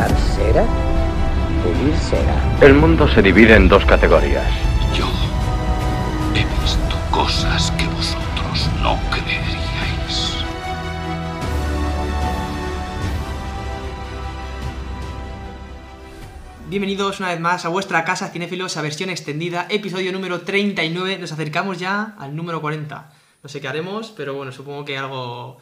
Dar cera, pulir cera. El mundo se divide en dos categorías. Yo he visto cosas que vosotros no creeríais. Bienvenidos una vez más a vuestra casa cinéfilos a versión extendida, episodio número 39. Nos acercamos ya al número 40. No sé qué haremos, pero bueno, supongo que algo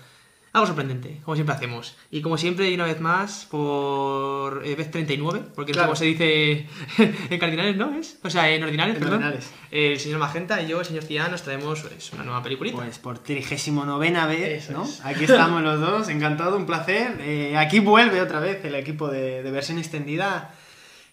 algo sorprendente, como siempre hacemos. Y como siempre, y una vez más, por eh, vez 39, porque no sé Claro. cómo se dice en cardinales, ¿no? ¿Es? O sea, en ordinales, En perdón. ordinales. El señor Magenta y yo, el señor Cian, nos traemos pues, una nueva peliculita. Pues por trigésimo novena vez, Eso ¿no? es. Aquí estamos los dos, encantado, un placer. Eh, aquí vuelve otra vez el equipo de, de versión extendida.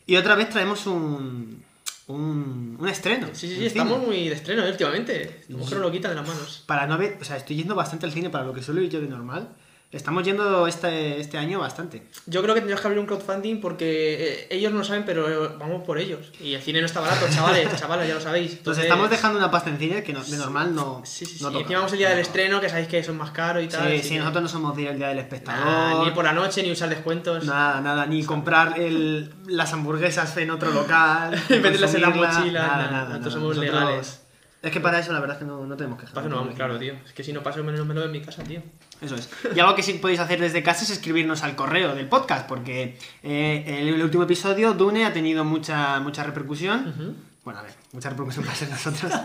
Y otra vez traemos un, un, un estreno. sí, sí, sí, estamos cine. muy de estreno ¿eh? últimamente. Mujer lo quita de las manos. Para no ver, o sea, estoy yendo bastante al cine para lo que suelo ir yo de normal. Estamos yendo este, este año bastante. Yo creo que tendríamos que abrir un crowdfunding porque eh, ellos no lo saben, pero vamos por ellos. Y el cine no está barato, chavales, chavales, ya lo sabéis. Nos Entonces, estamos dejando una pasta en cine que no- de normal no. Sí, sí, sí. no y toca. encima vamos el día del estreno, que sabéis que son más caros y tal. Sí, sí, que- nosotros no somos el día del espectador. ni por la noche, ni usar descuentos. Nada, nada, ni comprar el, las hamburguesas en otro local. En vez de las en la mochila, Nada, nada, nada. nosotros somos Nosotros- legales. Es que para eso la verdad es que no, no tenemos que Paso no vamos, claro, tío. Es que si no paso, me lo, me lo en mi casa, tío. Eso es. Y algo que sí podéis hacer desde casa es escribirnos al correo del podcast, porque eh, el, último episodio, Dune, ha tenido mucha, mucha repercusión. Bueno, a ver, mucha repercusión para ser nosotros.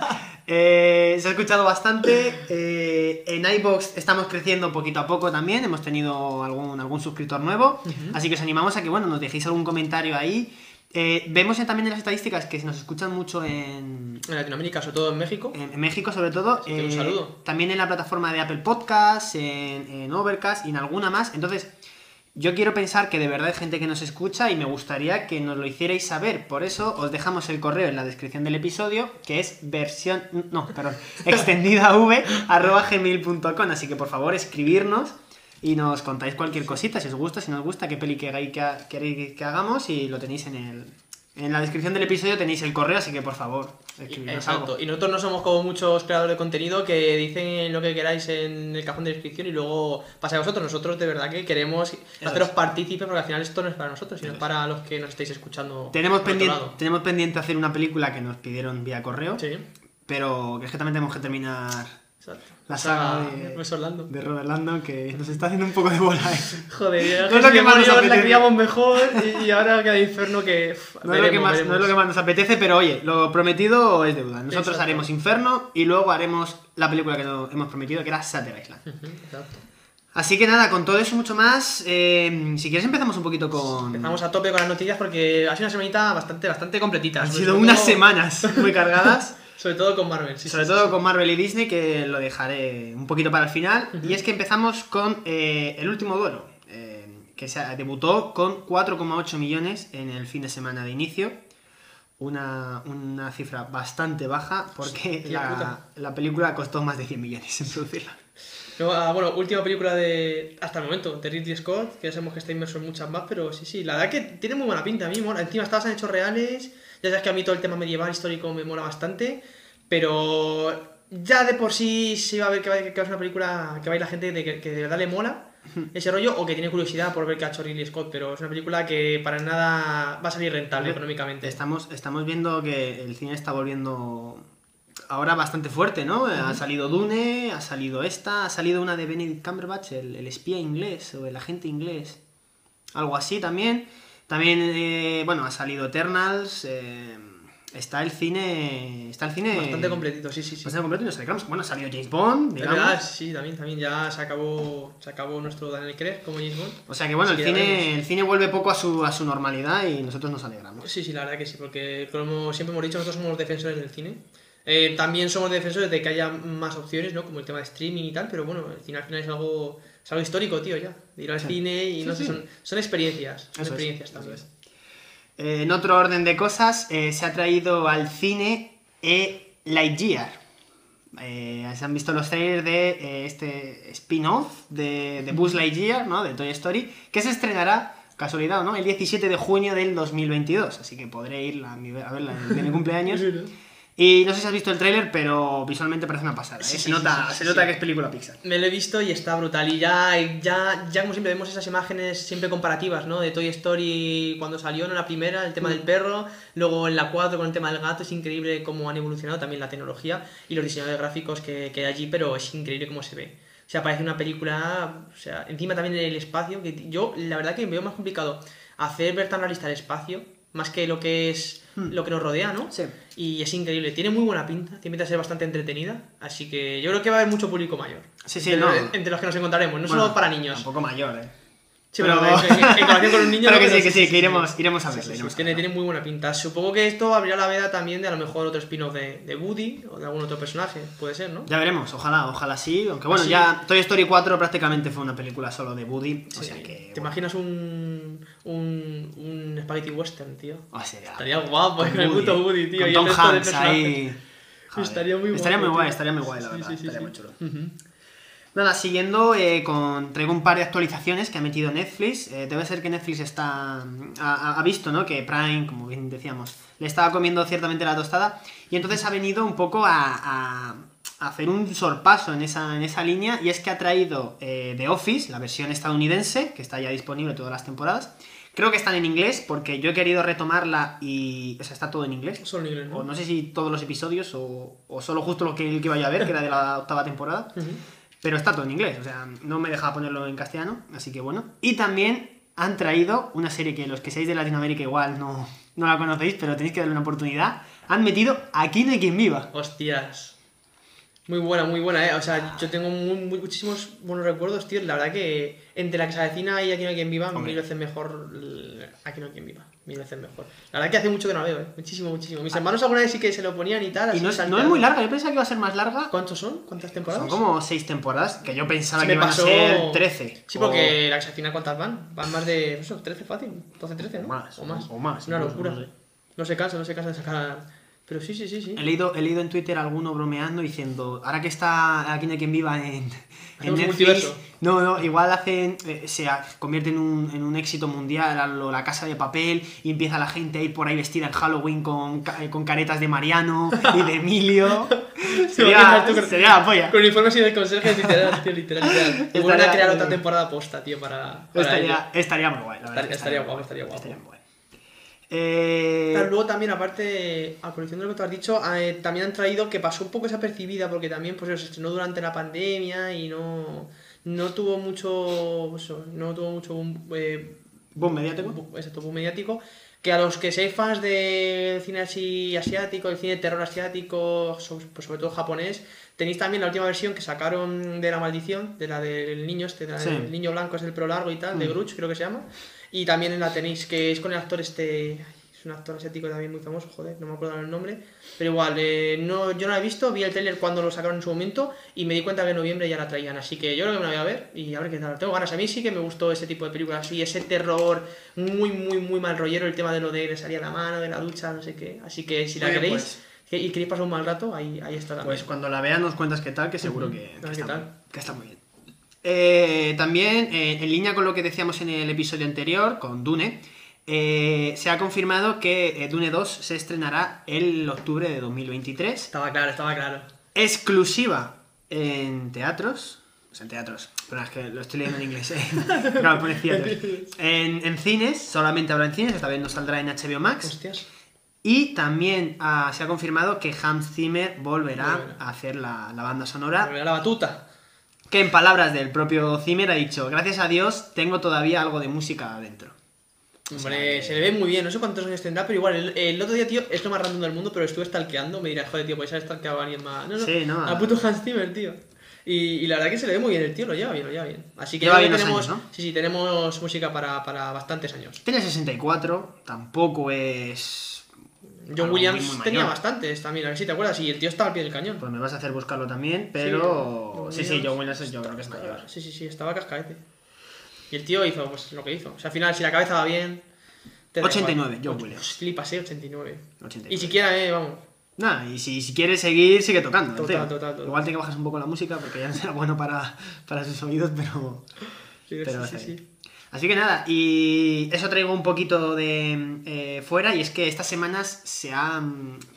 Eh, se ha escuchado bastante. eh, en iBox estamos creciendo poquito a poco también. Hemos tenido algún, algún suscriptor nuevo. Así que os animamos a que bueno, nos dejéis algún comentario ahí. Eh, vemos también en las estadísticas que nos escuchan mucho en, En Latinoamérica, sobre todo en México. en, en México sobre todo. Un saludo. También en la plataforma de Apple Podcasts, en, en Overcast y en alguna más. Entonces, yo quiero pensar que de verdad hay gente que nos escucha y me gustaría que nos lo hicierais saber. Por eso os dejamos el correo en la descripción del episodio, que es versión. No, perdón. extendida v arroba gmail.com. Así que por favor, escribirnos y nos contáis cualquier cosita, si os gusta, si no os gusta, qué peli queráis que, ha- queréis que hagamos y lo tenéis en el. En la descripción del episodio tenéis el correo, así que por favor, escribidnos Exacto. algo. Y nosotros no somos como muchos creadores de contenido que dicen lo que queráis en el cajón de descripción y luego pasa a vosotros. Nosotros de verdad que queremos haceros es. partícipes porque al final esto no es para nosotros, sino para los que nos estáis escuchando. Tenemos pendiente, tenemos pendiente hacer una película que nos pidieron vía correo, Sí, pero es que también tenemos que terminar exacto. La sea, saga de, Robert Landon, que nos está haciendo un poco de bola. ¿eh? Joder, No es lo que más nos la criamos mejor y, y ahora queda Inferno que. No es, lo que más, no es lo que más nos apetece, pero oye, lo prometido es deuda. Nosotros Exacto. haremos Inferno y luego haremos la película que nos hemos prometido, que era Shutter Island. Exacto. Así que nada, con todo eso mucho más, eh, si quieres empezamos un poquito con... Empezamos a tope con las noticias porque ha sido una semanita bastante, bastante completita. Han Sobre sido unas semanas muy cargadas. Sobre todo con Marvel, sí. Sobre sí, todo sí. con Marvel y Disney, que lo dejaré un poquito para el final. Y es que empezamos con eh, El último duelo, eh, que se debutó con 4,8 millones en el fin de semana de inicio. Una, una cifra bastante baja, porque la, película costó más de 100 millones en producirla. Ah, bueno, última película de. Hasta el momento, de Ridley Scott, que ya sabemos que está inmerso en muchas más, pero sí, sí, la verdad que tiene muy buena pinta a mí, mola. Encima está basada en hechos reales. Ya sabes que a mí todo el tema medieval histórico me mola bastante, pero ya de por sí se va a ver que va, que va a ser una película que va a ir la gente de que, que de verdad le mola ese rollo o que tiene curiosidad por ver qué ha hecho Ridley Scott, pero es una película que para nada va a salir rentable económicamente. Estamos, estamos viendo que el cine está volviendo ahora bastante fuerte, ¿no? Ha salido Dune, ha salido esta, ha salido una de Benedict Cumberbatch, el, el espía inglés o el agente inglés. Algo así también. También, eh, bueno, ha salido Eternals. eh, está el cine. Está el cine. Bastante completito, sí, sí, sí. Bastante completo y nos alegramos. Bueno, ha salido James Bond, digamos. verdad, sí, también, también ya se acabó, se acabó nuestro Daniel Craig como James Bond. O sea que bueno, el que cine, veremos. el cine vuelve poco a su, a su normalidad y nosotros nos alegramos. Sí, sí, la verdad que sí, porque como siempre hemos dicho, nosotros somos defensores del cine. Eh, también somos defensores de que haya más opciones, ¿no? Como el tema de streaming y tal, pero bueno, el cine al final es algo, es algo histórico, tío, ya. De ir al cine y Sí, no sé, son, son experiencias. Son Eso es, experiencias eso también. es. Eh, en otro orden de cosas, eh, se ha traído al cine E Lightyear. Eh, se han visto los trailers de este spin-off de, de Buzz Lightyear, ¿no? De Toy Story, que se estrenará, casualidad, ¿no? El 17 de junio del 2022. Así que podré ir a, mi- a verla en mi cumpleaños. Y no sé si has visto el tráiler, pero visualmente parece una pasada. ¿eh? Sí, se sí, nota, sí, se nota que es película Pixar. Me lo he visto y está brutal. Y ya, ya, ya como siempre vemos esas imágenes siempre comparativas, ¿no? De Toy Story cuando salió, ¿no? La primera, el tema Mm. del perro, luego en la 4 con el tema del gato, es increíble cómo han evolucionado también la tecnología y los diseñadores gráficos que, que hay allí, pero es increíble cómo se ve. O sea, parece una película, o sea, encima también el espacio, que yo la verdad que veo más complicado hacer ver tan realista el espacio, más que lo que es lo que nos rodea, ¿no? Hmm. Sí. Y es increíble, tiene muy buena pinta, tiene pinta de ser bastante entretenida, así que yo creo que va a haber mucho público mayor. Sí, sí, entre, no. entre los que nos encontraremos, no Bueno, solo para niños. Un poco mayor, ¿eh? Sí, pero en, en- en comparación con un niño. Pero no, que sí, que sí, que iremos, iremos a verlo. sí, sí, tiene, tiene muy buena pinta. Supongo que esto abrirá la veda también de a lo mejor otro spin-off de, de Woody o de algún otro personaje, puede ser, ¿no? Ya veremos, ojalá, ojalá sí. Aunque bueno, Así- ya Toy Story 4 prácticamente fue una película solo de Woody. O sea que. ¿Te imaginas un, un, un spaghetti western, tío? Estaría guapo, con con el puto Woody, tío. Con y el Tom de Hanks ahí. Joder, Estaría muy Estaría guapo, muy guay, estaría muy guay, la verdad. sí, sí, estaría muy chulo. Nada, siguiendo eh, con. Traigo un par de actualizaciones que ha metido Netflix. Eh, debe ser que Netflix está. Ha, ha- visto, ¿no? Que Prime, como bien decíamos, le estaba comiendo ciertamente la tostada. Y entonces ha venido un poco a hacer un sorpaso en esa, en esa línea. Y es que ha traído eh, The Office, la versión estadounidense, que está ya disponible todas las temporadas. Creo que están en inglés, porque yo he querido retomarla y. O sea, está todo en inglés. Solo en inglés, ¿no? O no sé si todos los episodios o, o solo justo lo que, el que vaya a ver, que era de la octava temporada. Pero está todo en inglés, o sea, no me dejaba ponerlo en castellano, así que bueno. Y también han traído una serie que los que seáis de Latinoamérica igual no, no la conocéis, pero tenéis que darle una oportunidad. Han metido Aquí no hay quien viva. Hostias. Muy buena, muy buena, eh. O sea, yo tengo muy- muy- muchísimos buenos recuerdos, tío. La verdad que entre la que se avecina y Aquí no hay quien viva, Hombre. mil veces mejor. Aquí no hay quien viva. Mil veces mejor. La verdad que hace mucho que no la veo, eh. Muchísimo, muchísimo. Mis hermanos alguna vez sí que se lo ponían y tal. Y así no es, no es muy larga, yo pensaba que iba a ser más larga. ¿Cuántos son? ¿Cuántas temporadas? Son como seis temporadas, que yo pensaba Se que iban pasó- a ser 13. Sí, o- porque la que se avecina, ¿cuántas van? Van más de. No sé, 13 fácil. 12, 13, ¿no? Más, O más. o más, una locura. no sé. No se cansa, no se cansa de sacar. Pero sí, sí, sí, sí. He leído, he leído en Twitter alguno bromeando diciendo, ahora que está Aquí hay quien viva en, en Netflix, no, no, igual hacen, eh, se convierte en un, en un éxito mundial a lo- la casa de papel y empieza la gente a ir por ahí vestida en Halloween con, eh, con caretas de Mariano y de Emilio. sería, con- sería la polla. Con uniformes y de conserje, literal, tío, literal, literal. Vuelven a Estaría- crear otra temporada posta, tío, para. para ello. Estaría, estaría muy guay, la verdad. Estaría- estaría muy guapo, estaría guapo. muy guay. Eh, luego también, aparte, a colección de lo que tú has dicho, eh, también han traído que pasó un poco desapercibida porque también pues, se estrenó durante la pandemia y no, no tuvo mucho. eso, no tuvo mucho. eh, boom mediático. exacto, boom mediático. Que a los que seáis fans del cine así asiático, el cine de terror asiático, pues sobre todo japonés, tenéis también la última versión que sacaron de La Maldición, de la del niño este, de la Sí. del niño blanco es el pelo largo y tal, de Mm. Grudge creo que se llama. Y también la tenéis, que es con el actor este... Es un actor asiático también muy famoso, joder, no me acuerdo el nombre. Pero igual, eh, no, yo no la he visto, vi el trailer cuando lo sacaron en su momento y me di cuenta que en noviembre ya la traían. Así que yo creo que me la voy a ver y a ver qué tal. Tengo ganas. A mí sí que me gustó ese tipo de películas y ese terror muy, muy, muy mal rollero. El tema de lo de le salía la mano, de la ducha, no sé qué. Así que si la queréis pues. y queréis pasar un mal rato, ahí, ahí está también. Pues cuando la veas nos cuentas qué tal, que seguro que, que está, tal. que está muy bien. Eh, también, eh, en línea con lo que decíamos en el episodio anterior, con Dune, eh, se ha confirmado que Dune 2 se estrenará el octubre de 2023. Estaba claro, estaba claro. Exclusiva en teatros. O sea, en teatros. Pero es que lo estoy leyendo en inglés. claro, pone theaters. En, en cines, solamente habrá en cines, esta vez no saldrá en HBO Max. Hostias. Y también ah, se ha confirmado que Hans Zimmer volverá Volverá. a hacer la, la banda sonora. Volverá la batuta. Que en palabras del propio Zimmer ha dicho, gracias a Dios tengo todavía algo de música adentro. Hombre, se le ve muy bien, no sé cuántos años tendrá, pero igual, el, el otro día, tío, es lo más random del mundo, pero estuve stalkeando, me dirás, joder, tío, pues haber stalkeado a alguien más. No, no, Sí, no, a puto Hans Zimmer, tío. Y, y la verdad que se le ve muy bien el tío, lo lleva bien, lo lleva bien. Así que Lleva bien tenemos, años, ¿no? sí, sí, tenemos música para, para bastantes años. Tiene 64, tampoco es John Williams tenía mayor. bastantes también, a ver si te acuerdas, y el tío estaba al pie del cañón. Pues me vas a hacer buscarlo también, pero... Sí, sí, Williams John Williams yo creo que es mayor. Sí, sí, sí, estaba cascaete. Y el tío hizo pues lo que hizo. O sea, al final, si la cabeza va bien. te da 89, igual. John Williams. Flipas, eh, 89. 89. Y siquiera, eh, vamos. Nada, y si, si quieres seguir, sigue tocando. Total, total, total. Igual te que bajas un poco la música porque ya no será bueno para, para sus oídos, pero... Sí, pero sí, sí, sí. Así que nada, y eso traigo un poquito de eh, fuera, y es que estas semanas se ha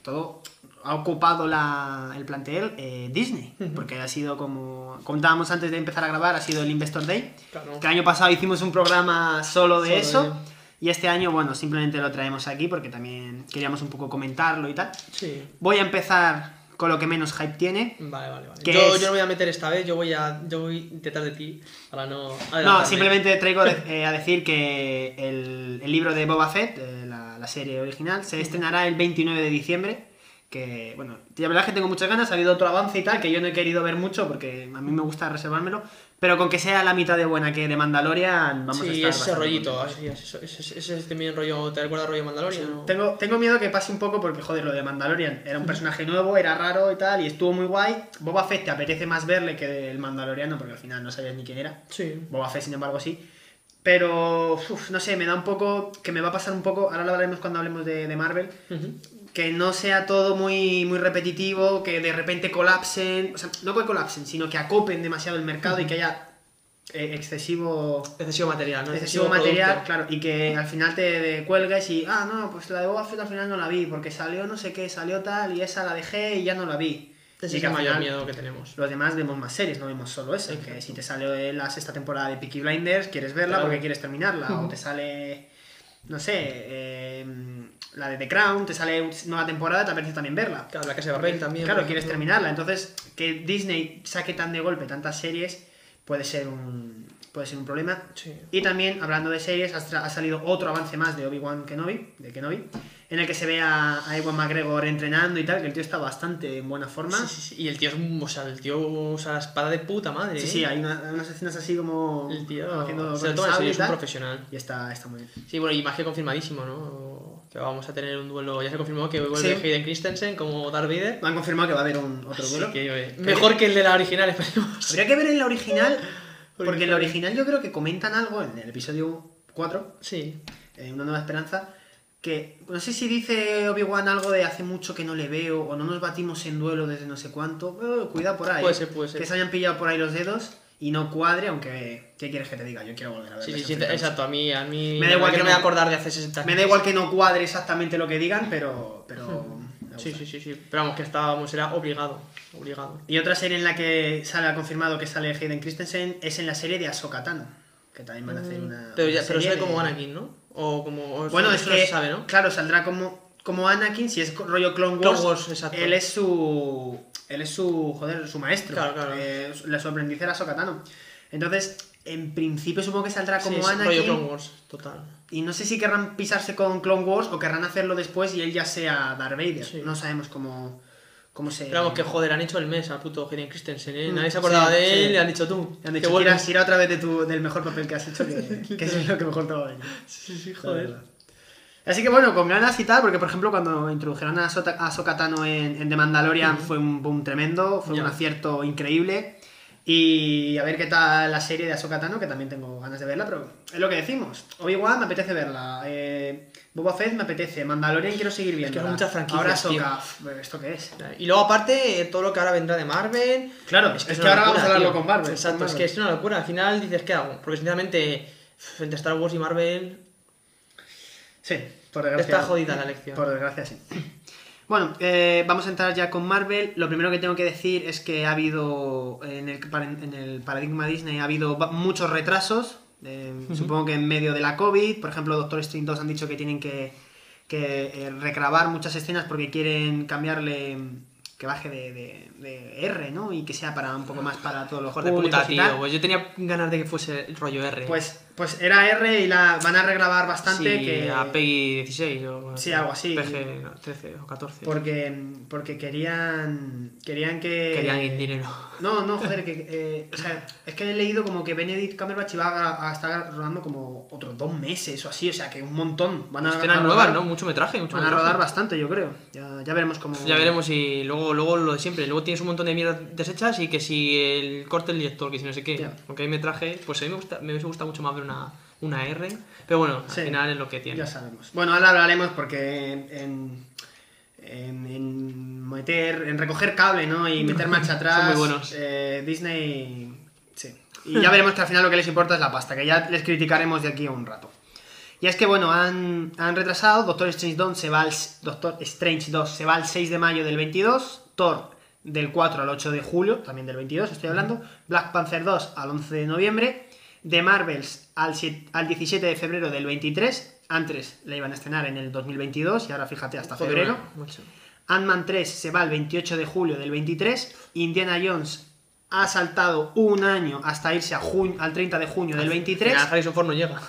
todo ha ocupado la, el plantel eh, Disney, porque ha sido como contábamos antes de empezar a grabar, ha sido el Investor Day. Claro. Que el año pasado hicimos un programa solo de Solo eso, de- y este año, bueno, simplemente lo traemos aquí porque también queríamos un poco comentarlo y tal. Sí. Voy a empezar con lo que menos hype tiene. Vale, vale, vale. ¿Qué Yo, es? yo no voy a meter esta vez, yo voy a. Yo voy detrás de ti para no. No, simplemente traigo de- eh, a decir que el, el libro de Boba Fett, eh, la, la serie original, se estrenará el 29 de diciembre. Que, bueno, la verdad es que tengo muchas ganas, ha habido otro avance y tal, que yo no he querido ver mucho porque a mí me gusta reservármelo. Pero con que sea la mitad de buena que de Mandalorian, vamos a Sí, estar. ese bastante rollito, así, ese, ese, ese, ese es también rollo. ¿Te recuerdas rollo Mandalorian? o? Tengo, tengo miedo que pase un poco porque, joder, lo de Mandalorian era un personaje nuevo, era raro y tal, y estuvo muy guay. Boba Fett te apetece más verle que el Mandaloriano porque al final no sabías ni quién era. Sí. Boba Fett, sin embargo, sí. Pero, uf, no sé, me da un poco. Que me va a pasar un poco. Ahora lo hablaremos cuando hablemos de, de Marvel. Ujú. Que no sea todo muy, muy repetitivo, que de repente colapsen. O sea, no que colapsen, sino que acopen demasiado el mercado y que haya eh, excesivo. Excesivo material, ¿no? Excesivo material, claro, y que al final te de- cuelgues y, ah, no, pues la de Boba Fett al final no la vi, porque salió no sé qué, salió tal, y esa la dejé y ya no la vi. Ese es el mayor miedo que tenemos. los demás vemos más series, no vemos solo eso. Que si te sale la sexta temporada de Peaky Blinders, quieres verla Claro. porque quieres terminarla. O te sale, no sé, eh, la de The Crown, te sale nueva temporada, te apetece también verla. Claro, la casa de papel también. Claro, por quieres terminarla. Entonces, que Disney saque tan de golpe tantas series puede ser un, puede ser un problema. Sí. Y también, hablando de series, ha, ha salido otro avance más de Obi-Wan Kenobi, de Kenobi, en el que se ve a, a Ewan McGregor entrenando y tal, que el tío está bastante en buena forma. Sí, sí, sí. Y el tío es un. O sea, el tío usa la espada de puta madre. Sí, ¿eh? sí, hay una- unas escenas así como El tío haciendo se lo toma en serio, es un profesional. Y está, está muy bien. Sí, bueno, y más que confirmadísimo, ¿no? Que vamos a tener un duelo. Ya se confirmó que vuelve Sí. Hayden Christensen como Darth Vader. Han confirmado que va a haber un otro Así duelo. que, eh, mejor que el de la original, esperemos. Habría que ver en la original, porque en la original yo creo que comentan algo en el episodio 4, Sí. en Una Nueva Esperanza, que no sé si dice Obi-Wan algo de hace mucho que no le veo, o no nos batimos en duelo desde no sé cuánto. Eh, cuidado por ahí. Puede ser, puede ser. Que se hayan pillado por ahí los dedos y no cuadre, aunque. ¿Qué quieres que te diga? Yo quiero volver a ver. Sí, sí, sí, exacto. A mí, a mí. Me da igual que que no me acordar de hace 60 Me da igual que no cuadre exactamente lo que digan, pero. pero Sí, sí, sí, sí. Pero vamos, que estábamos, era obligado. Obligado. Y otra serie en la que sale ha confirmado que sale Hayden Christensen es en la serie de Ahsoka Tano, que también van a hacer una. Mm, Pero, ya, una pero sale como de- Anakin, ¿no? O como. o Bueno, eso- es que, se sabe, ¿no? claro, saldrá como, como Anakin, si es rollo Clone Wars, Clone Wars, exacto. él es su, él es su, joder, su maestro, Claro, claro. eh, su- su aprendiz era Ahsoka Tano. Entonces, en principio supongo que saldrá Sí, como es rollo Clone Anakin, Wars, total. y no sé si querrán pisarse con Clone Wars o querrán hacerlo después y él ya sea Darth Vader, Sí. no sabemos cómo, cómo se... Pero vamos, que joder, han hecho el mes al puto Hayden Christensen, ¿eh? Mm, Nadie se acordaba sí, de él, sí. le han dicho tú. Le han que dicho, tira otra vez de tu, del mejor papel que has hecho, que, que es lo que mejor te va a venir. Sí, sí, joder. Así que bueno, con ganas y tal, porque por ejemplo cuando introdujeron a Sota- a Ahsoka Tano en, en The Mandalorian fue un boom tremendo, fue Ya. un acierto increíble. Y a ver qué tal la serie de Ahsoka Tano, que también tengo ganas de verla, pero es lo que decimos. Obi-Wan me apetece verla, eh, Boba Fett me apetece, Mandalorian quiero seguir viendo. son muchas franquicias, Ahora. Ahsoka, ¿esto qué es? Y luego, aparte, todo lo que ahora vendrá de Marvel. Claro, es que, ahora locura, vamos a hablarlo tío. con Marvel. Exacto, con es que es una locura. Al final dices, ¿qué hago? Porque sinceramente, entre Star Wars y Marvel, Sí, por desgracia. está jodida la elección. Por desgracia, sí. Bueno, eh, vamos a entrar ya con Marvel. Lo primero que tengo que decir es que ha habido, en el, en el paradigma Disney, ha habido muchos retrasos. eh, Supongo que en medio de la COVID, por ejemplo, Doctor Strange 2 han dicho que tienen que, que, eh, regrabar muchas escenas porque quieren cambiarle que baje de, de- de R, ¿no? Y que sea para un poco más para todos los públicos puta, tío. Pues yo tenía ganas de que fuese el rollo R. Pues Pues era R y la van a regrabar bastante. Sí, que a PEGI 16 o... Sí, algo así. PG no, 13 o 14. Porque, porque querían. Querían que. Querían dinero. No, no, joder, que. eh, o sea, es que he leído como que Benedict Cumberbatch iba a, a estar rodando como otros dos meses o así, o sea, que un montón. Van a, Escenas nuevas, ¿no? Mucho metraje, mucho Van a rodar bastante, yo creo. Ya, ya veremos cómo. Ya veremos y luego, luego lo de siempre. Luego tienes un montón de mierdas desechas y que si el corte del director, que si no sé qué. Ya. Aunque hay metraje, pues a mí me, gusta, me hubiese gustado mucho más ver una, una R. Pero bueno, Sí. al final es lo que tiene. Ya sabemos. Bueno, ahora hablaremos porque en, en, en- en meter, en recoger cable, ¿no? Y meter marcha atrás. Son muy buenos. eh, Disney. Sí. Y ya veremos que al final lo que les importa es la pasta, que ya les criticaremos de aquí a un rato. Y es que, bueno, han, han retrasado. Doctor Strange 2 se va al, Doctor Strange 2 se va al 6 de mayo del 22. Thor del 4 al 8 de julio, también del 22 estoy hablando. Black Panther 2 al 11 de noviembre. The Marvels al, 7 al 17 de febrero del 23. Antes la iban a estrenar en el 2022 y ahora fíjate hasta febrero. Ant-Man 3 se va el 28 de julio del 23. Indiana Jones ha saltado un año hasta irse a jun- al 30 de junio del 23. Al Harrison Ford no llega.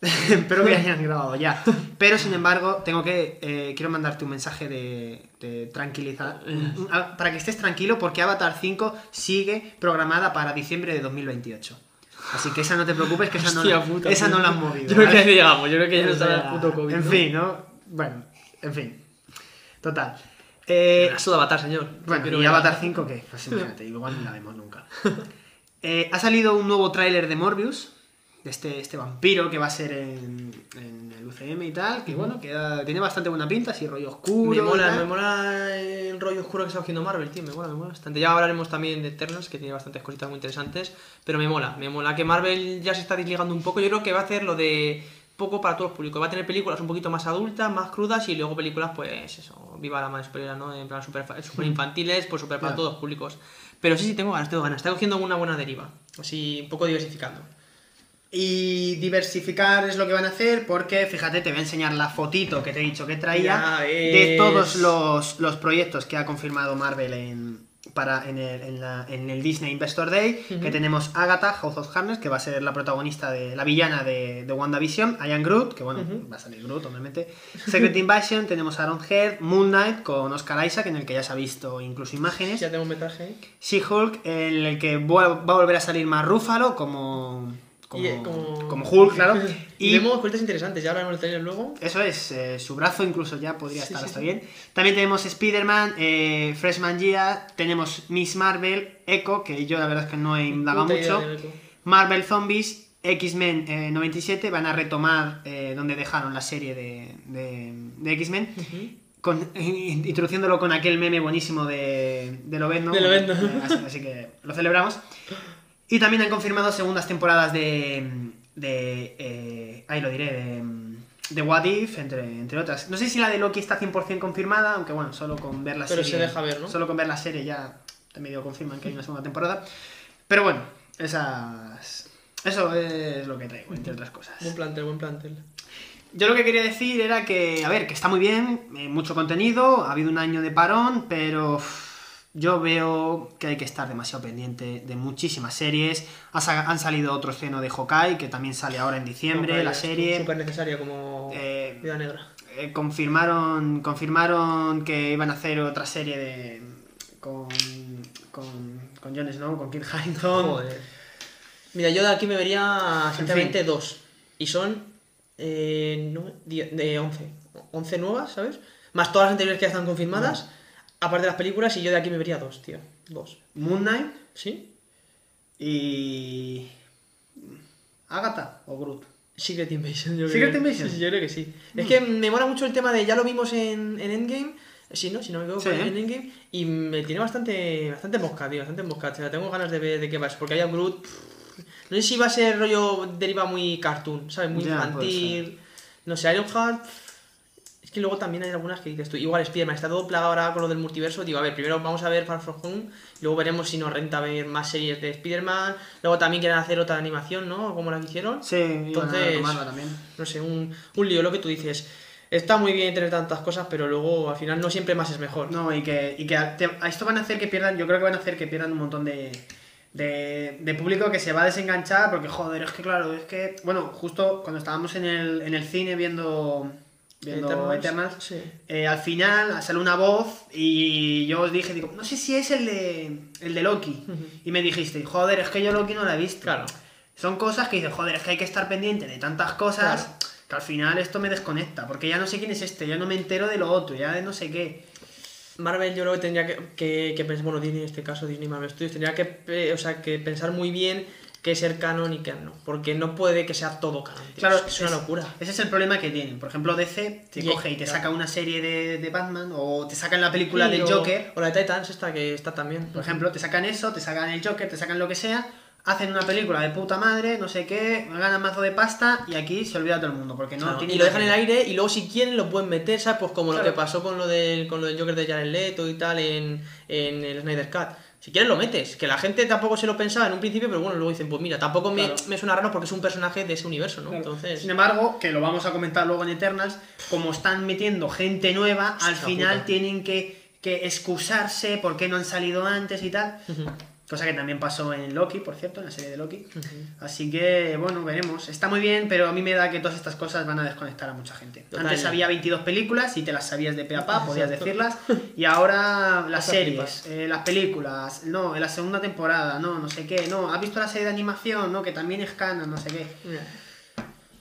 Espero que hayan grabado ya. Pero sin embargo, tengo que. eh, quiero mandarte un mensaje de, de tranquilizar. para que estés tranquilo, porque Avatar 5 sigue programada para diciembre de 2028. Así que esa no te preocupes, que esa, no, la- puta, esa no la han movido. Yo creo que llegamos, yo creo que ya no está el puto COVID. En ¿no? fin, ¿no? Bueno, en fin. Total. Eh, La suda Avatar, señor. bueno, ¿y Avatar 5 qué? Pues imagínate, igual ni la vemos nunca. Eh, ha salido un nuevo tráiler de Morbius, de este, este vampiro que va a ser en, en el UCM y tal, que bueno, que da- tiene bastante buena pinta, así rollo oscuro. Me mola, me mola el rollo oscuro que está haciendo Marvel, tío. Me mola, me mola bastante. Ya hablaremos también de Eternals, que tiene bastantes cositas muy interesantes. Pero me mola, me mola que Marvel ya se está desligando un poco. Yo creo que va a hacer lo de poco para todos los públicos. Va a tener películas un poquito más adultas, más crudas y luego películas, pues eso, viva la madre superior, ¿no? En plan super, super infantiles, pues super para todos los públicos. Pero sí, sí, tengo ganas, tengo ganas. Está cogiendo una buena deriva. Así, un poco diversificando. Y diversificar es lo que van a hacer porque, fíjate, te voy a enseñar la fotito que te he dicho que traía de todos los, los proyectos que ha confirmado Marvel en, para, en, el, en la- en el Disney Investor Day, que tenemos Agatha, House of Harness, que va a ser la protagonista de la villana de, de WandaVision, Ian Groot, que bueno, va a salir Groot, obviamente. Secret Invasion, tenemos Aaron Head, Moon Knight con Oscar Isaac, en el que ya se ha visto incluso imágenes. Ya tengo un metraje ahí. She-Hulk, en el que va a volver a salir más Rúfalo como, como, Y, eh, como... como Hulk, claro. Y, Y vemos interesantes, ya hablaremos del trailer luego. eso es, eh, su brazo incluso ya podría Sí, estar sí, hasta sí. bien. También tenemos Spider-Man, eh, Freshman Year, tenemos Miss Marvel, Echo, que yo la verdad es que no he indagado mucho. Marvel Zombies, X-Men eh, 97, van a retomar donde dejaron la serie de, de, de X-Men. con- introduciéndolo con aquel meme buenísimo de, de Lobezno. De Lobezno. Así, así que lo celebramos. Y también han confirmado segundas temporadas de. de eh, ahí lo diré, de. de What If, entre, entre otras. No sé si la de Loki está 100% confirmada, aunque bueno, solo con ver la Pero serie. se deja ver, ¿no? Solo con ver la serie ya te medio confirman que hay una segunda temporada. Pero bueno, esas. Eso es lo que traigo, entre otras cosas. Buen plantel, buen plantel. Yo lo que quería decir era que, a ver, que está muy bien, eh, mucho contenido, ha habido un año de parón, pero yo veo que hay que estar demasiado pendiente de muchísimas series. Han salido otro estreno de Hawkeye, que también sale ahora en diciembre, la serie. Súper necesaria como Eh, Vida Negra. Eh, confirmaron, confirmaron que iban a hacer otra serie de con, con, con Jon Snow, con Kit Harington. Mira, yo de aquí me vería, En fin. dos. Y son eh, no, de 11. 11 nuevas, ¿sabes? Más todas las anteriores que ya están confirmadas. Aparte de las películas, y yo de aquí me vería dos, tío. Dos. Moon Knight ¿Sí? y... Agatha o Groot. Secret Invasion, yo Secret creo. Invasion. Sí, yo creo que sí. Es que me mola mucho el tema de. Ya lo vimos en, en Endgame. Sí, ¿no? Si no me equivoco, Sí. en Endgame. Y me tiene bastante. Bastante mosca, tío. Bastante mosca. O sea, tengo ganas de ver de qué va. Porque haya Groot. pff, No sé si va a ser rollo. Deriva muy cartoon, ¿sabes? Muy Ya, infantil. No sé, Ironheart. Que luego también hay algunas que dices tú. Igual Spider-Man está todo plagado ahora con lo del multiverso. Digo, a ver, primero vamos a ver Far From Home. Luego veremos si nos renta ver más series de Spider-Man. Luego también quieren hacer otra animación, ¿no? Como la que hicieron. Sí, Entonces- también. no sé, un, un lío, lo que tú dices. Está muy bien tener tantas cosas, pero luego al final no siempre más es mejor. No, y que, y que te- a esto van a hacer que pierdan, yo creo que van a hacer que pierdan un montón de, de, de público que se va a desenganchar porque, joder, es que claro, es que, bueno, justo cuando estábamos en el, en el cine viendo, viendo Eternals, Eternals, sí. eh, al final sale una voz y yo os dije, digo, no sé si es el de, el de Loki. Y me dijiste, joder, es que yo Loki no la he visto. Claro. Son cosas que dices, joder, es que hay que estar pendiente de tantas cosas Claro. que al final esto me desconecta, porque ya no sé quién es este, ya no me entero de lo otro, ya de no sé qué. Marvel yo creo que tendría que, que, que pensar, bueno, Disney en este caso, Disney Marvel Studios, tendría que, eh, o sea, que pensar muy bien qué es ser canon y no, porque no puede que sea todo canon. tío. Claro, es, es una locura. Ese es el problema que tienen. Por ejemplo, DC te coge y te claro. saca una serie de, de Batman o te sacan la película Sí, del o- Joker. O la de Titans, esta que está también. Por ejemplo, te sacan eso, te sacan el Joker, te sacan lo que sea, hacen una película de puta madre, no sé qué, ganan mazo de pasta y aquí se olvida todo el mundo porque no Claro, tiene y lo dejan en que el aire y luego si quieren lo pueden meter, ¿sabes? Pues como lo que pasó con lo del, con lo del Joker de Jared Leto y tal en, en el Snyder Cut. Si quieres lo metes, que la gente tampoco se lo pensaba en un principio, pero bueno, luego dicen, pues mira, tampoco me, Claro. me suena raro porque es un personaje de ese universo, ¿no? Claro. Entonces, Sin embargo, que lo vamos a comentar luego en Eternals, como están metiendo gente nueva, al final puta. tienen que, que excusarse por qué no han salido antes y tal. Cosa que también pasó en Loki, por cierto, en la serie de Loki. Así que, bueno, veremos. Está muy bien, pero a mí me da que todas estas cosas van a desconectar a mucha gente. Total. Antes había 22 películas y te las sabías de pe a pa, podías Exacto. decirlas. Y ahora las series, eh, las películas, no, en la segunda temporada, no, no sé qué, no. ¿Has visto la serie de animación? No, que también es canon, no sé qué.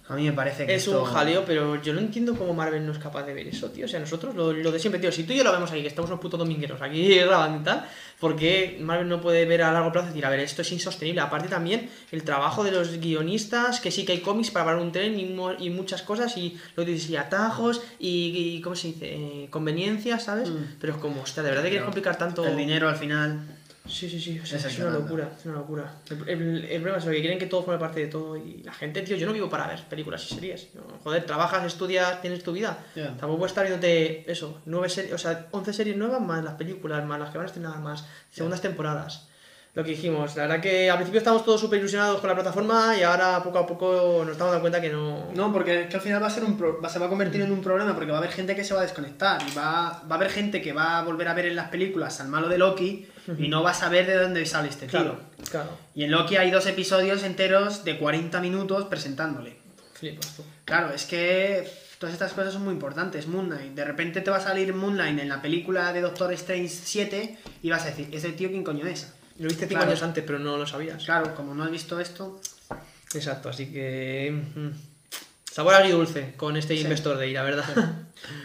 A mí me parece que es esto- un jaleo, pero yo no entiendo cómo Marvel no es capaz de ver eso, tío. O sea, nosotros lo, lo de siempre, tío. Si tú y yo lo vemos aquí, que estamos unos putos domingueros aquí grabando y tal, ¿por qué Marvel no puede ver a largo plazo y decir, a ver, esto es insostenible? Aparte también el trabajo de los guionistas, que sí que hay cómics para parar un tren y, y muchas cosas, y lo que dices, y atajos, y, y, ¿cómo se dice? Eh, conveniencias, ¿sabes? Mm. Pero es como, hostia, de verdad que quieres complicar tanto. El dinero al final. Sí, sí, sí, o sea, Es una locura, es una locura. El, el- el problema es que quieren que todo forme parte de todo y la gente, tío, yo no vivo para ver películas y series. No, joder, trabajas, estudias, tienes tu vida. Tampoco puedes estar viéndote eso, nueve series, o sea, 11 series nuevas más las películas, más las que van a estrenar, más segundas temporadas. Lo que dijimos, la verdad que al principio estábamos todos súper ilusionados con la plataforma y ahora poco a poco nos estamos dando cuenta que no... No, porque es que al final va a ser un pro- va- se va a convertir en un problema porque va a haber gente que se va a desconectar y va, va a haber gente que va a volver a ver en las películas al malo de Loki y no va a saber de dónde sale este tío. Claro, claro, Y en Loki hay dos episodios enteros de 40 minutos presentándole. flipas tú. Claro, es que todas estas cosas son muy importantes. Moon Knight, de repente te va a salir Moon Knight en la película de Doctor Strange 7 y vas a decir, ¿ese tío quién coño es? Lo viste cinco Claro. años antes, pero no lo sabías. Claro, como no has visto esto, Exacto, así que... Sabor agridulce con este Investor Day, la verdad.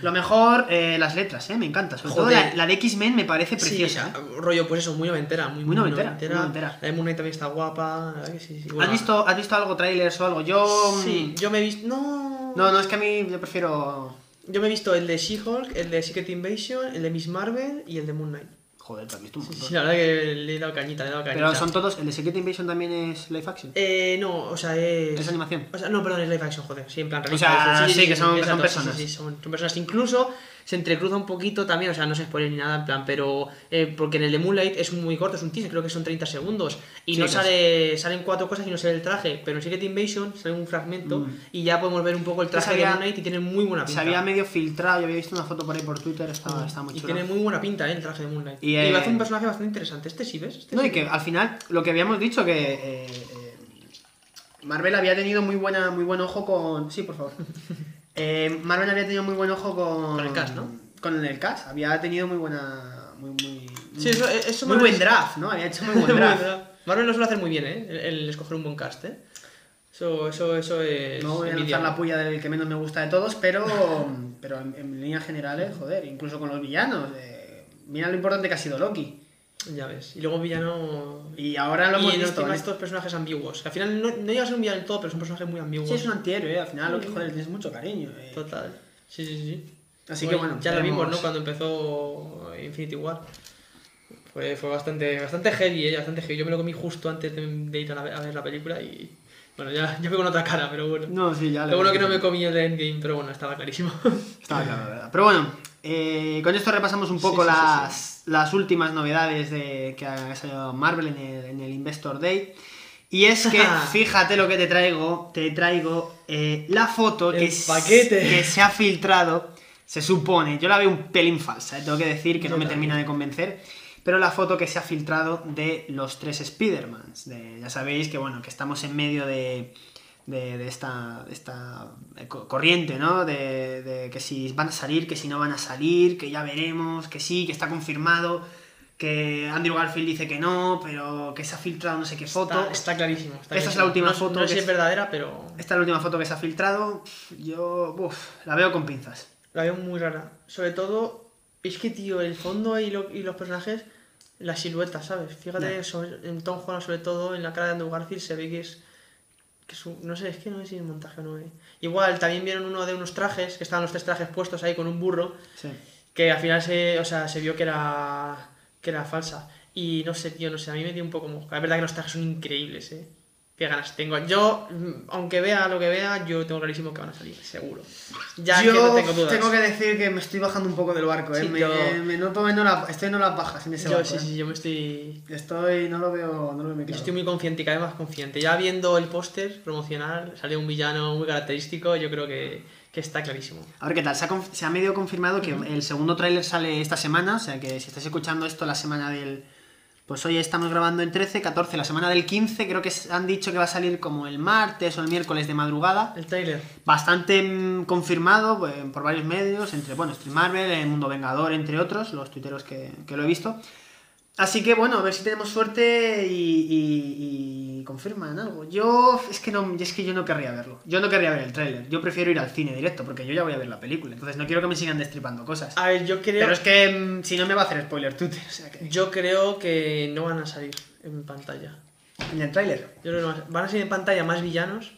lo mejor, eh, las letras, ¿eh? Me encanta. Sobre todo la, la de X-Men me parece Sí, preciosa. ¿eh? rollo, pues eso, muy noventera. Muy, Muy noventera, muy noventera. La de Moon Knight también está guapa. sí, sí, ¿Has, visto, ¿Has visto algo, trailers o algo? Yo... mm, Sí, yo me he visto... No... No, no, es que a mí yo prefiero... Yo me he visto el de She-Hulk, el de Secret Invasion, el de Miss Marvel y el de Moon Knight. Joder, has visto un Sí, montón. sí, la verdad que le he dado cañita, le he dado cañita. Pero son todos... ¿El de Secret Invasion también es live action? Eh, no, o sea, es... ¿Es animación? O sea, no, perdón, es live action, joder. Sí, en plan O sea, sí, que son- que son exacto, personas. Sí, sí, son, son personas. Incluso se entrecruza un poquito también, o sea, no se spoiler ni nada, en plan, pero. eh, porque en el de Moonlight es muy corto, es un teaser, creo que son 30 segundos. Y Sí, no sale. Salen cuatro cosas y no sale el traje. Pero en Secret Invasion sale un fragmento Mm. y ya podemos ver un poco el Se traje de había- Moonlight y tiene muy buena Se pinta. había medio filtrado, yo había visto una foto por ahí por Twitter, estaba, estaba muy y chulo. tiene muy buena pinta, eh, el traje de Moonlight. Y, Y, eh, va a ser un personaje bastante interesante. Este sí, ¿ves? Este No, sí. y que al final, lo que habíamos dicho, que eh, Marvel había tenido muy buena muy buen ojo con... Sí, por favor. Eh, Marvel había tenido muy buen ojo con... Con el cast, ¿no? Con el cast, había tenido muy buena... Muy, muy, Sí, eso, eso muy buen draft, ¿no? Había hecho muy buen draft. Marvel lo suele hacer muy bien, ¿eh? El, el escoger un buen cast, ¿eh? Eso, eso, eso es. No voy a lanzar la puya del que menos me gusta de todos, pero, pero en, en líneas generales, joder, incluso con los villanos. eh, mira lo importante que ha sido Loki. Ya ves. Y luego villano. Y ahora lo y hemos en visto. ¿eh? estos personajes ambiguos. Que al final no, no llega a ser un villano del todo, pero son personajes muy ambiguos. Sí, es un antihéroe, ¿eh? al final Loki, joder, le tienes mucho cariño. eh. Total. Sí, sí, sí. Así que bueno, Ya lo vimos. ¿no? Cuando empezó Infinity War. Fue, fue bastante, bastante heavy, ¿eh? Bastante heavy. Yo me lo comí justo antes de, de ir a, la- a ver la película y. Bueno, ya, ya fue con otra cara, pero bueno. No, sí, ya Lo bueno que no me comí el Endgame, pero bueno, estaba clarísimo. Estaba claro, la verdad. Pero bueno, eh, con esto repasamos un poco Sí, sí, sí, las, últimas novedades de, que ha salido Marvel en el, en el Investor Day. Y es que, fíjate lo que te traigo, te traigo eh, la foto que, que se ha filtrado, se supone, yo la veo un pelín falsa, eh, tengo que decir que Yo no me también. termina de convencer, pero la foto que se ha filtrado de los tres Spider-Mans. De- Ya sabéis que, bueno, que estamos en medio de, de, de esta, de esta eh, co- corriente, ¿no? De, de que si van a salir, que si no van a salir, que ya veremos, que sí, que está confirmado, que Andrew Garfield dice que no, pero que se ha filtrado no sé qué foto. Está, está clarísimo. está Esta es la última No- foto No sé si es verdadera, pero Esta es la última foto que se ha filtrado. Yo, uf, la veo con pinzas. la veo muy rara. Sobre todo, es que, tío, el fondo y, lo- y los personajes, la silueta, ¿sabes? Fíjate, sobre- en Tom Holland, sobre todo, en la cara de Andrew Garfield se ve que es. Que es un- no sé, es que no sé si es montaje o no. eh. Igual, también vieron uno de unos trajes, que estaban los tres trajes puestos ahí con un burro, Sí. que al final se, o sea, se vio que era, que era falsa. Y no sé, tío, no sé, a mí me dio un poco mosca. Es verdad que los trajes son increíbles, ¿eh? Qué ganas tengo. Yo, mm, aunque vea lo que vea, yo tengo clarísimo que van a salir, seguro. Ya Yo que no tengo dudas. tengo que decir que me estoy bajando un poco del barco, ¿eh? Sí, me, yo- me noto en la, estoy en las bajas en ese Yo, barco. sí, ¿eh? sí, yo me estoy... Estoy, no lo veo, no lo veo muy claro. estoy muy confiante y cada vez más confiante. Ya viendo el póster promocional, salió un villano muy característico, yo creo que, que está clarísimo. A ver qué tal, se ha, se ha medio confirmado que el segundo tráiler sale esta semana, o sea que si estáis escuchando esto la semana del... Pues hoy estamos grabando en 13, 14, la semana del 15, creo que han dicho que va a salir como el martes o el miércoles de madrugada. El trailer. Bastante mm, confirmado pues, por varios medios, entre, bueno, Stream Marvel, el Mundo Vengador, entre otros, los tuiteros que, que lo he visto. Así que bueno, a ver si tenemos suerte y, y- y confirman algo. Yo es que no, es que yo no querría verlo. Yo no querría ver el tráiler. Yo prefiero ir al cine directo porque yo ya voy a ver la película. Entonces no quiero que me sigan destripando cosas. A ver, yo creo, Pero es que mm, si no me va a hacer spoiler Twitter. O sea que... yo creo que no van a salir en pantalla. En el tráiler. Yo creo que no van a- salir en pantalla más villanos.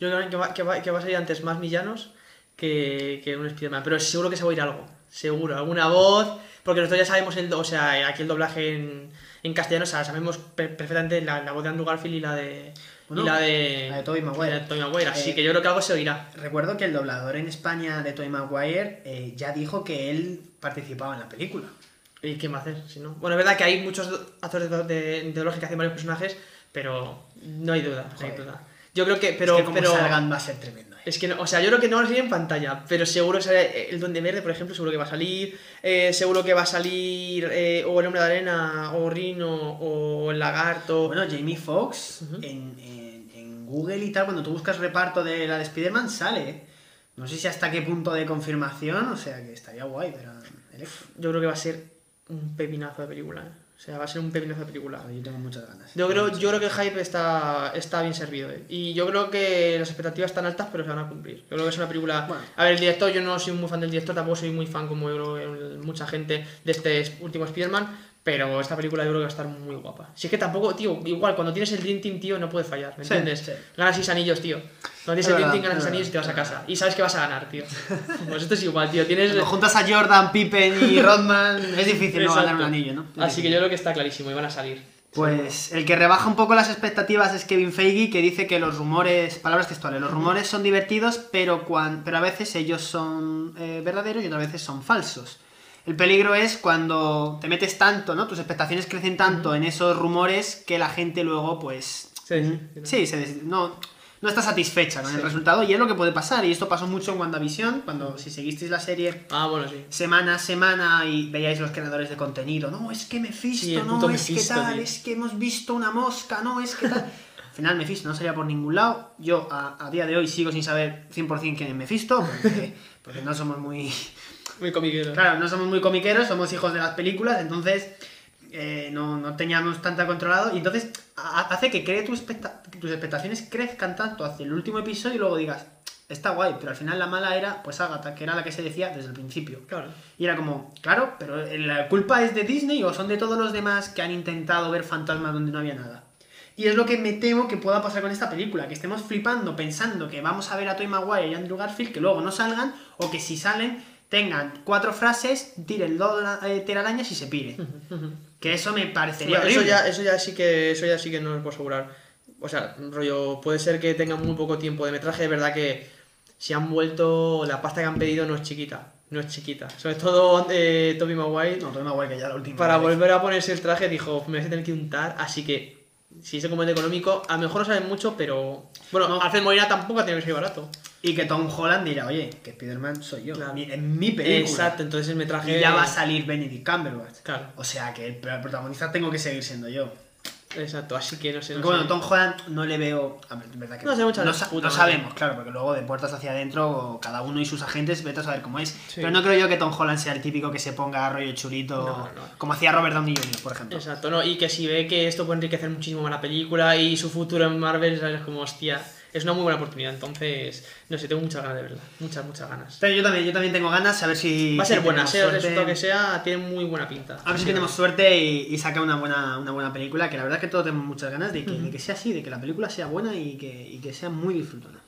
Yo creo que va, que va, que va a salir antes más villanos que, que un Spider-Man. Pero seguro que se va a oír algo. Seguro. Alguna voz. Porque nosotros ya sabemos el. O sea, aquí el doblaje en, en castellano. O sea, sabemos per- perfectamente la, la voz de Andrew Garfield y la de. Bueno, y la de. la de Tobey Maguire. Así Eh, que yo creo que algo se oirá. Recuerdo que el doblador en España de Tobey Maguire eh, ya dijo que él participaba en la película. ¿Y qué va a hacer? Si no? Bueno, es verdad que hay muchos actores de, de, de doblaje que hacen varios personajes. Pero no hay duda. No hay duda. Yo creo que. Pero. es que como pero... salgan va a ser tremendo. ¿Eh? Es que, no, o sea, yo creo que no va a salir en pantalla, pero seguro que sale el Duende Verde, por ejemplo, seguro que va a salir. eh, seguro que va a salir eh, o el Hombre de Arena, o Rino, o el Lagarto. Bueno, Jamie Foxx en, en- en Google y tal, cuando tú buscas reparto de la de Spider-Man, sale. ¿eh? No sé si hasta qué punto de confirmación, o sea que estaría guay, pero. Yo creo que va a ser un pepinazo de película. ¿eh? O sea, va a ser un pepinazo de película. Yo tengo muchas ganas. Yo creo, yo creo que el hype está, está bien servido. ¿eh? Y yo creo que las expectativas están altas, pero se van a cumplir. Yo creo que es una película. Bueno. A ver, el director, yo no soy muy fan del director, tampoco soy muy fan, como yo creo mucha gente, de este último Spider-Man. Pero esta película yo creo que va a estar muy guapa. Si es que tampoco, tío, igual cuando tienes el Dream Team, tío, no puede fallar, ¿me Sí, entiendes? sí. Ganas seis anillos, tío. Cuando tienes Es el Dream Team, ganas seis anillos y te vas a casa. Y sabes que vas a ganar, tío. Pues esto es igual, tío. Tienes. Cuando juntas a Jordan, Pippen y Rodman, es difícil no ganar un anillo, ¿no? Es Así que yo creo que está clarísimo y van a salir. Pues el que rebaja un poco las expectativas es Kevin Feige, que dice que los rumores, palabras textuales, los rumores son divertidos, pero, cuan- pero a veces ellos son eh, verdaderos y otras veces son falsos. El peligro es cuando te metes tanto, ¿no? Tus expectaciones crecen tanto en esos rumores que la gente luego, pues... Sí, sí. Sí, se des- no, no está satisfecha con el resultado y es lo que puede pasar. Y esto pasó mucho en WandaVision, cuando si seguisteis la serie Ah, bueno, sí. semana a semana y veíais los creadores de contenido. No, es que Mephisto, no, es Mephisto, que tal, tío. es que hemos visto una mosca, no, es que tal. Al final Mephisto no salía por ningún lado. Yo a, a día de hoy sigo sin saber 100% quién es Mephisto, porque, porque no somos muy... Muy comiquero. Claro, no somos muy comiqueros, somos hijos de las películas, entonces eh, no, no teníamos tanta controlado. Y entonces ha- hace que cree tus, expecta- tus expectaciones crezcan tanto hacia el último episodio y luego digas, está guay, pero al final la mala era pues Agatha, que era la que se decía desde el principio. Claro. Y era como, claro, pero la culpa es de Disney o son de todos los demás que han intentado ver fantasmas donde no había nada. Y es lo que me temo que pueda pasar con esta película, que estemos flipando pensando que vamos a ver a Tobey Maguire y Andrew Garfield, que luego no salgan, o que si salen tengan cuatro frases, tiren dos eh, telarañas y se pire. Que eso me parecería Bueno, eso, horrible. ya, eso ya sí que eso ya sí que no os puedo asegurar. O sea, rollo, puede ser que tengan muy poco tiempo de metraje, de verdad que si han vuelto, la pasta que han pedido no es chiquita. No es chiquita. Sobre todo eh, Tobey Maguire, No, Tobey Maguire que ya la última para vez. volver a ponerse el traje, dijo, me voy a tener que untar, así que si es componente económico, a lo mejor no saben mucho, pero... Bueno, No. Alfred Molina tampoco ha tenido que ser barato. Y que Tom Holland dirá, oye, que Spider-Man soy yo. Claro. En mi película. Exacto, entonces me traje. Y ya va a salir Benedict Cumberbatch. Claro. O sea que el protagonista tengo que seguir siendo yo. Exacto, así que no sé. No bueno, sé. Tom Holland no le veo. A ver, es verdad que No sé muchas no, sa- no sabemos, claro, porque luego de puertas hacia adentro, cada uno y sus agentes, vete a saber cómo es. Sí. Pero no creo yo que Tom Holland sea el típico que se ponga rollo chulito, no. como hacía Robert Downey Jr., por ejemplo. Exacto, no, y que si ve que esto puede enriquecer muchísimo más la película y su futuro en Marvel, ¿sabes? Como, hostia, es una muy buena oportunidad. Entonces, no sé, tengo muchas ganas de verla. Muchas, muchas ganas. Pero yo también, yo también tengo ganas, a ver si. Va a ser si buena, sea el resultado que sea, tiene muy buena pinta. A ver si tenemos suerte y, y saca una buena, una buena película, que la verdad es que todos tenemos muchas ganas de que, de que sea así, de que la película sea buena y que, y que sea muy disfrutona.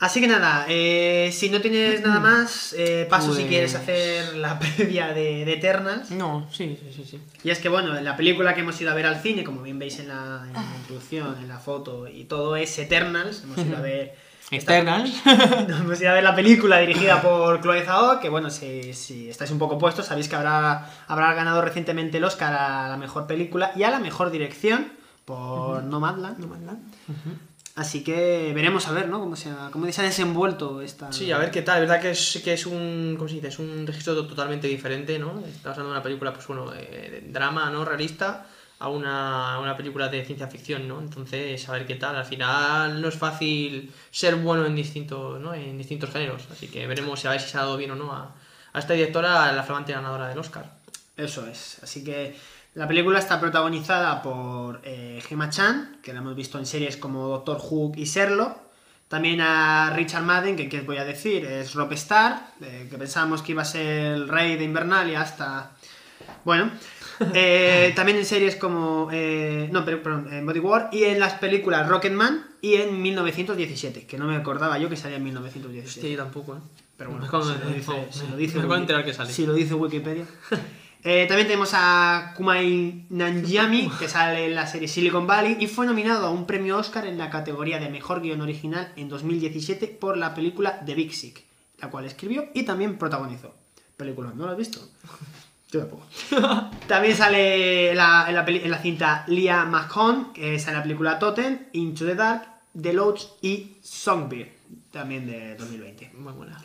Así que nada, eh, si no tienes nada más, eh, paso si Pues- quieres hacer la previa de, de Eternals. No, sí, sí, sí, sí. Y es que bueno, la película que hemos ido a ver al cine, como bien veis en la, en la introducción, en la foto y todo, es Eternals. Hemos ido a ver... Eternals. Hemos ido a ver la película dirigida por Chloe Zhao, que bueno, si, si estáis un poco puestos, sabéis que habrá, habrá ganado recientemente el Oscar a la mejor película y a la mejor dirección por Nomadland. Así que veremos a ver, ¿no? Cómo se ha, cómo se ha desenvuelto esta... Sí, a ver qué tal. Es verdad que es, que es un. ¿Cómo se dice? Es un registro to- totalmente diferente, ¿no? Estamos hablando de una película, pues bueno, de drama, ¿no? Realista, a una, a una película de ciencia ficción, ¿no? Entonces, a ver qué tal. Al final no es fácil ser bueno en distintos, ¿no? En distintos géneros. Así que veremos a ver si se ha dado bien o no a, a esta directora, la flamante ganadora del Oscar. Eso es. Así que la película está protagonizada por eh, Gemma Chan, que la hemos visto en series como Doctor Who y Sherlock. También a Richard Madden, que qué voy a decir, es Rob Starr, eh, que pensábamos que iba a ser el rey de Invernalia hasta... Bueno, eh, también en series como... eh, no, pero, perdón, en Body War y en las películas Rocketman y en 1917, que no me acordaba yo que salía en 1917. Sí, tampoco, ¿eh? Pero bueno, si lo dice, si lo dice me Wiki- enterar que sale. si lo dice Wikipedia. Eh, también tenemos a Kumail Nanjiani, que sale en la serie Silicon Valley y fue nominado a un premio Oscar en la categoría de Mejor Guión Original en 2017 por la película The Big Sick, la cual escribió y también protagonizó. Película, ¿no la has visto? Yo tampoco. También sale la- en, la peli- en la cinta Leah McCone, que sale en la película Totem, Into the Dark, The Lodge y Songbird, también de 2020. Muy buena.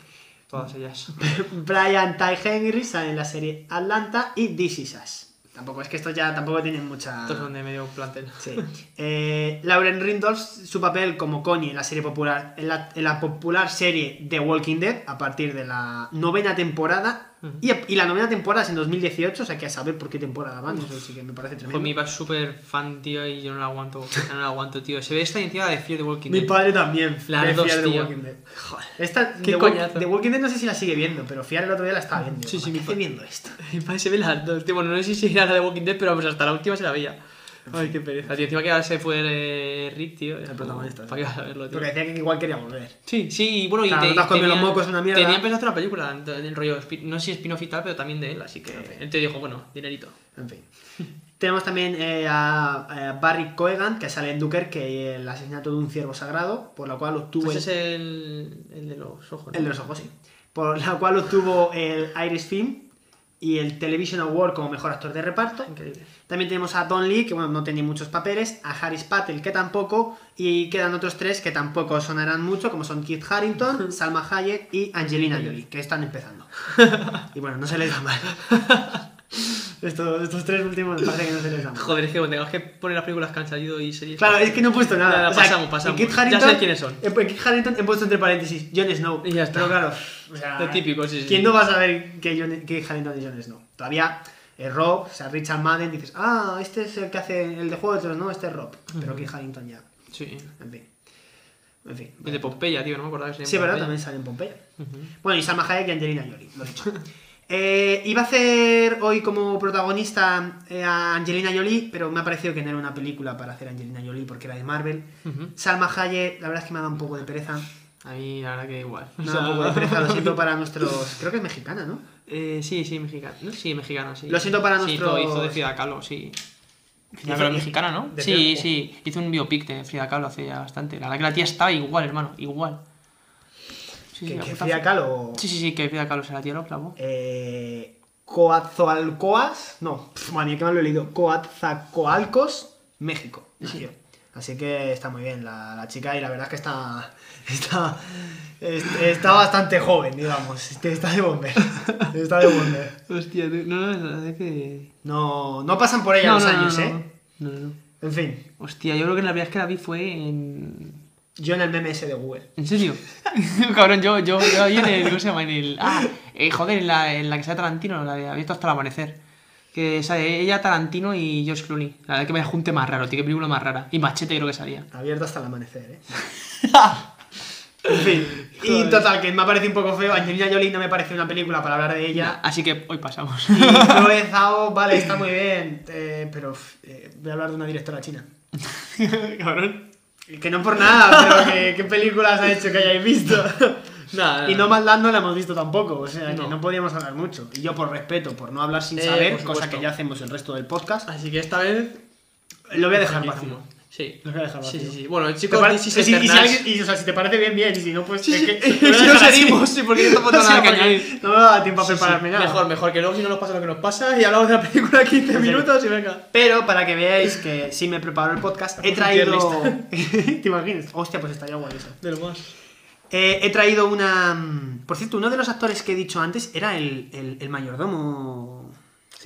Todas ellas. Brian Ty Henry sale en la serie Atlanta y This Is Us. Tampoco, es que estos ya tampoco tienen mucha... Estos son de medio plantel. Sí. Eh, Lauren Rindols, su papel como Connie en la serie popular, en la, en la popular serie The Walking Dead, a partir de la novena temporada. Y, y la novena temporada es en 2018, o sea que a saber por qué temporada van, eso sí que me parece tremendo. Pues mi papá es súper fan, tío, y yo no la aguanto. No la aguanto, tío. Se ve esta encima de Fear the Walking Mi Dead. padre también. Las de dos, Fear the. Walking Dead. Joder. Esta, Qué The, coñazo. The Walking Dead no sé si la sigue viendo, pero Fiar el otro día la estaba viendo. Sí, sí, ¿Qué mi padre. viendo esto? Mi padre se ve las dos, tío. Bueno, no sé si era la de Walking Dead, pero pues hasta la última se la veía. Ay, qué pereza, tío. Encima que ahora se fue eh, Rick, tío. El protagonista, ¿Para qué vas a verlo, tío? Porque decía que igual quería volver. Sí, sí, y bueno, y Claro, te, no te has comido tenían- los mocos, una mierda. Tenían pensado hacer una película del rollo, no sé si spin-off y tal, pero también de él, así que él te dijo, bueno, dinerito. En fin. Tenemos también eh, a, a Barry Coegan, que sale en Duker, que el asesinato de un ciervo sagrado, por lo cual obtuvo Pues el, es el, el de los ojos, ¿no? el de los ojos, sí. Por la cual obtuvo el Irish Film y el Television Award como mejor actor de reparto. Increíble. También tenemos a Don Lee, que bueno, no tenía muchos papeles, a Harris Patel, que tampoco, y quedan otros tres que tampoco sonarán mucho, como son Keith Harrington, Salma Hayek y Angelina Jolie, que están empezando. Y bueno, no se les da mal. Estos, estos tres últimos parece que no se les da mal. Joder, es que cuando tengas que poner las películas que han salido y series. Claro, es que no he puesto nada. Nada, O sea, pasamos, pasamos. En Kit Ya Harington, sé quiénes son. En Kit Harington he puesto entre paréntesis Jon Snow. Y ya está. Pero claro, o sea, Lo típico, sí, sí. ¿Quién no va a saber que Jon- Kit Harington es Jon Snow? Todavía es Rob, o sea, Richard Madden, dices, ah, este es el que hace el de Juego de Tronos, no, este es Rob. Pero Kit Harington ya, Sí. en fin. En fin. El de Pompeya, tío, no me acordaba que Sí, verdad, también sale en Pompeya. Bueno, y Salma Hayek y Angelina Jolie, lo he dicho. Eh, iba a hacer hoy como protagonista eh, a Angelina Jolie, pero me ha parecido que no era una película para hacer Angelina Jolie porque era de Marvel. Salma Hayek, la verdad es que me ha dado un poco de pereza. A mí, la verdad que igual. Me ha dado un poco de pereza, lo siento para nuestros... Creo que es mexicana, ¿no? Eh, sí, sí, mexicana. ¿no? Sí, mexicana, sí. Lo siento para Sí, nuestros- hizo, hizo de Frida Kahlo, sí. Ya, pero mexicana, ¿no? Sí, Frida- sí. Hizo un biopic de Frida Kahlo hace ya bastante. La verdad que la tía estaba igual, hermano. Igual. Sí, Que, la que Frida Kahlo... Sí, sí, sí, que Frida Kahlo se la lo clavó. Eh, Coatzoalcoas... No, pf, mía, que mal lo he leído. Coatzacoalcos, México. Así que está muy bien la, la chica y la verdad es que está, está, es- está bastante joven, digamos. Está de bomber. Está de bomber. Hostia, no, no, verdad es que. No, no pasan por ella No, los no, años, no. ¿eh? No, no, no. En fin, Hostia, yo creo que la primera vez que la vi fue en. Yo en el meme ese de Google. ¿En serio? Cabrón, yo, yo, yo ahí en el. ¿Cómo se llama? En el. Ah, eh, joder, en la, en la que sale Tarantino, la de Abierto hasta el amanecer. Que sale ella, Tarantino y George Clooney. La verdad que me junte más raro, tío, qué película más rara. Y Machete creo que salía. Abierto hasta el amanecer, ¿eh? en fin. Y total, que me ha parecido un poco feo. Angelina Jolie no me parece una película para hablar de ella. Así que hoy pasamos. Y Chloe Zhao, vale, está muy bien. eh, pero eh, voy a hablar de una directora china. Cabrón. Que no por nada, pero que, ¿qué películas ha hecho que hayáis visto? Y no maldad no la hemos visto tampoco, o sea que No. no podíamos hablar mucho. Y yo por respeto, por no hablar sin Eh, saber, cosa que ya hacemos el resto del podcast, Así que esta vez. lo voy a dejar Tranquilísimo. Sí. Lo voy a dejar Sí, sí, sí. Bueno, ¿Te chicos, pare- This is y si- si y, o sea, si te parece bien, bien, y si no, pues... Sí, que- lo así. seguimos, sí, porque tampoco tengo nada que añadir. No me va a dar tiempo a prepararme nada. Mejor, mejor, que luego si no nos pasa lo que nos pasa y hablamos de la película 15 serio. minutos y venga. Pero para que veáis que sí me preparo el podcast, he traído... ¿Te imaginas? Hostia, pues estaría guay eso. De lo más. Eh, he traído una... mm, Por cierto, uno de los actores que he dicho antes era el, el, el mayordomo...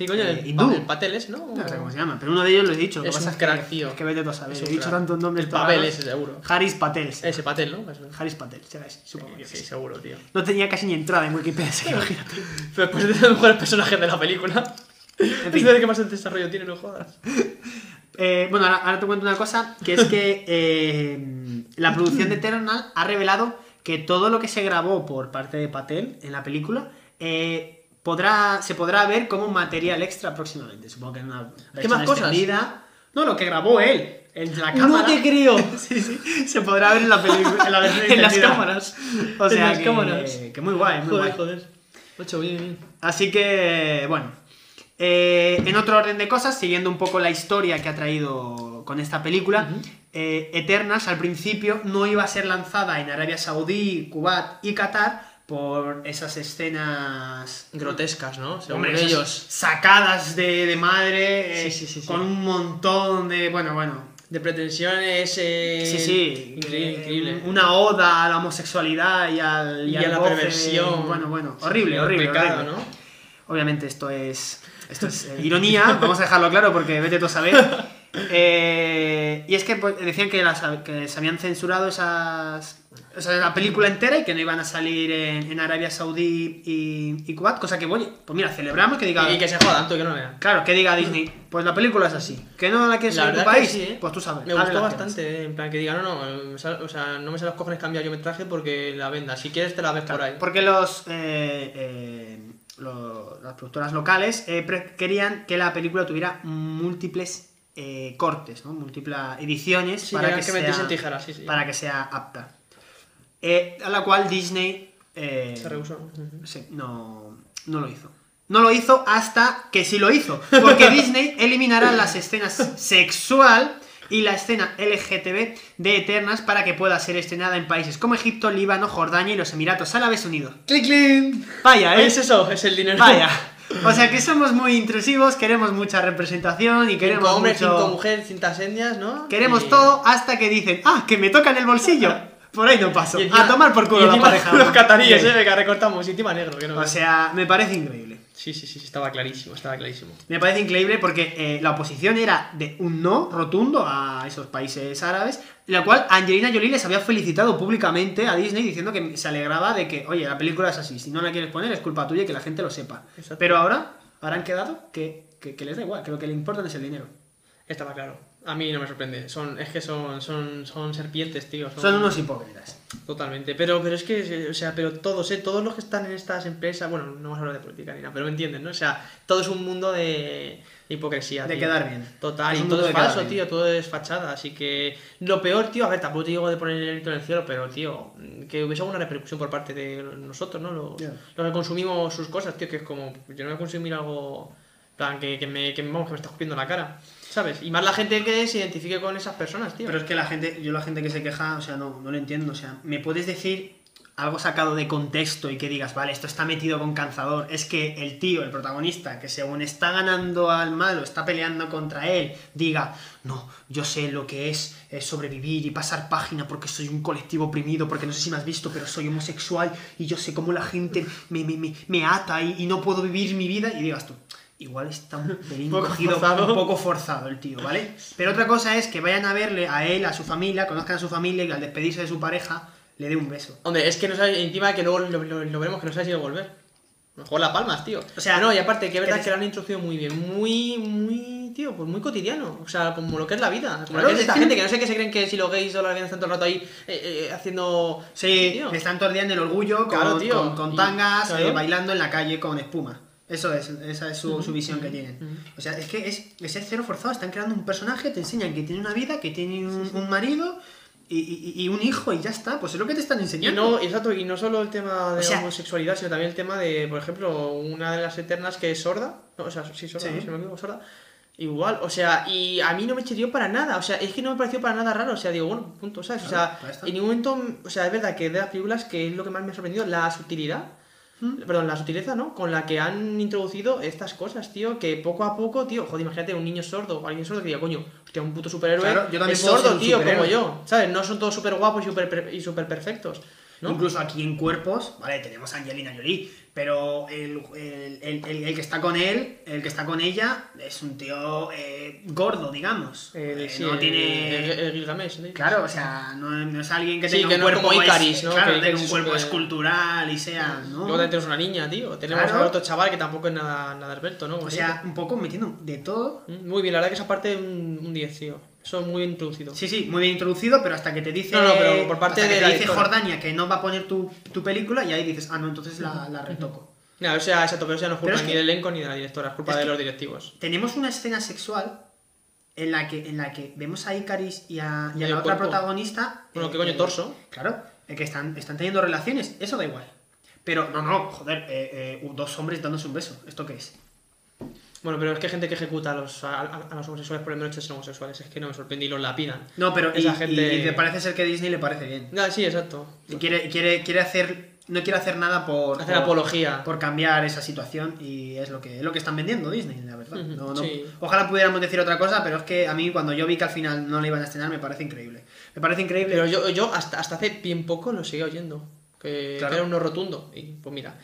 Sí, coño, Eh, el, hindú. el Patel es, ¿no? No sé cómo se llama, pero uno de ellos lo he dicho. Es un crack, tío. Es que vete tú a saber. Es He dicho tantos nombres. El raros. ese, seguro. Haris Patel. Ese Patel, ¿no? Haris Patel, será ese, supongo Sí, seguro, tío. No tenía casi ni entrada en Wikipedia, imagínate. Pero pues es de los mejores personajes de la película. En Es fin. de que más desarrollo tiene, no jodas. Eh, bueno, ahora, ahora te cuento una cosa, que es que eh, la producción de Eternal ha revelado que todo lo que se grabó por parte de Patel en la película eh, podrá, se podrá ver como material extra próximamente. Supongo que en una versión más cosas? No, lo que grabó él en la No cámara. te creo. Sí, sí, se podrá ver en la película, en la versión En las cámaras. O sea, En las que, cámaras. que muy guay, muy Joder, guay. joder. Ocho, bien, bien. Así que, bueno. Eh, en otro orden de cosas, siguiendo un poco la historia que ha traído con esta película, eh, Eternals al principio no iba a ser lanzada en Arabia Saudí, Kuwait y Qatar por esas escenas Grotescas, ¿no? Según Hombre, ellos. sacadas de, de madre, eh, Sí, sí, sí, con un montón de, bueno, bueno, De pretensiones. Eh... sí, sí, Increíble, eh, increíble. una oda a la homosexualidad y al Y al a la goce, perversión. bueno, bueno, horrible, horrible, pecado, horrible. ¿no? Obviamente esto es, esto es eh, ironía, vamos a dejarlo claro porque vete tú a saber. Eh, y es que pues, decían que, las- que se habían censurado esas, o sea, la película entera y que no iban a salir en, en Arabia Saudí y, y Kuwait, cosa que, oye, pues mira, celebramos que diga... Y que se jodan, tú que no vean. Claro, que diga Disney, pues la película es así. Que no la quieres La en tu país, sí, ¿eh? pues tú sabes. Me gustó bastante, eh, en plan que diga, no, no, me o sea, no me salen los cojones cambiar yo metraje porque la venda. Si quieres te la ves por ahí. Porque los, eh, eh, las productoras locales eh, querían que la película tuviera múltiples eh, cortes, ¿no? múltiples ediciones Sí, para, que, que, sea, tijeras, sí, sí. para que sea apta. Eh, a la cual Disney eh, Se rehusó. Sí, no, no lo hizo. No lo hizo hasta que sí lo hizo. Porque Disney eliminará las escenas sexual y la escena LGTB de Eternas para que pueda ser estrenada en países como Egipto, Líbano, Jordania y los Emiratos Árabes Unidos. ¡Clic! Vaya, ¿eh? Es eso, es el dinero. Vaya. O sea que somos muy intrusivos, queremos mucha representación y queremos Cinco hombres, mucho... cinco mujeres, cintas etnias, ¿no? Queremos Y- todo hasta que dicen, ah, que me toca en el bolsillo. Por ahí no paso. encima- a tomar por y culo la pareja. Los cataríes, eh, venga, recortamos. Y encima negro, que no O sea, me parece increíble. Sí, sí, sí, sí, estaba clarísimo, estaba clarísimo. Me parece increíble porque eh, la oposición era de un no rotundo a esos países árabes, la cual Angelina Jolie les había felicitado públicamente a Disney diciendo que se alegraba de que, oye, la película es así, si no la quieres poner es culpa tuya y que la gente lo sepa. Exacto. Pero ahora, ahora han quedado que, que, que les da igual, que lo que le importa es el dinero. Estaba claro. A mí no me sorprende. Son, es que son, son, son serpientes, tío. Son unos hipócritas. Totalmente. Pero, pero es que, o sea, pero todos, ¿eh? Todos los que están en estas empresas, bueno, no vamos a hablar de política ni nada, pero me entienden, ¿no? O sea, todo es un mundo de hipocresía. De tío. quedar bien. Total, Es y todo es falso, tío, todo es fachada. Así que lo peor, tío, a ver, tampoco te digo de poner el grito en el cielo, pero, tío, que hubiese alguna repercusión por parte de nosotros, ¿no? Los, Ya. los que consumimos sus cosas, tío, que es como, yo no voy a consumir algo, plan, que, que me, que, vamos, que me está escupiendo la cara, ¿sabes? Y más la gente que se identifique con esas personas, tío. Pero es que la gente, yo la gente que se queja, o sea, no, no lo entiendo. O sea, ¿me puedes decir algo sacado de contexto y que digas, vale, esto está metido con canzador, es que el tío, el protagonista, que según está ganando al malo, está peleando contra él, diga, no, yo sé lo que es, eh, sobrevivir y pasar página porque soy un colectivo oprimido, porque no sé si me has visto, pero soy homosexual y yo sé cómo la gente me, me, me, me ata y, y no puedo vivir mi vida, y digas tú, igual está un pelín Poco cogido, forzado. un poco forzado el tío, ¿vale? Pero otra cosa es que vayan a verle a él, a su familia, conozcan a su familia y al despedirse de su pareja le dé un beso. Hombre, es que no sabe, encima que luego lo, lo- lo veremos que no sabe si va a volver. Mejor la palmas, tío. O sea, no, y aparte, que es verdad que- que lo han introducido muy bien, muy, muy, tío, pues muy cotidiano. O sea, como lo que es la vida. Como Claro, lo que es es esta que- gente que no sé qué se creen que si los gays o las lesbianas están todo el rato ahí eh, eh, haciendo. Sí, tío. están todo el día en el orgullo con, Claro, tío. con, con Y- tangas, claro. eh, bailando en la calle con espuma. Eso es, esa es su, su visión que tienen. O sea, es que es, es el cero forzado. Están creando un personaje, te enseñan que tiene una vida, que tiene un, un marido y, y- y un hijo y ya está. Pues es lo que te están Y enseñando. no, exacto, y no solo el tema de O sea- homosexualidad, sino también el tema de, por ejemplo, una de las eternas que es sorda. No, o sea, sí, sorda, Sí. no, si no me equivoco, sorda. Igual, o sea, y a mí no me chirrió para nada, o sea, es que no me pareció para nada raro, o sea, digo, bueno, punto, ¿sabes? O Claro, sea, ya está. en ningún momento, o sea, es verdad que de las películas que es lo que más me ha sorprendido, la sutilidad. Perdón, la sutileza, ¿no? Con la que han introducido estas cosas, tío, que poco a poco, tío, joder, imagínate un niño sordo o alguien sordo que diga, coño, hostia, un puto superhéroe Claro, yo también es sordo, tío, como yo, ¿sabes? No son todos súper guapos y súper y súper perfectos, ¿no? Incluso aquí en cuerpos, vale, tenemos a Angelina Jolie, pero el, el- el- que está con él, el que está con ella, es un tío eh, gordo, digamos. Eh, sí, no tiene. el- el Gilgamesh, ¿no? Claro, o sea, no, no es alguien que Sí, tenga que un cuerpo como es- Icaris, ¿no? Claro, Que- tenga que un cuerpo escultural y sea, ¿no? Luego también tenemos una niña, tío. Tenemos Claro. a otro chaval que tampoco es nada, nada esbelto, ¿no? O sea, un poco metiendo de todo. Mm, Muy bien, la verdad que esa parte un, un 10, tío. Eso muy bien introducido. Sí, sí, muy bien introducido, pero hasta que te dice. No, no, pero por parte hasta que de te la dice editora. Jordania que no va a poner tu, tu película y ahí dices, ah, no, entonces la, la retoco. No, o sea, exacto, pero eso ya no es culpa es ni que- del elenco ni de la directora, es culpa es de que- los directivos. Tenemos una escena sexual en la que, en la que vemos a Icaris y a, y a la otra cuerpo. protagonista. Bueno, ¿qué coño, torso? Claro, eh, que están, están teniendo relaciones, eso da igual. Pero no, no, joder, eh, eh, dos hombres dándose un beso, ¿esto qué es? Bueno, pero es que hay gente que ejecuta a los, a, los homosexuales por el mero hecho de ser homosexuales. Es que no me sorprende y los lapidan. No, pero Esa y- gente- y te parece ser que Disney le parece bien. No, sí, exacto. Y quiere, quiere, quiere hacer. No quiere hacer nada por. Hacer por- apología. Por cambiar esa situación y es lo que, es lo que están vendiendo Disney, la verdad. Ujú, No- no- sí. Ojalá pudiéramos decir otra cosa, pero es que a mí cuando yo vi que al final no le iban a estrenar me parece increíble. Me parece increíble. Pero yo, yo hasta, hasta hace bien poco lo seguía oyendo. Que, Claro. que era uno rotundo. Y pues mira.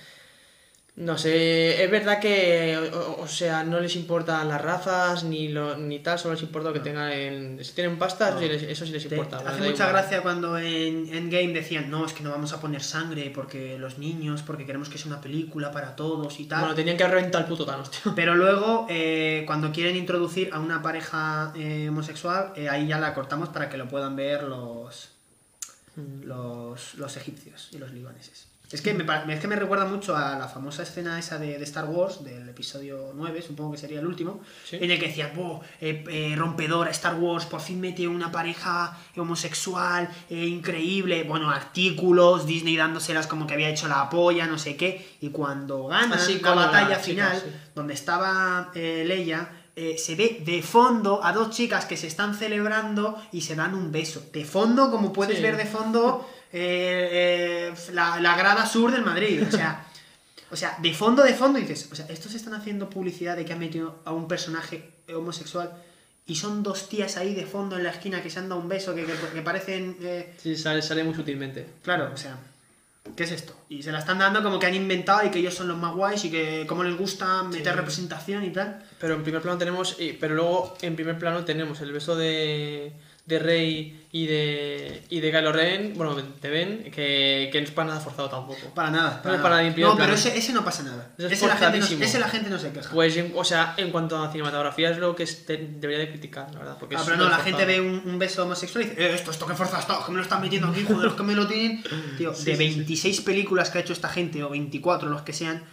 No sé, es verdad que, o, o sea, no les importan las razas ni lo, ni tal, solo les importa que tengan el, si tienen pasta, eso, sí les, eso sí les Te- importa. te hace mucha igual. gracia cuando en Endgame decían, no, es que no vamos a poner sangre porque los niños, porque queremos que sea una película para todos y tal. Bueno, tenían que haber reventado el puto Thanos, tío. Pero luego, eh, cuando quieren introducir a una pareja eh, homosexual, eh, ahí ya la cortamos para que lo puedan ver los, los, los egipcios y los libaneses. Es que, me, es que me recuerda mucho a la famosa escena esa de, de Star Wars, del episodio 9, supongo que sería el último, Sí. en el que decía, "Buh, eh, eh, rompedora, Star Wars, por fin mete una pareja homosexual, eh, increíble, bueno, artículos, Disney dándoselas como que había hecho la polla, no sé qué, y cuando ganan Así la batalla chica, final, sí. donde estaba eh, Leia, eh, se ve de fondo a dos chicas que se están celebrando y se dan un beso. De fondo, como puedes Sí. ver de fondo, eh, eh, la, la grada sur del Madrid. O sea, o sea, de fondo, de fondo dices, o sea, estos están haciendo publicidad de que han metido a un personaje homosexual y son dos tías ahí de fondo en la esquina que se han dado un beso, que, que- que parecen... eh, Sí, sale, sale muy sutilmente. Claro, o sea, ¿qué es esto? Y se la están dando como que han inventado y que ellos son los más guays y que como les gusta meter representación y tal. Pero en primer plano tenemos, pero luego en primer plano tenemos el beso de, de Rey y de, y de Kylo Ren, bueno, de Ben, que, que no es para nada forzado tampoco. Para nada. No para nada primer No, pero ese, ese no pasa nada. Ese es Ese la, gente no, ese la gente no se queja. Pues, o sea, en cuanto a cinematografía es lo que te- debería de criticar, la verdad. Porque Ah, pero no, la gente ve un, un beso homosexual y dice, eh, esto, esto que fuerza está, que me lo están metiendo aquí, joder, que me lo tienen. Tío, Sí, de sí, sí. 26 películas que ha hecho esta gente, o 24, los que sean,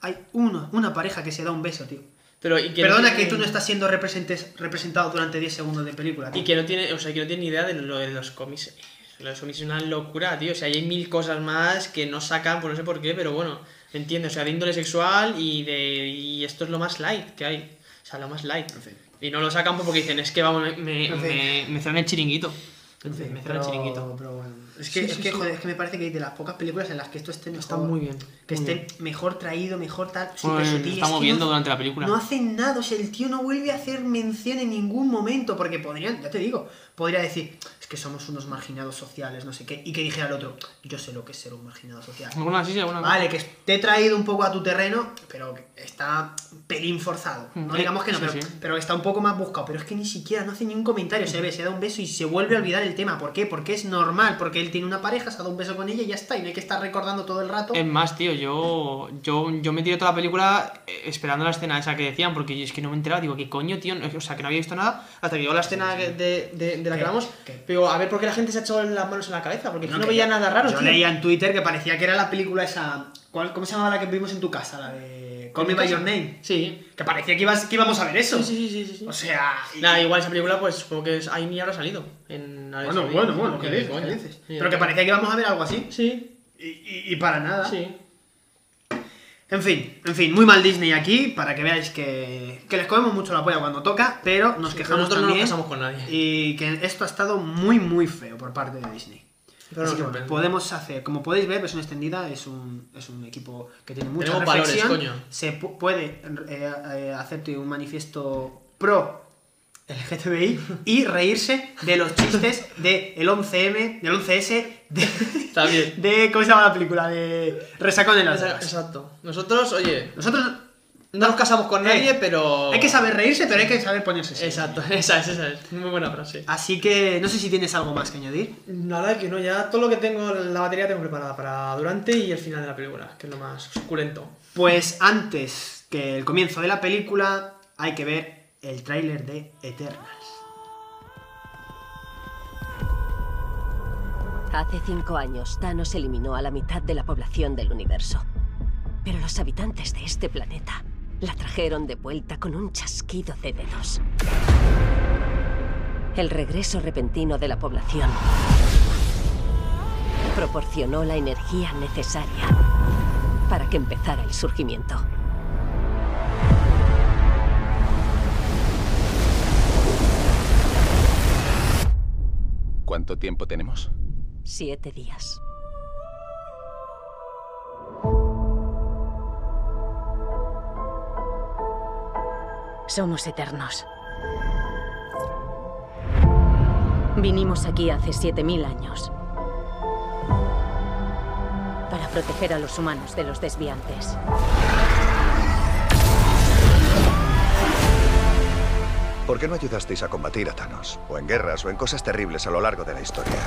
hay uno, una pareja que se da un beso, tío. Pero, y que Perdona no que tú no estás siendo representado durante 10 segundos de película. tío. Y que no tiene, o sea, que no tiene ni idea de lo de los cómics. Los cómics es una locura, tío. O sea, hay mil cosas más que no sacan, por no sé por qué, pero bueno, entiendo. O sea, de índole sexual y de. Y esto es lo más light que hay. O sea, lo más light. En fin. Y no lo sacan porque dicen, es que vamos, me, me, En fin. me, me cerran el chiringuito. Me me Pero, el chiringuito. pero bueno. Es que, Sí, es, sí, que, sí. joder, es que me parece que de las pocas películas en las que esto esté mejor. Está muy bien, Que muy esté mejor traído, mejor tal. Bueno, súper sutil. está Es que moviendo no- durante la película. No hacen nada, o sea, el tío no vuelve a hacer mención en ningún momento, porque podrían, ya te digo, podría decir, es que somos unos marginados sociales, no sé qué, y que dijera el otro, yo sé lo que es ser un marginado social. Alguna sí, sí, alguna. Vale, que te he traído un poco a tu terreno, pero que está un pelín forzado. No Mm, digamos que no, sí, pero, sí. pero está un poco más buscado. Pero es que ni siquiera no hace ni un comentario. Se ve, se da un beso y se vuelve a olvidar el tema. ¿Por qué? Porque es normal, porque él tiene una pareja, se ha dado un beso con ella y ya está. Y no hay que estar recordando todo el rato. Es más, tío, yo, yo, yo me tiré toda la película eh, esperando la escena esa que decían, porque es que no me enteraba, digo, ¿qué coño, tío? O sea, que no había visto nada hasta que llegó la escena de, de, de la que hablamos. Pero a ver por qué la gente se ha echado las manos en la cabeza, porque No, no, veía yo- nada raro, Yo tío. leía en Twitter que parecía que era la película esa. ¿cuál- ¿Cómo se llamaba la que vimos en tu casa? La de Call Me By? Your Name. Sí. Que parecía que, ibas, que íbamos a ver eso. Sí, sí, sí, sí, sí. O sea. y- Nada, igual esa película, pues supongo que es, ahí ni habrá salido. En Arabia Bueno, bueno, bueno, ¿qué dices? ¿Qué dices? Sí, Pero que parecía que íbamos a ver algo así. Sí, Y, y- y para nada. sí. En fin, en fin, muy mal Disney aquí, para que veáis que, que les comemos mucho la polla cuando toca, pero nos quejamos Nosotros no nos también. casamos con nadie. Y que esto ha estado muy, muy feo por parte de Disney. Pero Así que bueno, podemos hacer, como podéis ver, versión extendida es un, es un equipo que tiene mucha Tenemos valores, reflexión. coño. Se pu- puede eh, eh, hacerte un manifiesto pro LGTBI y reírse de los chistes del 11M, del 11S, de, Está bien. de ¿cómo se llama la película? De Resacón en las Vegas. Exacto. Nosotros, oye, Nosotros no nos casamos con Eh, nadie, pero. hay que saber reírse, pero hay que saber ponerse serio. Exacto, esa es, esa es. Muy buena frase. Así que no sé si tienes algo más que añadir. Nada, que no, ya todo lo que tengo, la batería tengo preparada para durante y el final de la película, que es lo más suculento. Pues antes que el comienzo de la película hay que ver el tráiler de Eternals. Hace cinco años, Thanos eliminó a la mitad de la población del universo. Pero los habitantes de este planeta la trajeron de vuelta con un chasquido de dedos. El regreso repentino de la población proporcionó la energía necesaria para que empezara el surgimiento. ¿Cuánto tiempo tenemos? Siete días. Somos eternos. Vinimos aquí hace 7.000 años para proteger a los humanos de los desviantes. ¿Por qué no ayudasteis a combatir a Thanos? O en guerras o en cosas terribles a lo largo de la historia.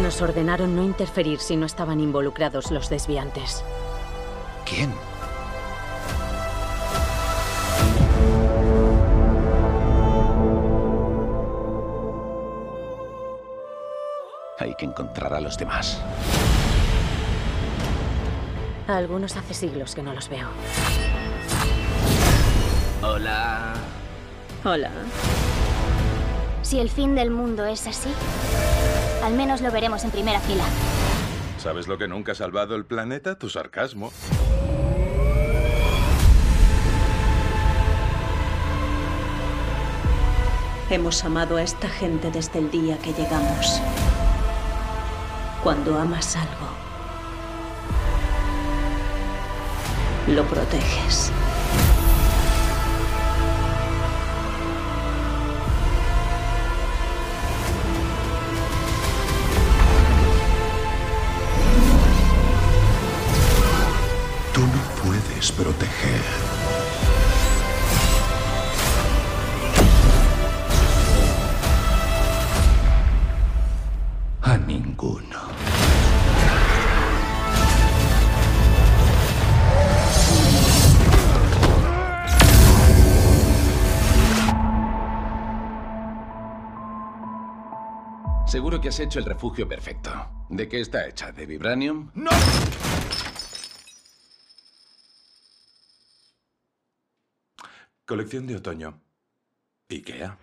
Nos ordenaron no interferir si no estaban involucrados los desviantes. ¿Quién? Hay que encontrar a los demás. A algunos hace siglos que no los veo. Hola. Hola. Si el fin del mundo es así, al menos lo veremos en primera fila. ¿Sabes lo que nunca ha salvado el planeta? Tu sarcasmo. Hemos amado a esta gente desde el día que llegamos. Cuando amas algo, lo proteges. Que has hecho el refugio perfecto. ¿De qué está hecha? ¿De vibranium? ¡No! Colección de otoño. Ikea.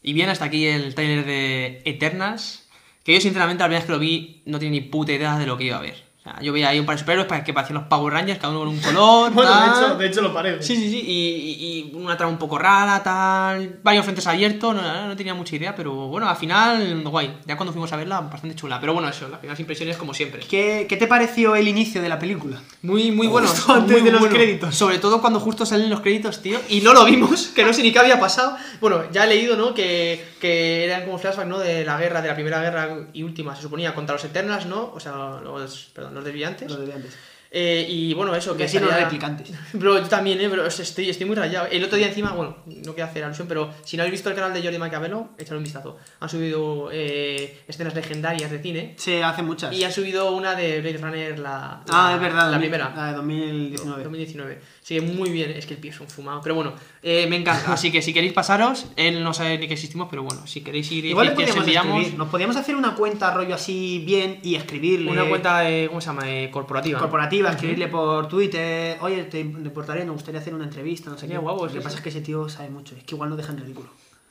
Y bien, hasta aquí el trailer de Eternals. Que yo, sinceramente, la primera vez que lo vi, no tenía ni puta idea de lo que iba a ver. Yo veía ahí un par de superhéroes para que parecían los Power Rangers, cada uno con un color. Bueno, de hecho, de hecho lo parece. Sí, sí, sí. Y, y- y una trama un poco rara, tal. Varios frentes abiertos, no, no tenía mucha idea, pero bueno, al final, guay. Ya cuando fuimos a verla, bastante chula. Pero bueno, eso, las primeras impresiones como siempre. ¿Qué, qué te pareció el inicio de la película? Muy, muy bueno. Justo antes muy de los bueno. créditos. Sobre todo cuando justo salen los créditos, tío. Y no lo vimos, que no sé ni qué había pasado. Bueno, ya he leído, ¿no? Que, que eran como flashbacks, ¿no? De la guerra, de la primera guerra y última, se suponía, contra los Eternals, ¿no? O sea, los, perdón, los desviantes. Los desviantes. Eh, y bueno, eso, que sí, los salía- replicantes. Bro, yo también, eh, bro, estoy, estoy muy rayado. El otro día encima, bueno, no quiero hacer alusión, pero si no habéis visto el canal de Jordi Macabelo, echadle un vistazo. Han subido eh, escenas legendarias de cine. Se hacen muchas. Y han subido una de Blade Runner, la, Ah, la- es verdad. la 2000, primera. La de 2019. 2019. Sigue muy bien, es que el pie es un fumado. Pero bueno, eh, me encanta. Así que si queréis pasaros, él no sabe ni que existimos, pero bueno, si queréis ir y Igual le podríamos enviamos escribir. Nos podíamos hacer una cuenta rollo así bien y escribirle. una cuenta, eh, ¿cómo se llama? Corporativa. Corporativa, Ujú. escribirle por Twitter, oye, te importaría, me gustaría hacer una entrevista, no sé qué. guapo, Lo que pasa es que ese tío sabe mucho, es que igual no deja en ridículo.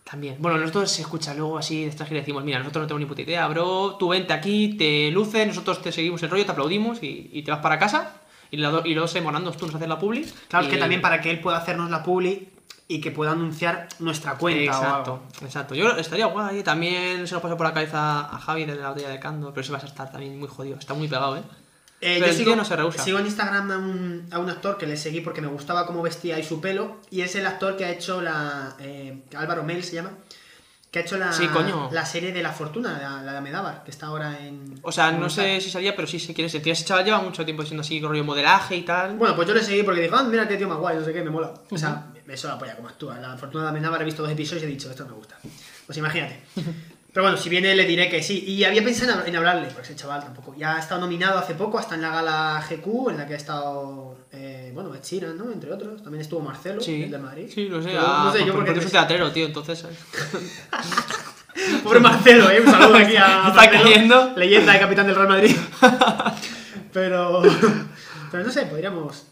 También. Bueno, nosotros se escucha luego así de estas que le decimos, mira, nosotros no tenemos ni puta idea, bro, tú vente aquí, te luces, nosotros te seguimos el rollo, te aplaudimos y, y te vas para casa y, la y luego se morando tú nos haces la publi. Claro, es que también para que él pueda hacernos la publi y que pueda anunciar nuestra cuenta. o Exacto, algo. exacto. Yo estaría guay. También se lo paso por la cabeza a Javi de la botella de Cando, pero ese vas a estar también muy jodido. Está muy pegado, ¿eh? Eh, Pero yo el sigo, tío no se rehúsa. sigo en Instagram a un, a un actor que le seguí porque me gustaba cómo vestía y su pelo. Y es el actor que ha hecho la. eh, Álvaro Mel se llama. Que ha hecho la, Sí, coño. la serie de La Fortuna, la, la de Amenábar, que está ahora en. O sea, en no sé si salía, pero sí sé quién es. El tío ese chaval lleva mucho tiempo siendo así, rollo modelaje y tal. Bueno, pues yo le seguí porque dijo, ah, mira qué tío más guay, no sé qué, me mola. O sea, me suena la polla como actúa. La Fortuna de Amenábar he visto dos episodios y he dicho, esto me gusta. Pues imagínate. Pero bueno, si viene le diré que sí. Y había pensado en, hab- en hablarle, porque ese chaval tampoco. Ya ha estado nominado hace poco, hasta en la gala GQ, en la que ha estado, eh, bueno, Sheeran, ¿no? Entre otros. También estuvo Marcelo, Sí. el de Madrid. Sí, lo sé. Ah, no sé, yo por- porque... porque soy teatrero, tío, entonces. ¿sabes? Pobre Marcelo, ¿eh? Un saludo aquí a Está Marcelo, cayendo. Leyenda y capitán del Real Madrid. Pero... Pero no sé, podríamos...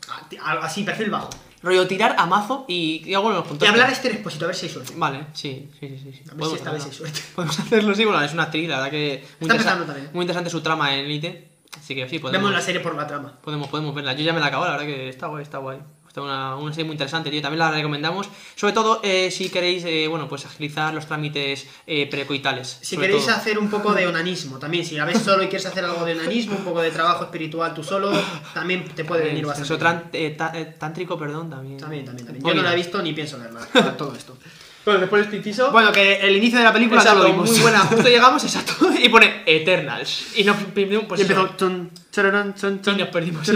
así, perfil bajo. Rollo tirar a mazo y, y hago los puntos. Y hablar este Expósito, a ver si hay suerte. Vale, sí, sí, sí. sí. A ver si esta vez hay suerte. Podemos hacerlo, sí. Bueno, es una actriz, la verdad que. Muy, Está interesa- empezando también. muy interesante su trama en Elite. Así que sí, podemos. Vemos la serie por la trama. Podemos, podemos verla. Yo ya me la acabo, la verdad que está guay, está guay. Está una, una serie muy interesante, tío. También la recomendamos. Sobre todo eh, si queréis, eh, bueno, pues agilizar los trámites eh, precoitales. Si queréis todo. hacer un poco de onanismo, también, si la ves solo y quieres hacer algo de onanismo, un poco de trabajo espiritual tú solo, también te puede venir Eh, bastante. Eso eh, eh, tántrico, perdón, también. También, también, también. Yo no la he visto ni pienso verla, todo esto. Bueno, después el inciso. Bueno, que el inicio de la película ya Exacto, lo vimos. muy buena. Justo llegamos, exacto. Y pone Eternals. Y nos perdimos, pues y empezó... chararán, chun, chun, Y nos perdimos.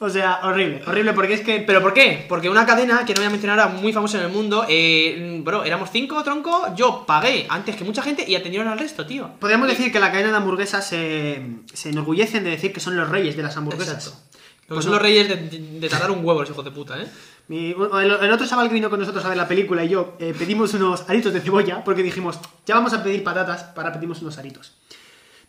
O sea, horrible, horrible, porque es que... ¿Pero por qué? Porque una cadena que no voy a mencionar ahora muy famosa en el mundo, eh, bro, éramos cinco, tronco, yo pagué antes que mucha gente y atendieron al resto, tío. Podríamos decir que la cadena de hamburguesas se, se enorgullecen de decir que son los reyes de las hamburguesas. Exacto. Pues Pues son no. los reyes de, de- de tardar un huevo, los hijos de puta, ¿eh? Mi- el, el otro chaval que vino con nosotros a ver la película y yo eh, pedimos unos aritos de cebolla porque dijimos, ya vamos a pedir patatas, para pedimos unos aritos.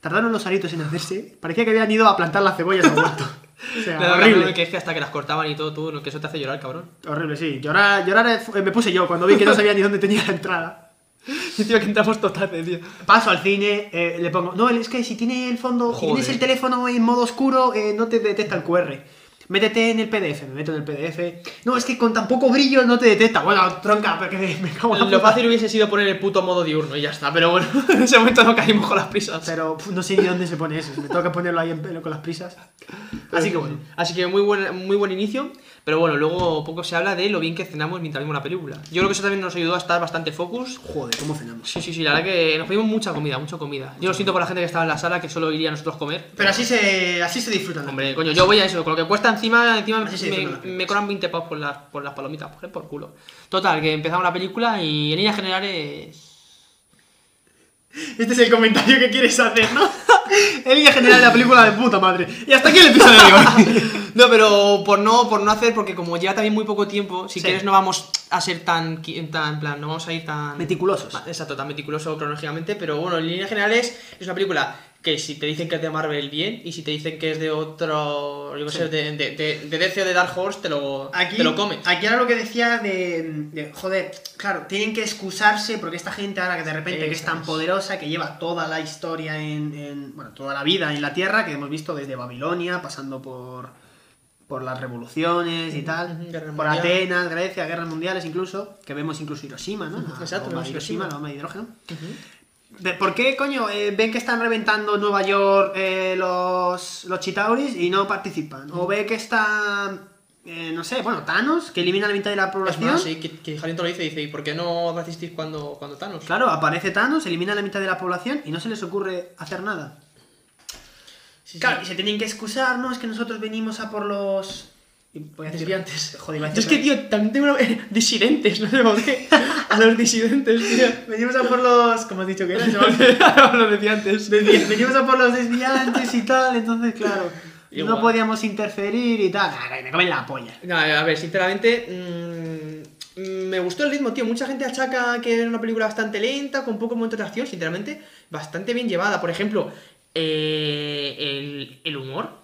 Tardaron los aritos en hacerse, parecía que habían ido a plantar las cebollas al huerto. O sea, Le da horrible. Que es que hasta que las cortaban y todo, tú, que eso te hace llorar, cabrón. Horrible, sí. Llorar, llorar eh, me puse yo cuando vi que no sabía ni dónde tenía la entrada. Y tío, que entramos total, tío. Paso al cine, eh, le pongo, no, es que si tiene el fondo, si Joder. tienes el teléfono en modo oscuro, eh, no te detecta el QR. Métete en el PDF, me meto en el PDF. No, es que con tan poco brillo no te detecta. Bueno, tronca, porque me, cago en la Lo puta. fácil hubiese sido poner el puto modo diurno y ya está, pero bueno, en ese momento no caímos con las prisas. Pero pf, no sé ni dónde se pone eso. Me que ponerlo ahí en pelo con las prisas. Así que bueno. Así que muy buen, muy buen inicio, pero bueno, luego poco se habla de lo bien que cenamos mientras vimos la película. Yo creo que eso también nos ayudó a estar bastante focus. Joder, ¿cómo cenamos? Sí, sí, sí, la verdad que nos pedimos mucha comida, mucha comida. Yo lo siento por la gente que estaba en la sala, que solo iría a nosotros comer. Pero así se, así se disfrutan. Hombre, coño, yo voy a eso, con lo que cuesta encima, encima me, me cobran 20 pavos por las, por las palomitas, por, por culo. Total, que empezamos la película y en líneas generales... Este es el comentario que quieres hacer, ¿no? en línea general la película de puta madre. Y hasta aquí el episodio de hoy. No, pero por no, por no hacer, porque como lleva también muy poco tiempo, si Sí. quieres no vamos a ser tan, tan, plan, no vamos a ir tan... Meticulosos. Exacto, tan meticuloso cronológicamente, pero bueno, en líneas generales es una película que si te dicen que es de Marvel, bien, y si te dicen que es de otro, yo qué sé, de, de, de, de DC o de Dark Horse, te lo, Aquí, te lo comes. aquí era lo que decía de, de, joder, claro, tienen que excusarse porque esta gente ahora que de repente que es tan poderosa, que lleva toda la historia en, en- bueno, toda la vida en la Tierra, que hemos visto desde Babilonia, pasando por, por las revoluciones y tal, Guerra por Mundial. Atenas, Grecia, guerras mundiales incluso, que vemos incluso Hiroshima, ¿no? La Exacto, bomba Hiroshima, Hiroshima. la bomba de hidrógeno. De- ¿Por qué, coño, eh, ven que están reventando Nueva York eh, los, los Chitauris y no participan? ¿O ve que está, eh, no sé, bueno, Thanos, que elimina la mitad de la Es población? más, sí, que, que Harrington lo dice, dice, ¿y por qué no resistís cuando, cuando Thanos? Claro, aparece Thanos, elimina la mitad de la población y no se les ocurre hacer nada. Claro, y se tienen que excusar, no, es que nosotros venimos a por los... y voy a decir- Desviantes. Joder, Yo es que, tío, también tengo una... disidentes, no sé por qué. A los disidentes, tío. Venimos a por los... ¿Cómo has dicho que eran? Los desviantes. Desvi- Venimos a por los desviantes y tal, entonces, claro, Igual. no podíamos interferir y tal. Ah, me comen la polla. No, a ver, sinceramente, mm, me gustó el ritmo, tío. Mucha gente achaca que era una película bastante lenta, con poco momento de acción, sinceramente, bastante bien llevada. Por ejemplo, eh, el, el humor.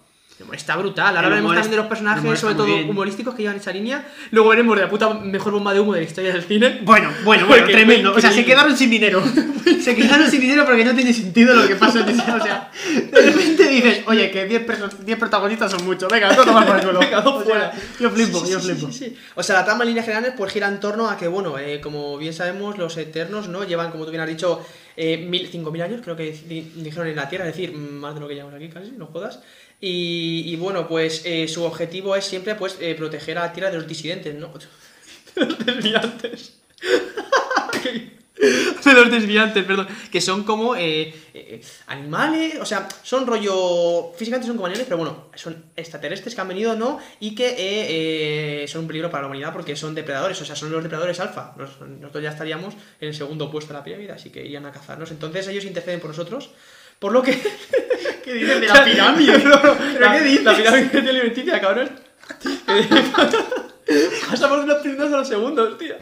Está brutal. Ahora hablaremos también de los personajes, sobre todo bien. humorísticos, que llevan esa línea. Luego veremos de la puta mejor bomba de humo de la historia del cine. Bueno, bueno, bueno, tremendo. O sea, se quedaron sin dinero. se quedaron sin dinero porque no tiene sentido lo que pasa O sea, de repente dices, oye, que 10 perso- 10 protagonistas son muchos. Venga, todo tomar por el culo. Venga, O sea, fuera. Yo flipo, Sí, yo flipo. sí, sí. O sea, la trama en líneas generales pues gira en torno a que, bueno, eh, como bien sabemos, los Eternos, ¿no? Llevan, como tú bien has dicho, eh, mil, 5.000 años, creo que di- dijeron en la Tierra, es decir, más de lo que llevamos aquí casi, no jodas. Y, bueno, pues eh, su objetivo es siempre pues eh, proteger a la Tierra de los disidentes, ¿no? De los desviantes. de los desviantes, perdón. Que son como eh, eh, animales, o sea, son rollo. Físicamente son como animales, pero bueno, son extraterrestres que han venido, ¿no? Y que eh, eh, son un peligro para la humanidad porque son depredadores, o sea, son los depredadores alfa. Nos- Nosotros ya estaríamos en el segundo puesto de la pirámide, así que irían a cazarnos. Entonces ellos interceden por nosotros. Por lo que. ¿Qué dices de la pirámide? No, no, ¿Pero la, qué dices? La pirámide alimenticia, cabrón. Pasamos de los primeros a los segundos, tío.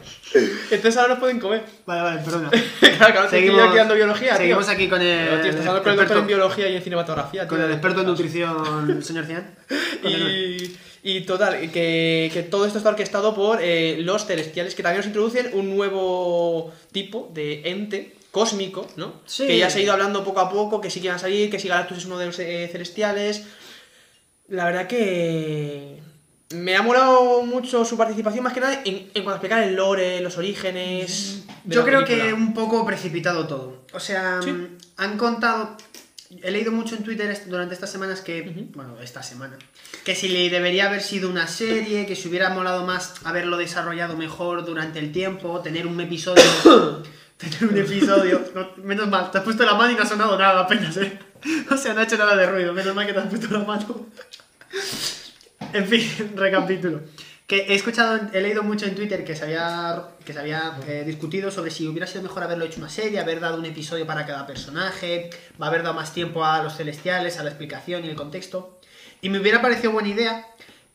Entonces ahora nos pueden comer. Vale, vale, perdona. claro, claro, Seguimos- aquí dando biología, seguimos tío. aquí con el Pero, tío, estás hablando con el doctor en biología y en cinematografía, Con tío. el experto en nutrición, señor Cian. Y, y total, que, que todo esto está orquestado por eh, los celestiales, que también nos introducen un nuevo tipo de ente cósmico, ¿no? Sí. Que ya se ha ido hablando poco a poco, que sí que van a salir, que si Galactus es uno de los eh, celestiales. La verdad que me ha molado mucho su participación, más que nada en, en cuanto a explicar el lore, los orígenes. Yo creo película. que un poco precipitado todo. O sea, han contado. He leído mucho en Twitter durante estas semanas que. Bueno, esta semana. Que si le debería haber sido una serie, que si hubiera molado más haberlo desarrollado mejor durante el tiempo, tener un episodio. tener un episodio. no, menos mal, te has puesto la mano y no ha sonado nada apenas, eh. O sea, no ha hecho nada de ruido. Menos mal que te has puesto la mano. En fin, recapitulo. Que he escuchado, he leído mucho en Twitter que se había, que se había eh, discutido sobre si hubiera sido mejor haberlo hecho una serie, haber dado un episodio para cada personaje, haber dado más tiempo a los celestiales, a la explicación y el contexto. Y me hubiera parecido buena idea,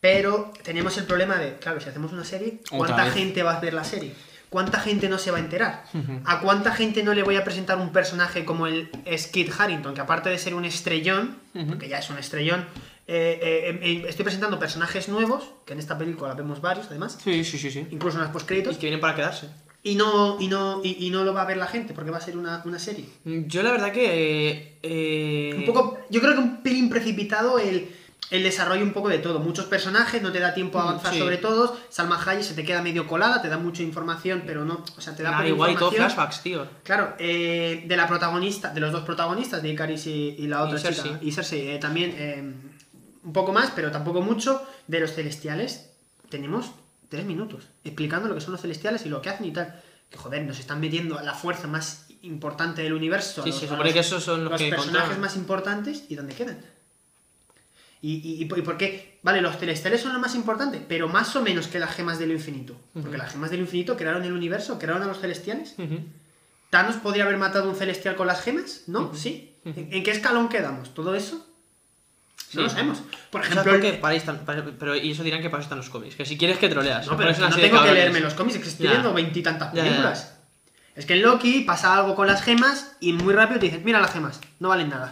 pero tenemos el problema de, claro, si hacemos una serie, ¿cuánta gente va a ver la serie? ¿Cuánta gente no se va a enterar? ¿A cuánta gente no le voy a presentar un personaje como el Skid Harrington, que aparte de ser un estrellón, porque ya es un estrellón, eh, eh, eh, estoy presentando personajes nuevos, que en esta película vemos varios además, Sí, sí, sí, sí. incluso en las postcréditos, Y que vienen para quedarse. y no, y, no, y, y no lo va a ver la gente, porque va a ser una, una serie. Yo la verdad que... eh, Un poco, yo creo que un pelín precipitado el, el desarrollo un poco de todo. Muchos personajes, no te da tiempo a Mm, avanzar sí. sobre todos. Salma Hayek se te queda medio colada, te da mucha información, pero no, o sea, te da Nah, igual y todo flashbacks, tío. Claro, eh, de la protagonista, de los dos protagonistas, de Icaris y, y la Y otra chica, Cersei. y Cersei, eh, también eh, un poco más, pero tampoco mucho. De los celestiales, tenemos tres minutos explicando lo que son los celestiales y lo que hacen y tal. Que joder, nos están metiendo a la fuerza más importante del universo. Sí, los- se supone los- que esos son los, los que personajes más importantes y dónde quedan. ¿Y, y, y por- qué? Vale, los celestiales son lo más importante, pero más o menos que las gemas del infinito. Porque las gemas del infinito crearon el universo, crearon a los celestiales. ¿Thanos podría haber matado a un celestial con las gemas? ¿No? ¿Sí? ¿En, en qué escalón quedamos? ¿Todo eso? No lo sabemos. Por ¿Sabes ejemplo, Para están- para- pero y eso dirán que para eso están los cómics. Que si quieres que troleas. No, pero que no tengo que leerme los cómics, es que estoy Ya. viendo veintitantas Ya, ya, ya. películas. Es que en Loki pasa algo con las gemas y muy rápido te dicen, mira las gemas, no valen nada.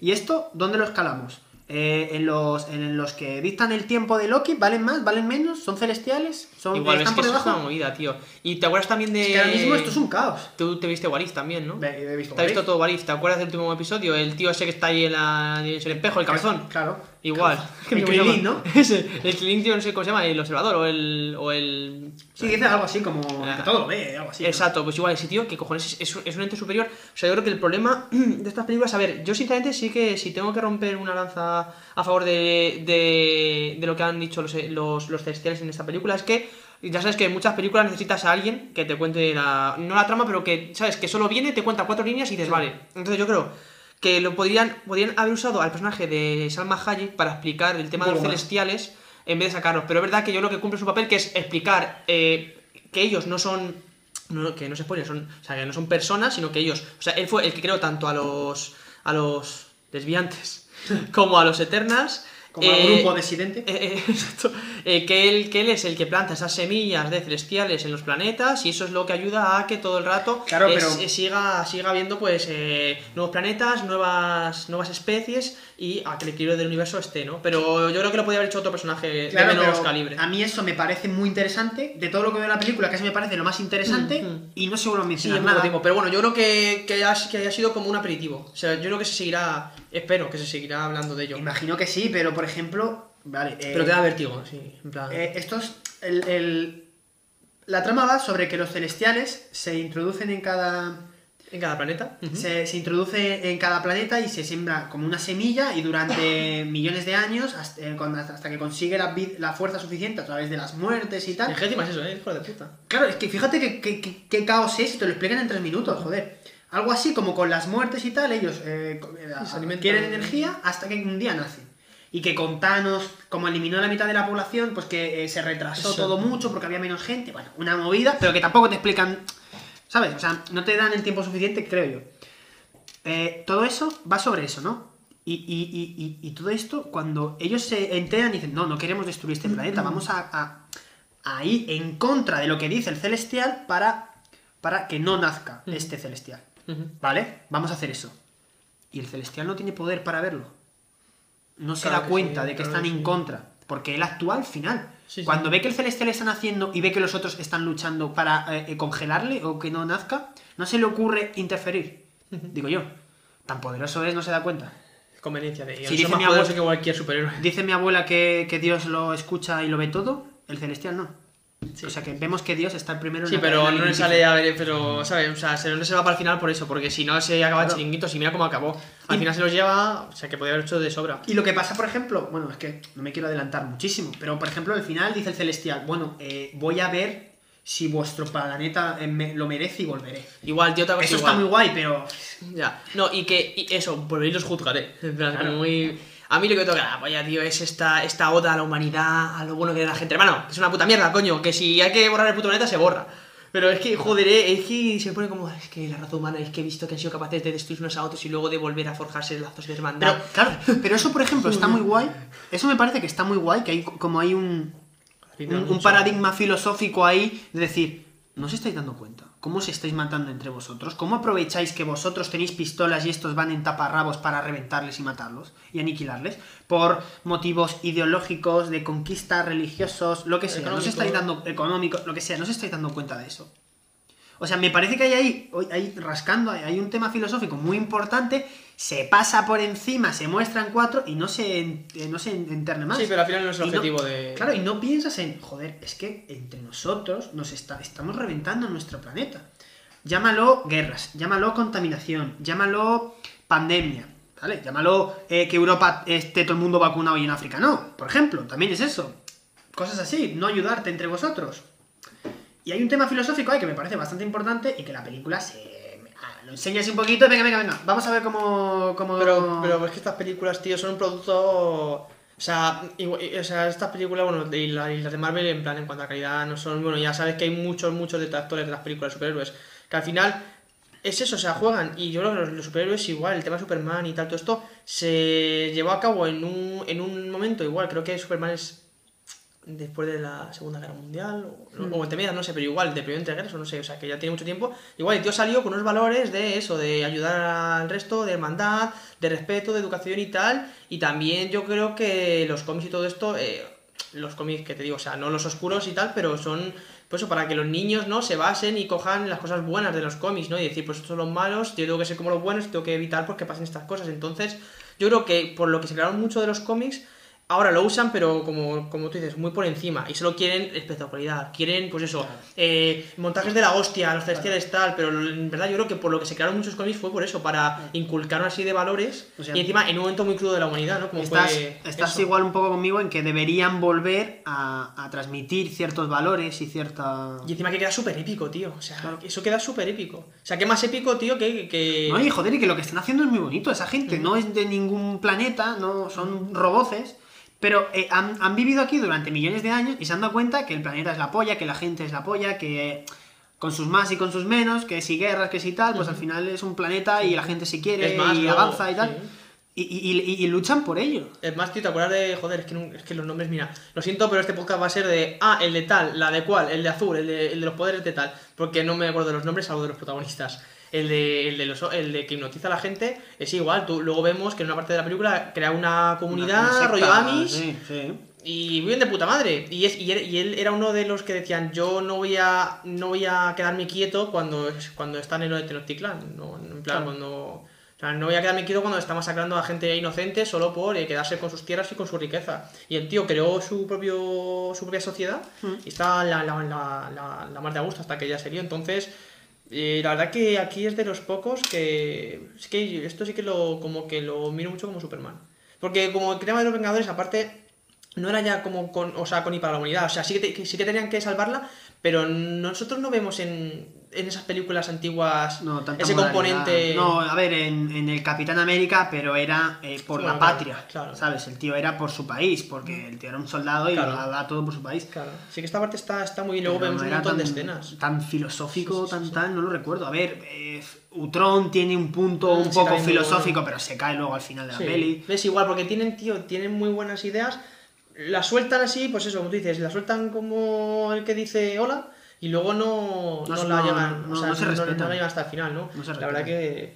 ¿Y esto dónde lo escalamos? Eh, en, los, en los que dictan el tiempo de Loki, ¿valen más? ¿Valen menos? ¿Son celestiales? ¿Son, Igual, es ¿Están que por eso es debajo? una movida, tío. Y te acuerdas también de. Es que ahora mismo esto es un caos. Tú te viste Warif también, ¿no? He visto Te has visto todo Warif. ¿Te acuerdas del último episodio? El tío ese que está ahí en, la, en el espejo, el cabezón. Claro. Igual. El. Krillin, ¿no? Ese. El Krillin, tío, no sé cómo se llama. El observador o el. O el... Sí, dice algo así como que todo lo ve, algo así. ¿no? Exacto, pues igual ese tío, que cojones es, es, es un ente superior. O sea, yo creo que el problema de estas películas, a ver, yo sinceramente sí que si tengo que romper una lanza a favor de, de, de lo que han dicho los, los, los celestiales en esta película, es que ya sabes que en muchas películas necesitas a alguien que te cuente la. No la trama, pero que, ¿sabes? Que solo viene, te cuenta cuatro líneas y dices, vale. Entonces yo creo que lo podrían, podrían haber usado al personaje de Salma Hayek para explicar el tema de los más. celestiales en vez de sacarlos. Pero es verdad que yo lo que cumple su papel, que es explicar eh, que ellos no son. no- que no se spoiler, son. O sea, que no son personas, sino que ellos. O sea, él fue el que creó tanto a los. a los desviantes como a los Eternals. Como al grupo disidente. eh, eh. Eh, que, él, que él es el que planta esas semillas de celestiales en los planetas y eso es lo que ayuda a que todo el rato Claro, es- pero- eh, siga, siga habiendo pues eh, nuevos planetas, nuevas, nuevas especies y a que el equilibrio del universo esté, ¿no? Pero yo creo que lo podría haber hecho otro personaje Claro, de menos calibre. a mí eso me parece muy interesante. De todo lo que veo en la película, casi me parece lo más interesante. Y no se vuelve a Sí, mencionar en poco nada. tiempo. Pero bueno, yo creo que, que, haya, que haya sido como un aperitivo. O sea, yo creo que se seguirá, espero que se seguirá hablando de ello. Imagino que sí, pero por ejemplo, vale. eh, Pero te da vértigo, sí, en plan... eh, estos, el, el- la trama va sobre que los celestiales se introducen en cada. En cada planeta. se, se introduce en cada planeta y se siembra como una semilla y durante millones de años hasta, eh, hasta que consigue la, la fuerza suficiente a través de las muertes y tal. El es eso, ¿eh? Hijo de puta. Claro, es que fíjate que, que- que- qué caos es y te lo explican en tres minutos, joder. Algo así como con las muertes y tal, ellos eh, eh, energía hasta que un día nacen. Y que con Thanos, como eliminó la mitad de la población, pues que eh, se retrasó Eso. todo mucho porque había menos gente. Bueno, una movida, pero que tampoco te explican, ¿sabes? O sea, no te dan el tiempo suficiente, creo yo. Eh, todo eso va sobre eso, ¿no? Y, y- y- y- y todo esto, cuando ellos se enteran y dicen, no, no queremos destruir este planeta, vamos a, a- a ir en contra de lo que dice el celestial para, para que no nazca este celestial. ¿Vale? Vamos a hacer eso. Y el celestial no tiene poder para verlo. No se da cuenta sí, de que claro están que en sí. contra. Porque él actúa al final. Sí, sí. Cuando ve que el celestial están haciendo y ve que los otros están luchando para eh, eh, congelarle o que no nazca, no se le ocurre interferir. Digo yo. Tan poderoso es, no se da cuenta. Conveniencia de ellos. Si Son dice mi abuela- que cualquier superhéroe. Dice mi abuela que, que Dios lo escucha y lo ve todo, el celestial no. O sea que vemos que Dios está primero en Sí, pero no le sale a ver, pero, ¿sabes? O sea, se lo reserva para el final por eso, porque si no se acaba el Claro. chiringuito, si mira cómo acabó. Al Y- final se los lleva, o sea, que podría haber hecho de sobra. Y lo que pasa, por ejemplo, bueno, es que no me quiero adelantar muchísimo, pero por ejemplo, al final dice el celestial, bueno, eh, voy a ver si vuestro planeta eh, lo merece y volveré. Igual, tío, otra cosa Eso igual. está muy guay, pero Ya. No, y que y eso, volveréis los juzgaré. En plan, Claro. muy... A mí lo que me toca la polla, tío, es esta, esta oda a la humanidad, a lo bueno que es la gente. Hermano, es una puta mierda, coño, que si hay que borrar el puto planeta, se borra. Pero es que, joder, eh, es que se pone como, es que la raza humana, es que he visto que han sido capaces de destruir unos a otros y luego de volver a forjarse lazos de hermandad. Pero, claro, pero eso, por ejemplo, está muy guay. Eso me parece que está muy guay, que hay como hay un, un, un paradigma filosófico ahí de decir, ¿no os estáis dando cuenta? ¿Cómo os estáis matando entre vosotros? ¿Cómo aprovecháis que vosotros tenéis pistolas y estos van en taparrabos para reventarles y matarlos y aniquilarles? Por motivos ideológicos, de conquista, religiosos, lo que sea. ¿No os Económico. estáis dando, económico, lo que sea, no os estáis dando cuenta de eso? O sea, me parece que hay ahí, rascando, hay- un tema filosófico muy importante, se pasa por encima, se muestran cuatro y no se, eh, no se en- enterne más. Sí, pero al final no es el Y objetivo de- Claro, y no piensas en, joder, es que entre nosotros nos está, estamos reventando nuestro planeta. Llámalo guerras, llámalo contaminación, llámalo pandemia, ¿vale? Llámalo eh, que Europa esté todo el mundo vacunado y en África no, por ejemplo, también es eso. Cosas así, no ayudarte entre vosotros. Y hay un tema filosófico ahí que me parece bastante importante y que la película se... ah, lo enseña así un poquito, venga, venga, venga, vamos a ver cómo... cómo... Pero, pero es que estas películas, tío, son un producto. O sea, o sea, estas películas, bueno, y, la- las de Marvel, en plan, en cuanto a calidad, no son. Bueno, ya sabes que hay muchos, muchos detractores de las películas de superhéroes. Que al final es eso, o sea, juegan. Y yo creo que los, los superhéroes, igual, el tema de Superman y tal, todo esto, se llevó a cabo en un, en un momento igual. Creo que Superman es. Después de la Segunda Guerra Mundial, o, Mm. o entre medias, no sé, pero igual, de periodo entre guerras, o no sé, o sea, que ya tiene mucho tiempo. Igual el tío salió con unos valores de eso, de ayudar al resto, de hermandad, de respeto, de educación y tal. Y también yo creo que los cómics y todo esto, eh, los cómics que te digo, o sea, no los oscuros y tal, pero son, pues eso, para que los niños, ¿no? Se basen y cojan las cosas buenas de los cómics, ¿no? Y decir, pues estos son los malos, yo tengo que ser como los buenos, tengo que evitar pues que pasen estas cosas. Entonces, yo creo que por lo que se crearon mucho de los cómics, ahora lo usan, pero como, como tú dices, muy por encima. Y solo quieren espectacularidad. Quieren, pues eso, eh, montajes de la hostia, los celestiales tal. Pero en verdad yo creo que por lo que se crearon muchos cómics fue por eso, para inculcar una serie de valores. O sea, y encima en un momento muy crudo de la humanidad, ¿no? Como Estás, fue estás igual un poco conmigo en que deberían volver a, a transmitir ciertos valores y cierta... Y encima que queda súper épico, tío. O sea, eso queda súper épico. O sea, que más épico, tío, que... que... No, y joder, y que lo que están haciendo es muy bonito. Esa gente no es de ningún planeta, no son roboces, pero eh, han, han vivido aquí durante millones de años y se han dado cuenta que el planeta es la polla, que la gente es la polla, que con sus más y con sus menos, que si guerras, que si tal, pues al final es un planeta y la gente se quiere más, y avanza y tal. sí. Y, y- y- y luchan por ello. Es más, tío, ¿te acuerdas de. Joder, es que, no- es que los nombres, mira. Lo siento, pero este podcast va a ser de. Ah, el de tal, la de cual, el de azul, el de, el de los poderes de tal. Porque no me acuerdo de los nombres, salvo de los protagonistas. El de, el de, los, el de que hipnotiza a la gente es igual. Tú, luego vemos que en una parte de la película crea una comunidad, Una rollo Amis. sí, sí. Y viven de puta madre. Y, es, y, él, y él era uno de los que decían: Yo no voy a, no voy a quedarme quieto cuando, cuando están en lo de Tenochtitlan. No, en plan, Claro. cuando. O sea, no voy a quedarme quieto cuando está masacrando a gente inocente solo por eh, quedarse con sus tierras y con su riqueza. Y el tío creó su propio su propia sociedad y está la, la, la, la, la más de a gusto hasta que ya sería. Entonces, la verdad que aquí es de los pocos que. Es que esto sí que lo como que lo miro mucho como Superman. Porque como el tema de los Vengadores, aparte, no era ya como con, o sea, con para la humanidad. O sea, sí que sí que tenían que salvarla, pero nosotros no vemos en, en esas películas antiguas ese componente. No, a ver, en, en el Capitán América, pero era eh, por Bueno, la claro, patria, claro. ¿sabes? El tío era por su país, porque el tío era un soldado y Claro. lo daba todo por su país. Claro. Sí que esta parte está, está muy bien. Luego Pero vemos no un montón de escenas. Tan filosófico, tan tal, no lo recuerdo. A ver, eh, Utron tiene un punto un Mm, Sí, poco filosófico, bueno. pero se cae luego al final de la Sí. peli. Es igual, porque tienen, tío, tienen muy buenas ideas. Las sueltan así, pues eso, como tú dices, las sueltan como el que dice hola. Y luego no, No no, se- la llegan, no- o sea, no se respetan. llegan hasta el final, ¿no? Se la verdad que.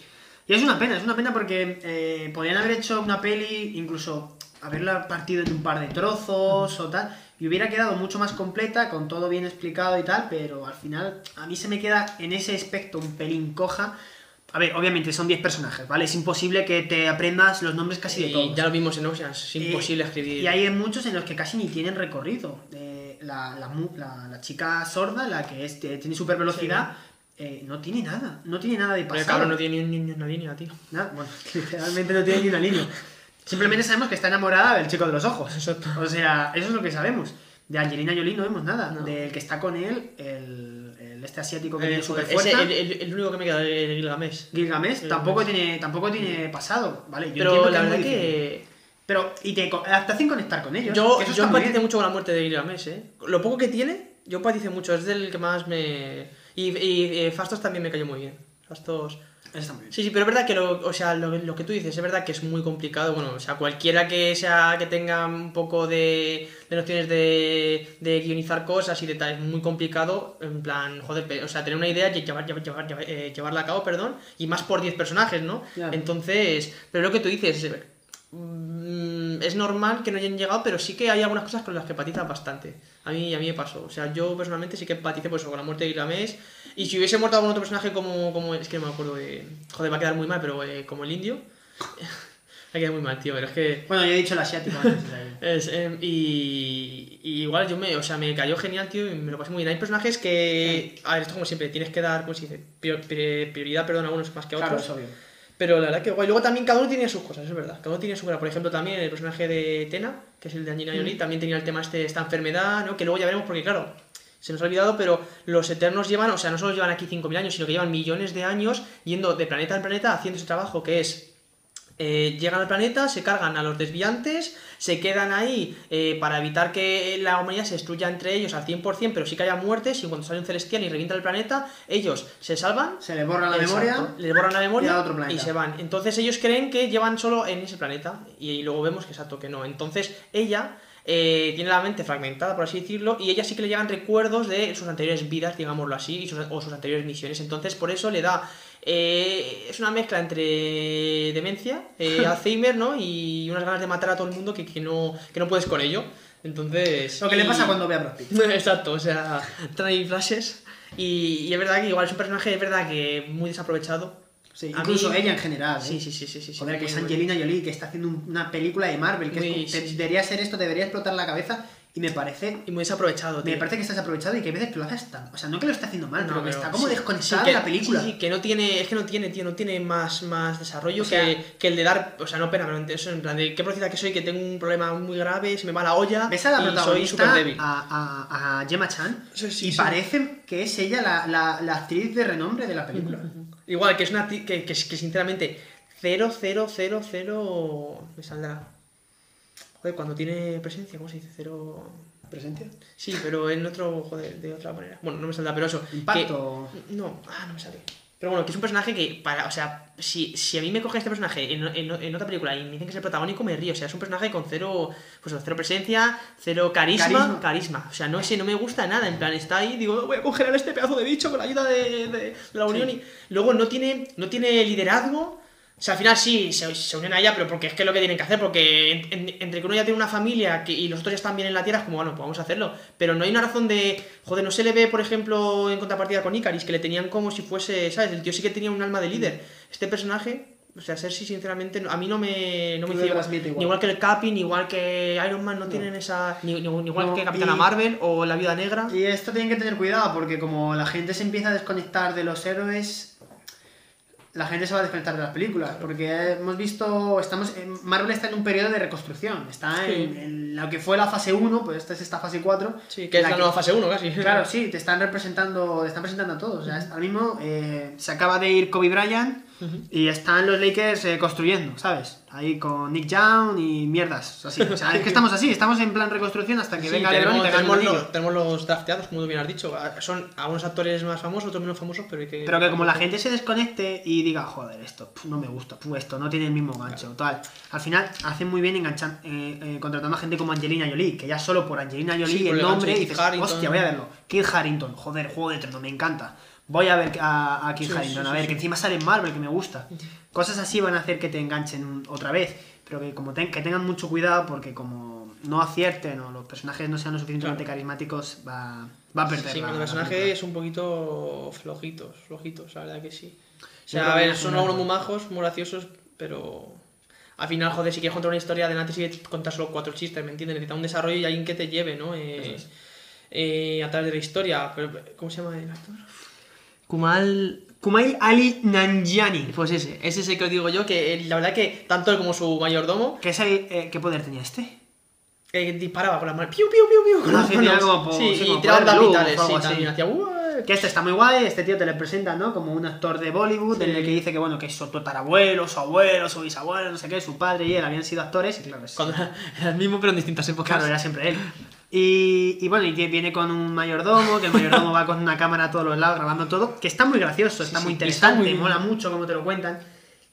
Y es una pena, es una pena porque eh, podrían haber hecho una peli, incluso haberla partido en un par de trozos o tal, y hubiera quedado mucho más completa, con todo bien explicado y tal, pero al final a mí se me queda en ese aspecto un pelín coja. A ver, obviamente son 10 personajes, ¿vale? Es imposible que te aprendas los nombres casi de Y todos. ya lo vimos en Oceans, es imposible escribir. Y hay muchos en los que casi ni tienen recorrido. Eh, la, la, la- la chica sorda, la que es, eh, tiene super velocidad, no tiene nada. No tiene nada de Pero pasado. cabrón, no tiene ni, ni una línea, tío. Nada, bueno, literalmente no tiene ni una línea. Simplemente sabemos que está enamorada del chico de los ojos. O sea, eso es lo que sabemos. De Angelina Jolie no vemos nada. Del que está con él, el, el este asiático que Eh, tiene super fuerza. el, el- el único que me queda, el Gilgamesh. Gilgamesh tampoco tiene, tampoco tiene pasado, ¿vale? Yo Pero la muy verdad que-. Pero, y te, hacen conectar con ellos. Yo, eso yo bien. mucho con la muerte de Gilgamesh, ¿eh? Lo poco que tiene, yo empatice mucho. Es del que más me... Y, y, eh, Fastos también me cayó muy bien. Fastos... Está muy bien. Sí, sí, pero es verdad que lo, o sea, lo, lo que tú dices, es verdad que es muy complicado. Bueno, o sea, cualquiera que sea que tenga un poco de, de nociones de, de guionizar cosas y de tal, es muy complicado. En plan, joder, o sea, tener una idea y llevar, llevar, llevar- llevar- eh, llevarla a cabo, perdón, y más por 10 personajes, ¿no? Claro. Entonces, pero lo que tú dices, mm, es normal que no hayan llegado, pero sí que hay algunas cosas con las que empatizas bastante. A mí, a mí me pasó. O sea, yo personalmente sí que empaticé pues, con la muerte de Gilgamesh. Y si hubiese muerto algún otro personaje como, como es que no me acuerdo de... Joder, va a quedar muy mal, pero eh, como el indio... va a quedar muy mal, tío, pero es que... Bueno, yo he dicho el asiático antes. Es, eh, y, y igual yo me, o sea, me cayó genial, tío, y me lo pasé muy bien. Hay personajes que, a ver, esto como siempre, tienes que dar, pri- prioridad, perdón, a unos más que a Claro, otros. es obvio. Pero la verdad que guay. Luego también cada uno tiene sus cosas, es verdad. Cada uno tiene su cosa. Por ejemplo, también el personaje de Tena, que es el de Angelina Jolie, Mm. también tenía el tema este, esta enfermedad, ¿no? Que luego ya veremos porque, claro, se nos ha olvidado, pero los Eternos llevan, o sea, no solo llevan aquí 5.000 años, sino que llevan millones de años yendo de planeta en planeta haciendo ese trabajo que es eh, llegan al planeta, se cargan a los desviantes, se quedan ahí eh, para evitar que la humanidad se destruya entre ellos al 100%, pero sí que haya muertes y cuando sale un celestial y revienta el planeta, ellos se salvan, Se le borra la memoria. les borran la memoria y a otro planeta. se van. Entonces ellos creen que llevan solo en ese planeta y, luego vemos que exacto que no. Entonces ella eh, tiene la mente fragmentada, por así decirlo, y ella sí que le llegan recuerdos de sus anteriores vidas, digámoslo así, y sus- o sus anteriores misiones. Entonces, por eso le da. Eh, es una mezcla entre demencia, eh, Alzheimer, ¿no? Y unas ganas de matar a todo el mundo que, que no, que no puedes con ello. Entonces. Lo que le y- pasa cuando ve a Brad Pitt. Exacto, o sea, trae flashes. Y, y es verdad que igual es un personaje, es verdad que muy desaprovechado. Sí, A incluso mí- ella en general. ¿eh? Sí, sí, sí, sí. sí, sí, Joder, que es Angelina Jolie, que está haciendo un- una película de Marvel, que es Muy- te- sí. debería ser esto, debería explotar la cabeza, y me parece... Y muy desaprovechado, Me tío. parece que estás aprovechado y que a veces que lo haces tan... O sea, no que lo está haciendo mal, No, pero que está como sí, de la película. Sí, que no tiene, es que no tiene, tío, no tiene más, más desarrollo O sea- que, que el de dar, o sea, no pena, pero eso en plan de qué profeta que soy, que tengo un problema muy grave, se me va la olla ¿Ves a la y soy protagonista, súper débil. a, a, a Gemma Chan? Sí, y parece que es ella la, la, la actriz de renombre de la película. Igual, que es una que, que, que sinceramente, 0, 0, 0, 0 me saldrá. Joder, cuando tiene presencia, ¿cómo se dice? Cero... ¿Presencia? Sí, pero en otro, joder, de otra manera. Bueno, no me saldrá, pero eso. Impacto. que- no, ah, no me sale. Pero bueno, que es un personaje que, para, o sea, si, si a mí me coge este personaje en, en- en otra película y me dicen que es el protagónico, me río. O sea, es un personaje con cero, pues cero presencia, cero carisma, Carisma. carisma. O sea, no sé, no me gusta nada. En plan, está ahí, digo, voy a congelar este pedazo de bicho con la ayuda de, de- de la Unión. Y luego no tiene, no tiene liderazgo. O sea, al final sí, se, se unen a ella, pero porque es que es lo que tienen que hacer, porque en- en- entre que uno ya tiene una familia que, y los otros ya están bien en la tierra, es como, bueno, pues vamos a hacerlo. Pero no hay una razón de, joder, no se le ve, por ejemplo, en contrapartida con Icaris, que le tenían como si fuese, ¿sabes? El tío sí que tenía un alma de líder. Este personaje, o sea, Cersei, sinceramente, a mí no me, no me hizo igual, igual. Que el Capi, ni igual que Iron Man, no, tienen esa... Ni, ni- ni igual No, que Capitana y- Marvel o la Viuda Negra. Y esto tienen que tener cuidado porque como la gente se empieza a desconectar de los héroes, la gente se va a desconectar de las películas. Porque hemos visto, estamos en- Marvel está en un periodo de reconstrucción. Está en, Sí. en lo que fue la fase 1, pues esta es esta fase 4. Sí, que es la nueva fase 1 casi. Claro, sí, te están representando, te están presentando a todos. O sea, ahora mismo eh, se acaba de ir Kobe Bryant y están los Lakers eh, construyendo, ¿sabes? Ahí con Nick Young y mierdas. Así. O sea, es que estamos así, estamos en plan reconstrucción hasta que Sí, venga tenemos, LeBron y tenemos, los, tenemos los drafteados, como tú bien has dicho. Son algunos actores más famosos, otros menos famosos, pero hay que... Pero que como la gente se desconecte y diga, joder, esto pf, no me gusta, pf, esto no tiene el mismo gancho, tal. Al final hacen muy bien enganchan, eh, eh, contratando a gente como Angelina Jolie, que ya solo por Angelina Jolie Sí, el nombre dices, hostia, voy a verlo. Kit Harrington, joder, juego de trono, me encanta. Voy a ver a, a Kit Sí, Harington, sí, a ver, sí. que encima sale en Marvel, que me gusta. Cosas así van a hacer que te enganchen otra vez. Pero que como ten- que tengan mucho cuidado porque como no acierten o los personajes no sean lo suficientemente carismáticos, va, va a perder. Sí, la- el la personaje es un poquito flojitos, flojitos, la verdad que sí. O sea, a que ver, son algunos muy majos, muy graciosos, pero... Al final, joder, si quieres contar una historia, adelante si contar solo cuatro chistes, ¿me entiendes? Necesita un desarrollo y alguien que te lleve, ¿no? Eh, eh, a través de la historia. Pero, ¿Cómo se llama el actor? Kumal... Kumail Ali Nanjiani. Pues ese, ese es el que os digo yo, que eh, la verdad que tanto él como su mayordomo... ¿Qué, es el, eh, ¿Qué poder tenía este? eh, disparaba con las manos. ¡Piu, piu, piu, piu! Con las manos. como po- sí, sí, y como tiraba poder luz algo sí, así. también. Hacía... Que este está muy guay, este tío te le presenta, ¿no? Como un actor de Bollywood, Sí. en el que dice que, bueno, que su tatarabuelo, su abuelo, su bisabuelo, no sé qué, su padre y él habían sido actores, y claro, es- Cuando era el mismo, pero en distintas épocas. claro, era siempre él. Y, y bueno, y viene con un mayordomo, que el mayordomo va con una cámara a todos los lados grabando todo, que está muy gracioso, está sí, muy y está interesante, muy- mola mucho como te lo cuentan.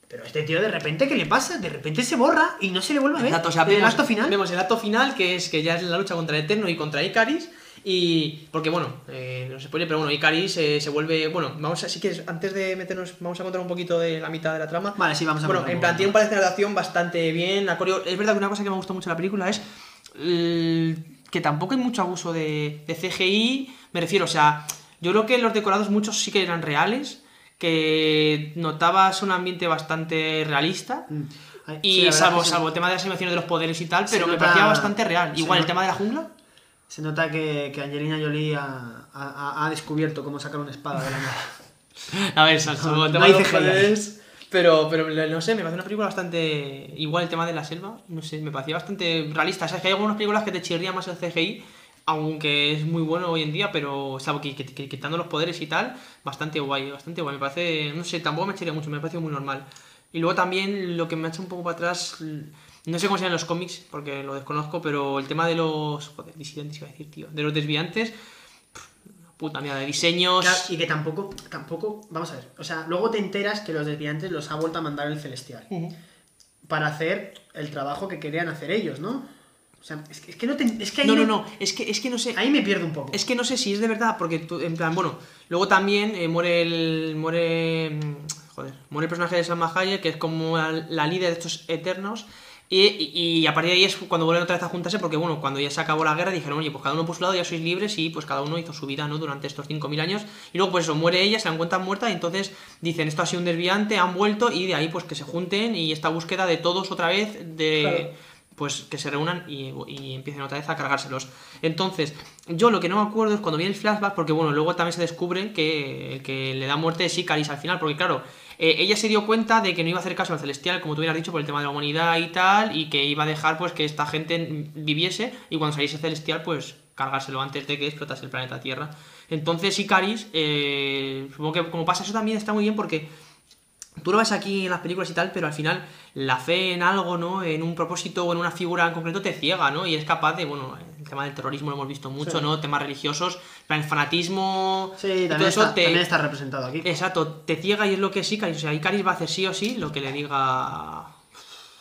Pero este tío de repente, ¿qué le pasa? De repente se borra y no se le vuelve a ver. Exacto, o sea, En el vemos, acto final. vemos el acto final, que es que ya es la lucha contra Eterno y contra Icaris. Y. Porque bueno, eh, no se puede, pero bueno, Icaris eh, se vuelve. Bueno, vamos a, si quieres, antes de meternos, vamos a contar un poquito de la mitad de la trama. Vale, sí, vamos a Bueno, en plan, tiene un par de acción bastante bien. La coreo- Es verdad que una cosa que me gustó mucho de la película es. el- que tampoco hay mucho abuso de, de CGI. Me refiero, o sea, yo creo que los decorados muchos sí que eran reales. Que notabas un ambiente bastante realista. Ay, Y sí, salvo, salvo el tema de las animaciones de los poderes y tal, Se pero me nota- parecía bastante real. se Igual el tema de la jungla. Se nota que, que Angelina Jolie ha, ha- ha descubierto cómo sacar una espada de la nada. A ver, salvo No, el no tema hay de los poderes. Pero, pero no sé, me parece una película bastante. Igual el tema de la selva, no sé, me parecía bastante realista. O sea, es que hay algunas películas que te chirría más el CGI, aunque es muy bueno hoy en día, pero salvo que, que- que- quitando los poderes y tal, bastante guay, bastante guay. Me parece, no sé, tampoco me echaría mucho, me parece muy normal. Y luego también lo que me ha hecho un poco para atrás, no sé cómo se llaman los cómics, porque lo desconozco, pero el tema de los. Joder, disidentes iba a decir, tío. De los desviantes. pff, Puta mierda, de diseños. Claro, y que tampoco, tampoco, vamos a ver, o sea, luego te enteras que los desviantes los ha vuelto a mandar el Celestial. Para hacer el trabajo que querían hacer ellos, ¿no? O sea, es que, es que no, te- es que ahí No, no, me- no, es que, es que no sé. Ahí me pierdo un poco. Es que no sé si es de verdad, porque tú- en plan, bueno, luego también eh, muere el. muere. mm, Joder, muere el personaje de Salma Hayek, que es como la, la líder de estos eternos. Y, y- y a partir de ahí es cuando vuelven otra vez a juntarse, porque bueno, cuando ya se acabó la guerra dijeron, oye, pues cada uno por su lado ya sois libres y pues cada uno hizo su vida, ¿no? Durante estos 5.000 años. Y luego pues eso, muere ella, se la encuentran muerta y entonces dicen, esto ha sido un desviante, han vuelto y de ahí pues que se junten y esta búsqueda de todos otra vez, de Claro. pues que se reúnan y, y empiecen otra vez a cargárselos. Entonces, yo lo que no me acuerdo es cuando viene el flashback, porque bueno, luego también se descubre que el que le da muerte es Icaris al final, porque claro, eh, ella se dio cuenta de que no iba a hacer caso al celestial, como tú hubieras dicho, por el tema de la humanidad y tal, y que iba a dejar pues que esta gente viviese y cuando saliese celestial, pues cargárselo antes de que explotase el planeta Tierra. Entonces Icaris, eh, supongo que como pasa eso también está muy bien porque tú lo ves aquí en las películas y tal, pero al final la fe en algo, ¿no? En un propósito o en una figura en concreto te ciega, ¿no? Y es capaz de, bueno, el tema del terrorismo lo hemos visto mucho, Sí. ¿no? Temas religiosos, el fanatismo. Sí, también, todo eso está, te- también está representado aquí. Exacto, te ciega y es lo que es Icaris. O sea, Icaris va a hacer sí o sí lo que le diga.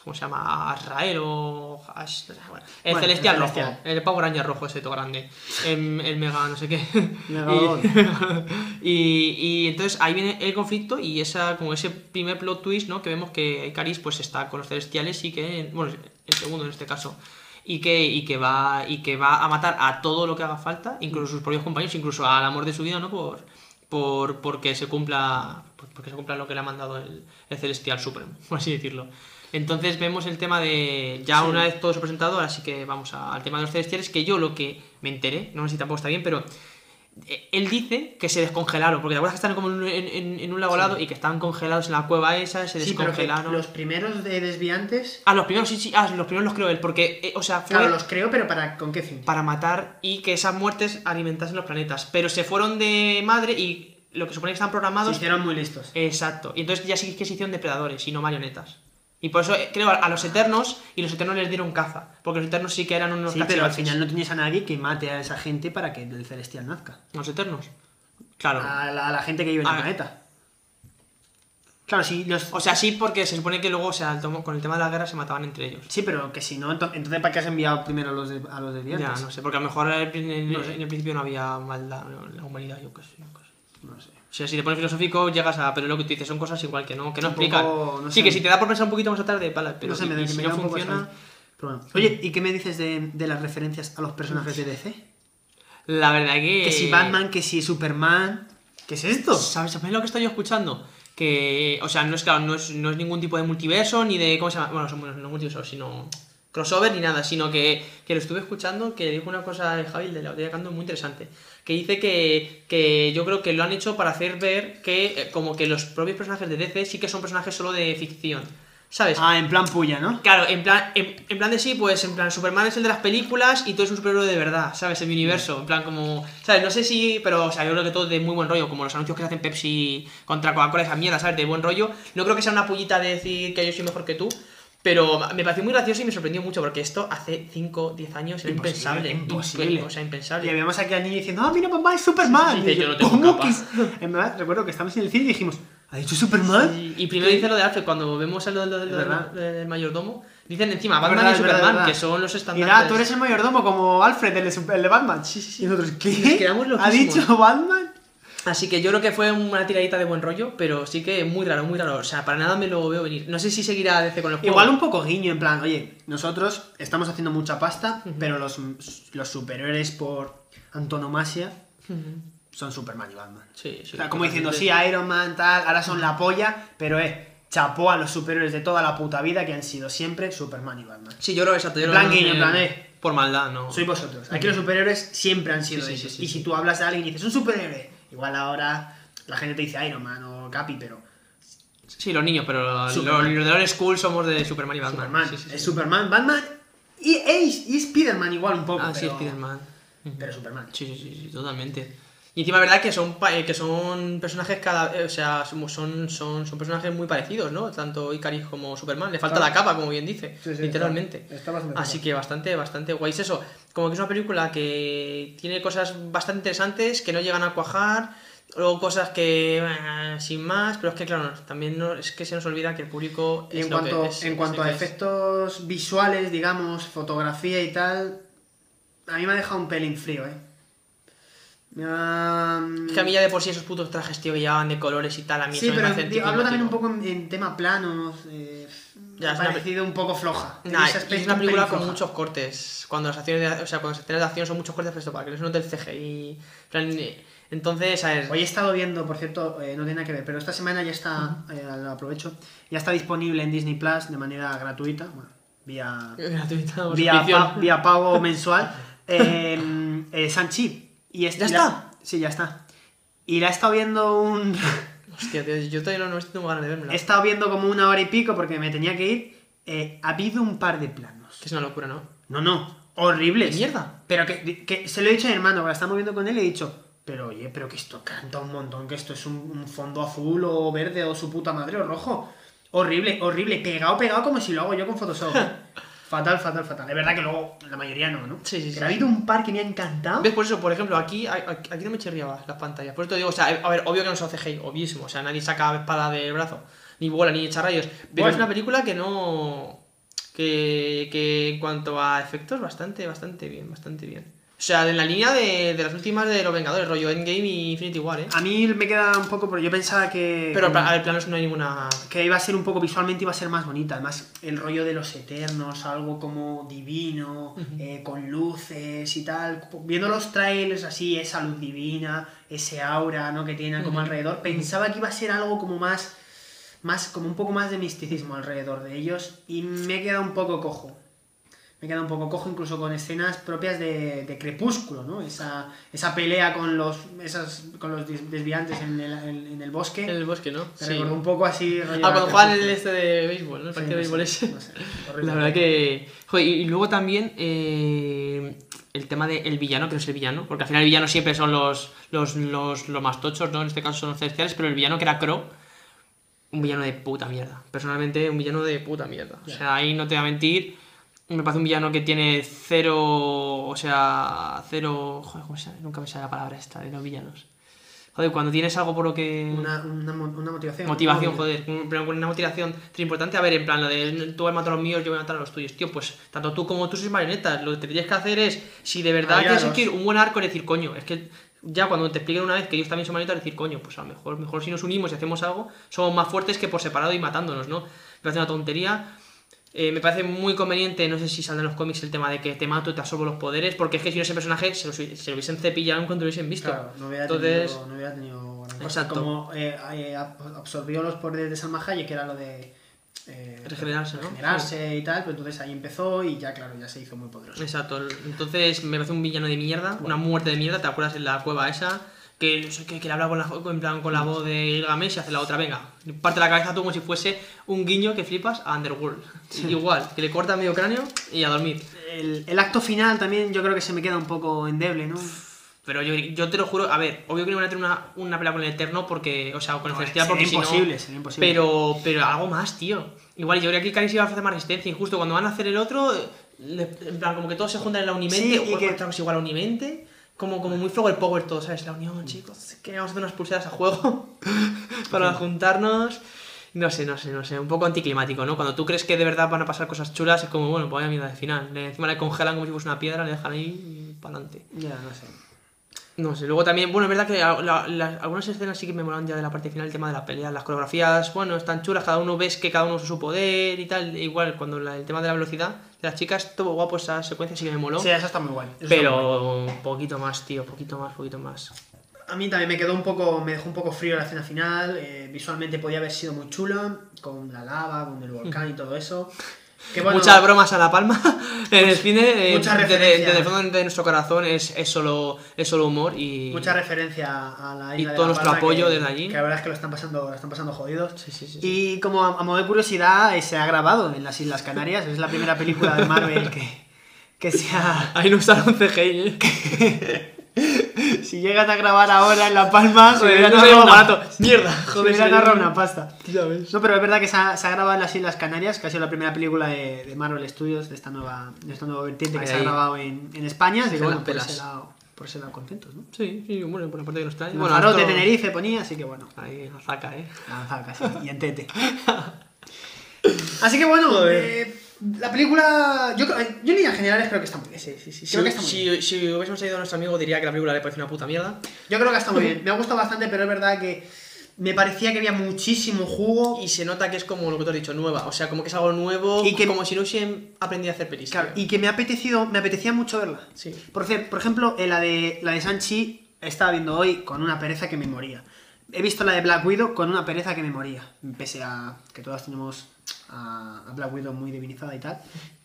¿Cómo se llama? Azrael o. Ash- bueno, el Bueno, celestial el rojo. celestial. El Power Ranger rojo ese todo grande. Em, el mega no sé qué. Y, y entonces ahí viene el conflicto y esa como ese primer plot twist, ¿no? Que vemos que Icaris pues está con los celestiales y que. Bueno, el segundo en este caso. Y que, y que va y que va a matar a todo lo que haga falta, incluso sus propios compañeros, incluso al amor de su vida, ¿no? Por, por porque se cumpla por- porque se cumpla lo que le ha mandado el, el celestial supremo por así decirlo entonces vemos el tema de ya Sí. una vez todo eso presentado ahora sí que vamos a- al tema de los celestiales que yo lo que me enteré no sé si tampoco está bien pero eh, él dice que se descongelaron porque te acuerdas que están como en, en- en un lago helado y que estaban congelados en la cueva esa se Sí, pero que descongelaron los primeros de desviantes. ah los primeros sí sí ah los primeros los creo él porque eh, o sea fue Claro, los creo, pero para ¿con qué fin? para matar y que esas muertes alimentasen los planetas pero se fueron de madre y lo que supone que están Se programados hicieron muy listos. Exacto. Y entonces ya sí que se hicieron depredadores y no marionetas. Y por eso eh, creo a, los Eternos y los Eternos les dieron caza. Porque los Eternos sí que eran unos Sí, pero al final no tienes a nadie que mate a esa gente para que el celestial nazca. ¿Los Eternos? Claro. A la, a la gente que vive en el planeta. Claro, sí, los... O sea, sí, porque se supone que luego, o sea, con el tema de la guerra se mataban entre ellos. Sí, pero que si no, ento- entonces ¿para qué has enviado primero a los, de, a los desviantes? Ya, no sé, porque a lo mejor en el, en- No sé. en el principio no había maldad en la humanidad, yo qué sé. yo qué sé. O sea, si te pones filosófico, llegas a. Pero lo que tú dices son cosas igual que no, que no explican. no sí, sé. que si te da por pensar un poquito más tarde, pala, pero no sé, y- me, y si me no funciona. extraño. Pero bueno. Oye, ¿y qué me dices de, de las referencias a los personajes de DC? La verdad que. Que si Batman, que si Superman... ¿Qué es esto? ¿Sabes, ¿Sabes lo que estoy yo escuchando? Que, o sea, no es claro, no es, no es ningún tipo de multiverso ni de. ¿Cómo se llama? Bueno, son- bueno, no multiverso, sino. Crossover ni nada, sino que, que lo estuve escuchando, que dijo una cosa de Javi, de la botella de canto, muy interesante. Que dice que, que yo creo que lo han hecho para hacer ver que, eh, como que los propios personajes de DC sí que son personajes solo de ficción. ¿Sabes? Ah, en plan puya, ¿no? Claro, en plan, en, en plan de sí, pues en plan, Superman es el de las películas y tú eres un superhéroe de verdad, ¿sabes? En mi universo, en plan como, ¿sabes? No sé si, pero, o sea, yo creo que todo de muy buen rollo, como los anuncios que se hacen Pepsi contra Coca-Cola, esa mierda, ¿sabes? De buen rollo. No creo que sea una pullita de decir que yo soy mejor que tú, pero me pareció muy gracioso y me sorprendió mucho, porque esto hace 5, 10 años era impensable. imposible. O sea, impensable. Y habíamos aquí al niño diciendo, ah, mira, papá, es Superman. Sí, sí, Y yo no tengo ¿cómo que es? En verdad, recuerdo que estábamos en el cine y dijimos, ¿ha dicho Superman? Y, primero dice lo de Alfred, cuando vemos lo, lo- lo- del mayordomo, dicen encima Batman verdad, y verdad, Superman, verdad. que son los estandartes. Mira, tú eres el mayordomo como Alfred, el de, el de Batman. Sí, sí, sí. Y nosotros, ¿qué? Nos ¿Ha dicho Batman? Así que yo creo que fue una tiradita de buen rollo, pero sí que muy raro, muy raro. O sea, para nada me lo veo venir. No sé si seguirá DC con el juego. Igual un poco guiño, en plan, oye, nosotros estamos haciendo mucha pasta, pero los, los superhéroes por antonomasia son Superman y Batman. Sí, sí. O sea, como diciendo, sí. Iron Man, tal, ahora son la polla, pero eh, chapó a los superhéroes de toda la puta vida que han sido siempre Superman y Batman. Sí, yo creo que exacto. Yo En plan guiño, en plan, eh. Por maldad, no. Sois vosotros. Aquí los superhéroes siempre han sido Sí, sí, ellos. sí, sí, y si tú hablas de alguien y dices, un superhéroe, igual ahora la gente te dice Iron Man o Capi, pero Sí, los niños, pero los, Superman. los de Old School somos de Superman y Batman. Superman. Sí, sí, sí. Es Superman, Batman y, y Spiderman igual un poco. Ah, sí, pero, Spiderman. Pero Superman. Sí, sí, sí, sí, totalmente. Y encima, verdad que son eh, que son personajes cada. eh, o sea, son, son, son, son personajes muy parecidos, ¿no? Tanto Icaris como Superman. Le falta Claro. la capa, como bien dice. Sí, sí, literalmente. está- está bastante Así que bastante, bastante guay. Es eso. Como que es una película que tiene cosas bastante interesantes que no llegan a cuajar. Luego cosas que eh, sin más, pero es que claro, también no, es que se nos olvida que el público es en lo cuanto, que es, en es cuanto a efectos visuales, digamos, fotografía y tal, a mí me ha dejado un pelín frío, ¿eh? Me ha- Es que a mí ya de por sí esos putos trajes, tío, que llevaban de colores y tal, a mí Sí, eso me pero parece digo, hablo también un poco en, en tema planos. Eh, Ya, me ha una parecido un poco floja. Nah, es una un película con floja. muchos cortes. Cuando las acciones de, o sea, cuando las escenas de acción son muchos cortes, pero esto, para que no se note el CGI. eh, Entonces, a ver. Hoy he estado viendo, por cierto, eh, no tiene nada que ver, pero esta semana ya está, eh, lo aprovecho, ya está disponible en Disney Plus de manera gratuita, bueno, vía, Gratuita, vía, pa- vía pago mensual, eh, eh, Sanchi. Y es- ¿Ya y la- está? sí, ya está. Y la he estado viendo un... Hostia, tío, yo todavía no, no tengo ganas de verla. he estado viendo como una hora y pico porque me tenía que ir. Eh, ha habido un par de planos. Que es una locura, ¿no? No, no, horribles. ¿Qué mierda? Pero que, que se lo he dicho a mi hermano, que la estamos viendo con él y he dicho, pero oye, pero que esto canta un montón, que esto es un, un fondo azul o verde o su puta madre o rojo. Horrible, horrible, pegado, pegado como si lo hago yo con Photoshop. fatal, fatal, fatal. Es verdad que luego la mayoría no, ¿no? Sí, sí, sí. Pero ha habido un par que me ha encantado. ¿Ves? Por eso, por ejemplo, aquí, aquí no me chirriaba las pantallas. Por eso te digo, o sea, a ver, obvio que no son CGI, obvísimo. O sea, nadie saca espada del brazo, ni bola, ni echa rayos. Pero Bueno. es una película que no. Que, que en cuanto a efectos, bastante, bastante bien, bastante bien. O sea, en la línea de, de las últimas de los Vengadores, rollo Endgame y Infinity War, ¿eh? A mí me queda un poco, porque yo pensaba que... Pero que- a ver, planos no hay ninguna. que iba a ser un poco visualmente iba a ser más bonita. Además el rollo de los eternos algo como divino eh, con luces y tal. Viendo los trailers así esa luz divina ese aura no que tienen como alrededor pensaba que iba a ser algo como más más como un poco más de misticismo alrededor de ellos y me he quedado un poco cojo me he quedado un poco cojo incluso con escenas propias de, de Crepúsculo, ¿no? Esa, esa pelea con los, esas, con los des- desviantes en el, en- en el bosque. En el bosque, ¿no? Me Sí. recordó un poco así. Ah, cuando de juegan el este de béisbol, ¿no? El Sí, partido de béisbol ese. no sé. La verdad que. Joder, y luego también eh, el tema del villano, que no es el villano, porque al final el villano siempre son los, los, los, los más tochos, ¿no? En este caso son los celestiales, pero el villano que era Crow, un villano de puta mierda. Personalmente, un villano de puta mierda. O sea, ahí no te voy a mentir. Me parece un villano que tiene cero. O sea, cero. Joder, ¿cómo se llama? Nunca me sale la palabra esta de los villanos. Joder, cuando tienes algo por lo que. Una, una, una motivación. Motivación, ¿no? joder, pero con una motivación tan importante. A ver, en plan, lo de tú vas a matar a los míos, yo voy a matar a los tuyos. Tío, pues tanto tú como tú sois marionetas. Lo que tendrías que hacer es, si de verdad quieres Aliados. seguir un buen arco, es decir, coño, es que ya cuando te expliquen una vez que ellos también son marionetas, decir, coño, pues a lo mejor, mejor si nos unimos y hacemos algo, somos más fuertes que por separado y matándonos, ¿no? Me parece una tontería. Eh, me parece muy conveniente, no sé si saldrá en los cómics el tema de que te mato y te absorbo los poderes, porque es que si no ese personaje se lo, se lo hubiesen cepillado en cuanto lo hubiesen visto. Claro, no hubiera Entonces, tenido, no hubiera tenido gran cosa. Exacto. Como eh, eh, ab- absorbió los poderes de Salma Hayek, que era lo de eh, Regenerarse, ¿no? regenerarse y tal, pero entonces ahí empezó y ya, claro, ya se hizo muy poderoso. Exacto, entonces me parece un villano de mierda, una muerte de mierda, ¿te acuerdas en la cueva esa? Que, no sé, que, que le habla con la, en plan, con la voz de Gilgamesh y hace la otra, venga, parte la cabeza tú como si fuese un guiño que flipas a Underworld. Igual, que le corta medio cráneo y a dormir. El, el acto final también yo creo que se me queda un poco endeble, ¿no? Pero yo, yo te lo juro, a ver, obvio que no van a tener una, una pelea con el Eterno porque, o sea, con el No, Celestial sería porque si no... imposible, sería imposible. Pero, pero algo más, tío. Igual, yo creo que Canis iba a hacer más resistencia y justo cuando van a hacer el otro, en plan, como que todos se juntan en la Unimente, Sí, o que- igual a Unimente, como, como muy flower power todo, ¿sabes? La unión, chicos, que vamos a hacer unas pulseras a juego para juntarnos. No sé, no sé, no sé, un poco anticlimático, ¿no? Cuando tú crees que de verdad van a pasar cosas chulas, es como, bueno, pues vaya mierda de final. Encima le congelan como si fuese una piedra, le dejan ahí para adelante. Ya, no sé. No sé, luego también, bueno, es verdad que la- la- la- algunas escenas sí que me molan ya de la parte final, el tema de la pelea, las coreografías, bueno, están chulas, cada uno ves que cada uno usa su poder y tal, igual cuando la- el tema de la velocidad de las chicas, todo guapo, esa secuencia sí que me moló, Sí, eso está muy guay. pero un poquito más, tío, poquito más, poquito más. A mí también me quedó un poco, me dejó un poco frío la escena final. eh, visualmente podía haber sido muy chulo, con la lava, con el volcán y todo eso. Bueno, Muchas bromas a la palma en el cine, eh, desde, desde el fondo de nuestro corazón es, es, solo, es solo humor y... Mucha referencia a la Y isla de todo La nuestro Palma, apoyo que- desde allí. Que la verdad es que lo están pasando, lo están pasando jodidos. Sí, sí, sí, sí. Y como a, a modo de curiosidad, eh, se ha grabado en las Islas Canarias. Es la primera película de Marvel que, que se ha... Ahí no usaron CGI, ¿eh? Si llegan a grabar ahora en La Palma, se hubieran ahorrado un una- barato. Mierda, se joder, hubieran sería- ahorrado una pasta. ¿Sabes? No, pero es verdad que se ha, se ha grabado en las Islas Canarias, que ha sido la primera película de, de Marvel Studios, de esta nueva, de esta nueva vertiente que Ahí, se ha grabado en, en España. Así que Se bueno, por ese lado, por ese lado contentos, ¿no? Sí, sí, bueno, por la parte que nos trae. Bueno, de esto- Tenerife ponía, así que bueno. Ahí, la zaca, ¿eh? La zaca, sí, y en tete. Así que bueno, eh, la película. Yo, creo- yo en líneas generales creo que está muy bien. Sí, sí, sí. Creo Si, que está muy si, si hubiésemos seguido a nuestro amigo, diría que la película le parece una puta mierda. Yo creo que está muy bien. Me ha gustado bastante, pero es verdad que me parecía que había muchísimo jugo. Y se nota que es como lo que tú has dicho, nueva. O sea, como que es algo nuevo. Y que- como si no hubiesen aprendido a hacer pelis. Claro, y que me ha apetecido, me apetecía mucho verla. Sí. Por, por ejemplo, la de la de Sanchi estaba viendo hoy con una pereza que me moría. He visto la de Black Widow con una pereza que me moría. Pese a que todas tenemos a, a Black Widow muy divinizada y tal.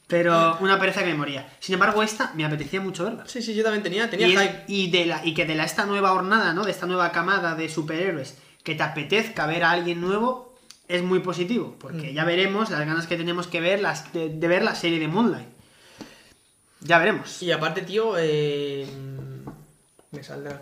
Pero una pereza que me moría. Sin embargo, esta me apetecía mucho verla. Sí, sí, yo también tenía, tenía y, es- hype. y de la, y que de la, esta nueva hornada, ¿no? De esta nueva camada de superhéroes, que te apetezca ver a alguien nuevo, es muy positivo. Porque Mm. ya veremos las ganas que tenemos que ver las, de, de ver la serie de Moonlight. Ya veremos. Y aparte, tío, eh, me saldrá.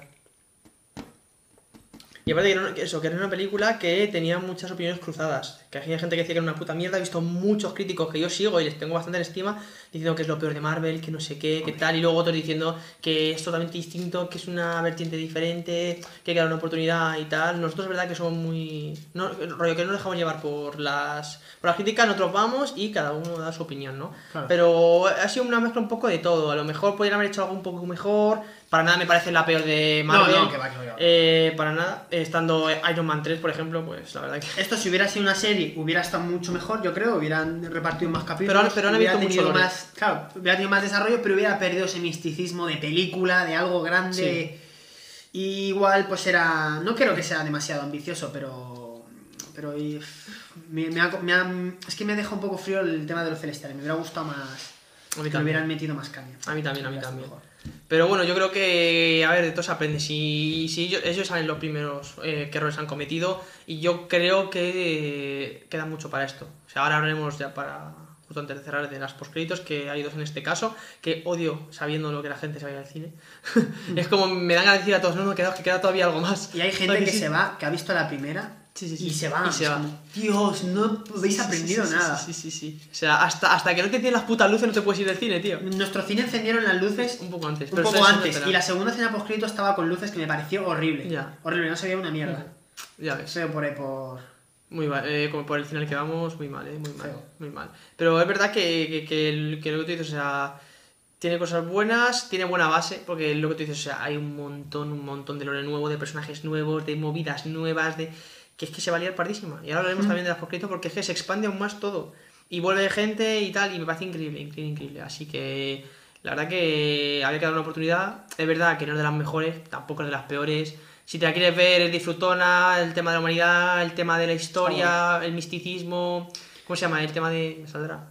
Y aparte que era que eso, que era una película que tenía muchas opiniones cruzadas. Que había gente que decía que era una puta mierda. He visto muchos críticos que yo sigo y les tengo bastante en estima diciendo que es lo peor de Marvel, que no sé qué, que tal. Y luego otros diciendo que es totalmente distinto, que es una vertiente diferente, que hay que dar una oportunidad y tal. Nosotros es verdad que somos muy... No, rollo que no nos dejamos llevar por las, por las críticas, nosotros vamos y cada uno da su opinión, ¿no? Claro. Pero ha sido una mezcla un poco de todo. A lo mejor podrían haber hecho algo un poco mejor. Para nada me parece la peor de Marvel. No, no, que va, que va, que va. Eh, para nada. Estando Iron Man 3, por ejemplo, pues la verdad que. Esto si hubiera sido una serie hubiera estado mucho mejor, yo creo, hubieran repartido más capítulos, Pero pero han hubiera tenido mucho más, claro, hubiera tenido más desarrollo, pero hubiera perdido ese misticismo de película, de algo grande. Y igual pues era, no creo que sea demasiado ambicioso, pero pero y- me, me ha- me ha- es que me deja un poco frío el tema de los celestiales, me hubiera gustado más A mí que también. hubieran metido más caña. A mí también, a mí también. mejor. Pero bueno, yo creo que, a ver, de todo se aprende. Si, si ellos, ellos saben los primeros eh, qué errores han cometido, y yo creo que eh, queda mucho para esto. O sea, ahora hablaremos ya para, justo antes de cerrar, de las postcréditos, que hay dos en este caso, que odio sabiendo lo que la gente se vaya al cine. es como me dan a decir a todos, no, no, queda, que queda todavía algo más. Y hay gente ¿Sabes que sí? se va, que ha visto la primera Sí, sí, sí. y se va. Y se Es va. como, Dios, no habéis aprendido nada. Sí, sí, sí. O sea, hasta, hasta que no te tienen las putas luces no te puedes ir del cine, tío. Nuestro cine encendieron las luces Un poco antes. un pero poco antes. Y la segunda escena postcrédito estaba con luces que me pareció horrible. Ya. Horrible, no se veía una mierda. Ya ves. Feo por por. Muy mal, eh, como por el final que vamos, muy mal, eh, muy mal, Feo. muy mal. Pero es verdad que, que, que el- que lo que tú dices, o sea, tiene cosas buenas, tiene buena base, porque lo que tú dices, o sea, hay un montón, un montón de lore nuevo, de personajes nuevos, de movidas nuevas, de que es que se va a liar pardísima. Y ahora hablaremos también de las postcréditos porque es que se expande aún más todo. Y vuelve gente y tal, y me parece increíble, increíble, increíble. Así que la verdad que había que dar una oportunidad. Es verdad que no es de las mejores, tampoco es de las peores. Si te la quieres ver, es disfrutona, el tema de la humanidad, el tema de la historia, el misticismo. ¿Cómo se llama? El tema de. Me saldrá.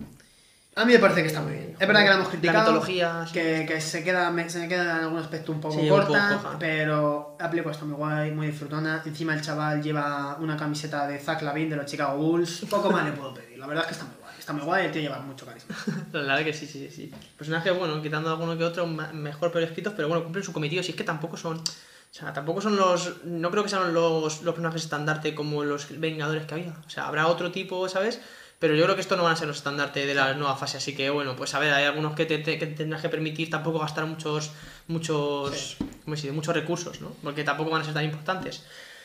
A mí me parece que está muy bien. Es verdad que la hemos criticado. La mitología. Que, que se, queda, me- se me queda en algún aspecto un poco Sí, un corta. poco coja. pero la película está muy guay, muy disfrutona. Encima el chaval lleva una camiseta de Zach Lavin de los Chicago Bulls. Poco más le puedo pedir. La verdad es que está muy guay. Está muy guay, el tío lleva mucho carisma. La verdad que sí, sí, sí. Personajes, bueno, quitando alguno que otro, mejor pero escritos, pero bueno, cumplen su cometido. Si es que tampoco son. O sea, tampoco son los. No creo que sean los, los personajes estandarte como los Vengadores que había. O sea, habrá otro tipo, ¿sabes? Pero yo creo que estos no van a ser los estandartes de la nueva fase. Así que bueno, pues a ver, hay algunos que te, te- que tendrás que permitir tampoco gastar muchos. Muchos. ¿Cómo se dice? Muchos recursos, ¿no? Porque tampoco van a ser tan importantes.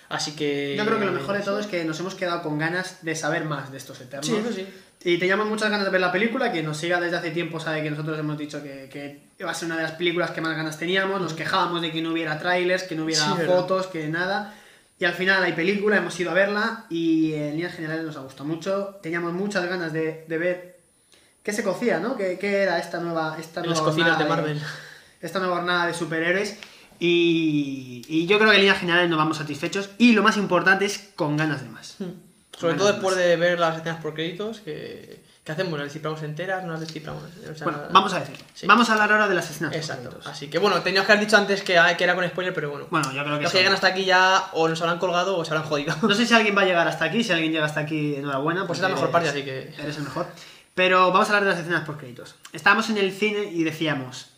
Así que. Yo creo que lo mejor de todo es que nos hemos quedado con ganas de saber más de estos Eternos. Sí, eso sí. Y teníamos muchas ganas de ver la película, que nos siga desde hace tiempo sabe que nosotros hemos dicho que, que iba a ser una de las películas que más ganas teníamos, nos quejábamos de que no hubiera trailers, que no hubiera Sí, verdad. fotos, que nada. Y al final hay película, hemos ido a verla y en líneas generales nos ha gustado mucho. Teníamos muchas ganas de, de ver qué se cocía, ¿no? ¿Qué, qué era esta nueva, esta En las nueva cocinas de esta nueva jornada de superhéroes. Y, y yo creo que en líneas generales nos vamos satisfechos. Y lo más importante es con ganas de más. Sobre Ganas todo de después más. de ver las escenas por créditos, que, que hacemos, las desciframos enteras, no las desciframos. O sea, Bueno, vamos a decirlo. Sí. Vamos a hablar ahora de las escenas. Exacto. Así que bueno, teníamos que haber dicho antes que, que era con spoiler, pero bueno. Bueno, yo creo que Los que llegan hasta aquí ya o nos habrán colgado o se habrán jodido. No sé si alguien va a llegar hasta aquí. Si alguien llega hasta aquí, enhorabuena. Pues es la mejor parte, así que. Eres el mejor. Pero vamos a hablar de las escenas por créditos. Estábamos en el cine y decíamos: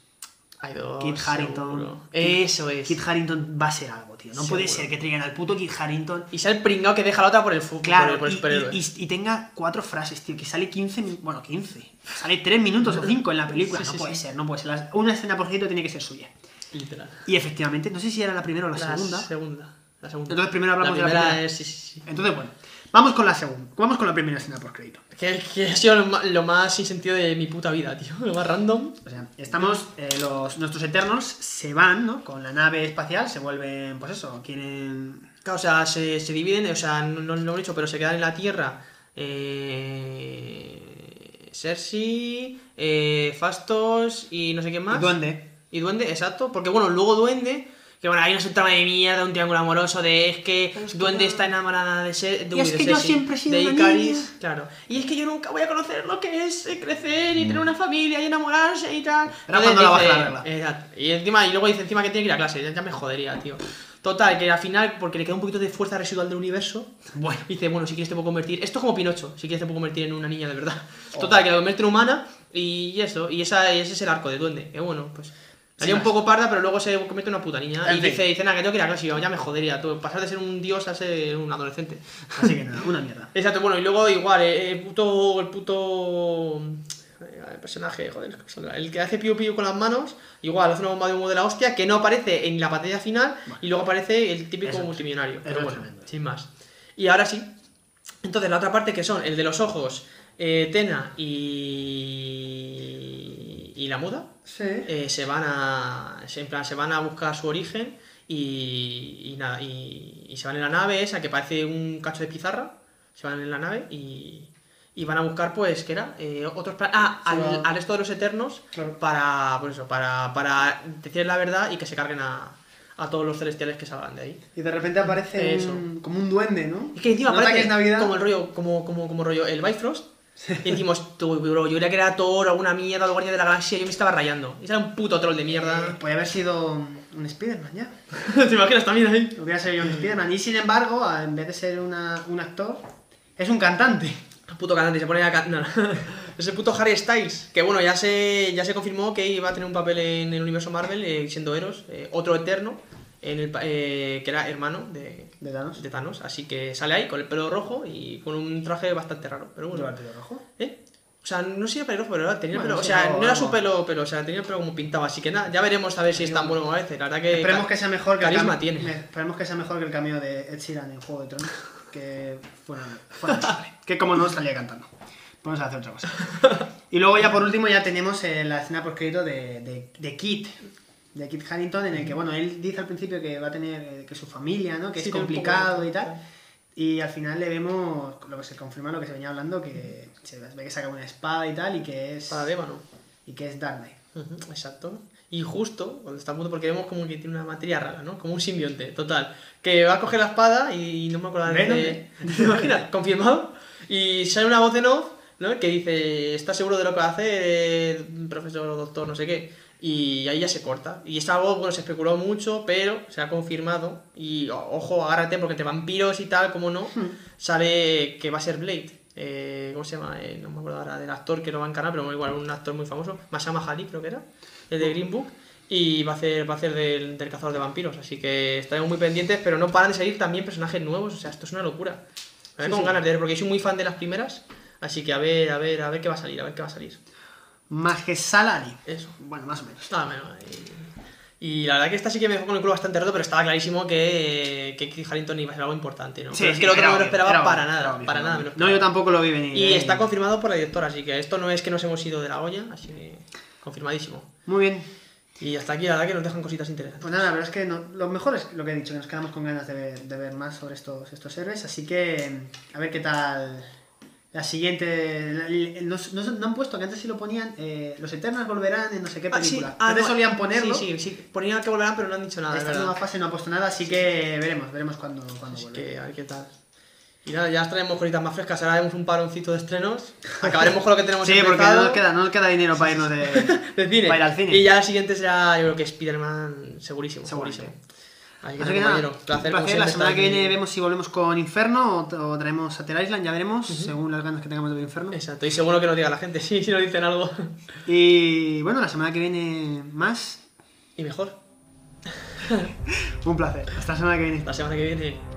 Hay dos. Kit. Kit- Eso es. Kit Harrington va a ser algo, tío. No puede ser que traigan al puto Kit Harrington. Y sea el pringao que deja la otra por el fútbol. Claro, por el y- superhéroe. y, y- y tenga cuatro frases, tío, que sale 15, min- bueno, 15, sale 3 minutos o 5 en la película, Sí, no sí, puede sí. ser, no puede ser. Una escena por crédito tiene que ser suya. Literal. Y efectivamente, no sé si era la primera o la, La segunda. segunda. La segunda. Entonces primero hablamos la de la primera primera. es- sí, sí, sí. Entonces, bueno, vamos con la segunda. Vamos con la primera escena por crédito. Que, que ha sido lo más sin sentido de mi puta vida, tío. Lo más random. O sea, estamos, eh, los, nuestros Eternals se van, ¿no? Con la nave espacial, se vuelven, pues eso, quieren... Claro, o sea, se, se dividen, o sea, no, no lo he dicho, pero se quedan en la Tierra. Eh, Cersei, eh, Fastos y no sé quién más. Y Duende. Y Duende, exacto. Porque bueno, luego Duende. Que bueno, hay una trama de mierda, un triángulo amoroso de es que Duende está enamorada de ser. Y es que yo siempre he sido de una niña. Claro. Y es que yo nunca voy a conocer lo que es eh, crecer y tener una familia y enamorarse y tal. Era cuando la baja la regla. Exacto. Y encima, y luego dice encima que tiene que ir a clase. Ya, me jodería, tío. Total, que al final, porque le queda un poquito de fuerza residual del universo, Bueno. dice, bueno, si quieres te puedo convertir. Esto es como Pinocho, si quieres te puedo convertir en una niña de verdad. Oh. Total, que la convierte en humana y eso, y esa, ese es el arco de duende. Que bueno, pues. Haría un poco parda, pero luego se convierte en una puta niña. En y fin. dice, dice, nada, que tengo que ir a clase. Y yo, ya me jodería, tú, pasar de ser un dios a ser un adolescente. Así que nada, una mierda. Exacto, bueno, y luego igual, eh, el puto. El puto. eh, El personaje, joder, el que hace piu piu con las manos, igual hace una bomba de humo de la hostia que no aparece en la pantalla final y luego aparece el típico Eso es- multimillonario. Pero bueno, tremendo. sin más. Y ahora sí. Entonces, la otra parte que son el de los ojos, eh, Tena y. y la muda, Sí. eh, se van a. En plan, se van a buscar su origen y. y nada, y, y se van en la nave esa que parece un cacho de pizarra. Se van en la nave y. Y van a buscar, pues, ¿qué era? Eh, otros. Ah, al, va- al resto de los eternos. Para. Pues eso, para, para decir la verdad y que se carguen a, a todos los celestiales que salgan de ahí. Y de repente aparece Eso. un- como un duende, ¿no? Es que encima Navidad. como el rollo, como, como, como rollo el Bifrost. Y decimos, tú, bro, yo creía que era Thor o alguna mierda, o guardia de la galaxia, yo me estaba rayando. Y era un puto troll de mierda. Podría haber sido un Spider-Man ya. ¿Te imaginas también ahí? Hubiera sido un Spider-Man. Y sin embargo, en vez de ser una- un actor, es un cantante. Puto cantante, se pone a cantar. es el puto Harry Styles. Que bueno, ya se, ya se confirmó que iba a tener un papel en el universo Marvel, eh, siendo Eros, eh, otro eterno, en el, eh, que era hermano de, De Thanos. de Thanos. Así que sale ahí con el pelo rojo y con un traje bastante raro. Pero bueno. ¿Lleva el pelo rojo? ¿Eh? O sea, no sé si era pelirrojo, pero tenía el Bueno, pelo. O sea, no, no era su pelo, pero o sea, tenía el pelo como pintado. Así que nada, ya veremos a ver si es tan bueno a veces. La verdad que. Esperemos que sea mejor que el carisma cam- tiene. me- Esperemos que sea mejor que el cameo de Ed Sheeran en Juego de Tronos. Que fue lamentable. Que como no salía cantando. Vamos a hacer otra cosa. Y luego ya por último ya tenemos la escena por escrito de, de, de Kit. De Kit Harrington, en el que, bueno, él dice al principio que va a tener eh, que su familia, ¿no? Que Sí, es de- complicado y tal. Y al final le vemos, lo que se confirma lo que se venía hablando, que se ve que saca una espada y tal, y que es. Espada de ébano. Y que es Dark Knight. Ujú, Exacto. Y justo, cuando está a punto, porque vemos como que tiene una materia rara, ¿no? Como un simbionte, total. Que va a coger la espada y no me acuerdo de... Venom. ¿Te imaginas? Confirmado. Y sale una voz en off, ¿no? Que dice, ¿estás seguro de lo que va a hacer, eh, profesor o doctor, no sé qué? Y ahí ya se corta. Y es algo, bueno, se especuló mucho, pero se ha confirmado. Y ojo, agárrate, porque entre vampiros y tal, como no, sale que va a ser Blade. Eh, ¿Cómo se llama? Eh, no me acuerdo ahora del actor que lo va a encarnar, pero igual un actor muy famoso. Masama Ali, creo que era. El de Green Book. Y va a hacer, va a hacer del, del cazador de vampiros. Así que estaremos muy pendientes, pero no paran de salir también personajes nuevos. O sea, esto es una locura. A ver Sí, con sí. ganas de ver, porque soy muy fan de las primeras. Así que a ver, a ver, a ver qué va a salir, a ver qué va a salir. Más que Salari. Eso. Bueno, más o menos. Nada menos. Y, y la verdad que esta sí que me dejó con el culo bastante roto, pero estaba clarísimo que, que Harrington iba a ser algo importante, ¿no? Sí, pero es sí, que el otro era no me lo esperaba era para obvio, nada, obvio, para nada. me obvio. lo No, yo tampoco lo vi venir. Y eh. está confirmado por la directora, así que esto no es que nos hemos ido de la olla, así que confirmadísimo. Muy bien. Y hasta aquí, la verdad que nos dejan cositas interesantes. Pues nada, la verdad es que no- lo mejor es lo que he dicho, que nos quedamos con ganas de ver, de ver más sobre estos, estos héroes. Así que a ver qué tal la siguiente. la- nos, nos- no han puesto, que antes sí lo ponían, eh, los Eternals volverán en no sé qué Ah, sí, película. ah, antes no, solían ponerlo. Sí, sí, sí, ponían que volverán, pero no han dicho nada, es Esta nueva fase no ha puesto nada, así que veremos, veremos cuándo, cuándo Así vuelve. que a ver qué tal. Y nada, ya traemos cositas más frescas, ahora haremos un paroncito de estrenos. Acabaremos con lo que tenemos Sí, porque no nos queda, no nos queda dinero para irnos de, de cine. para ir al cine. Y ya la siguiente será, yo creo que Spider-Man, segurísimo, segurísimo. Así que, Así que nada, un placer, La semana que viene vemos si volvemos con Inferno o, o traemos Sater Island, ya veremos, según las ganas que tengamos de ver Inferno. Exacto, y seguro que nos diga la gente, sí, si nos dicen algo. Y bueno, la semana que viene más. Y mejor. Un placer. Hasta la semana que viene. La semana que viene.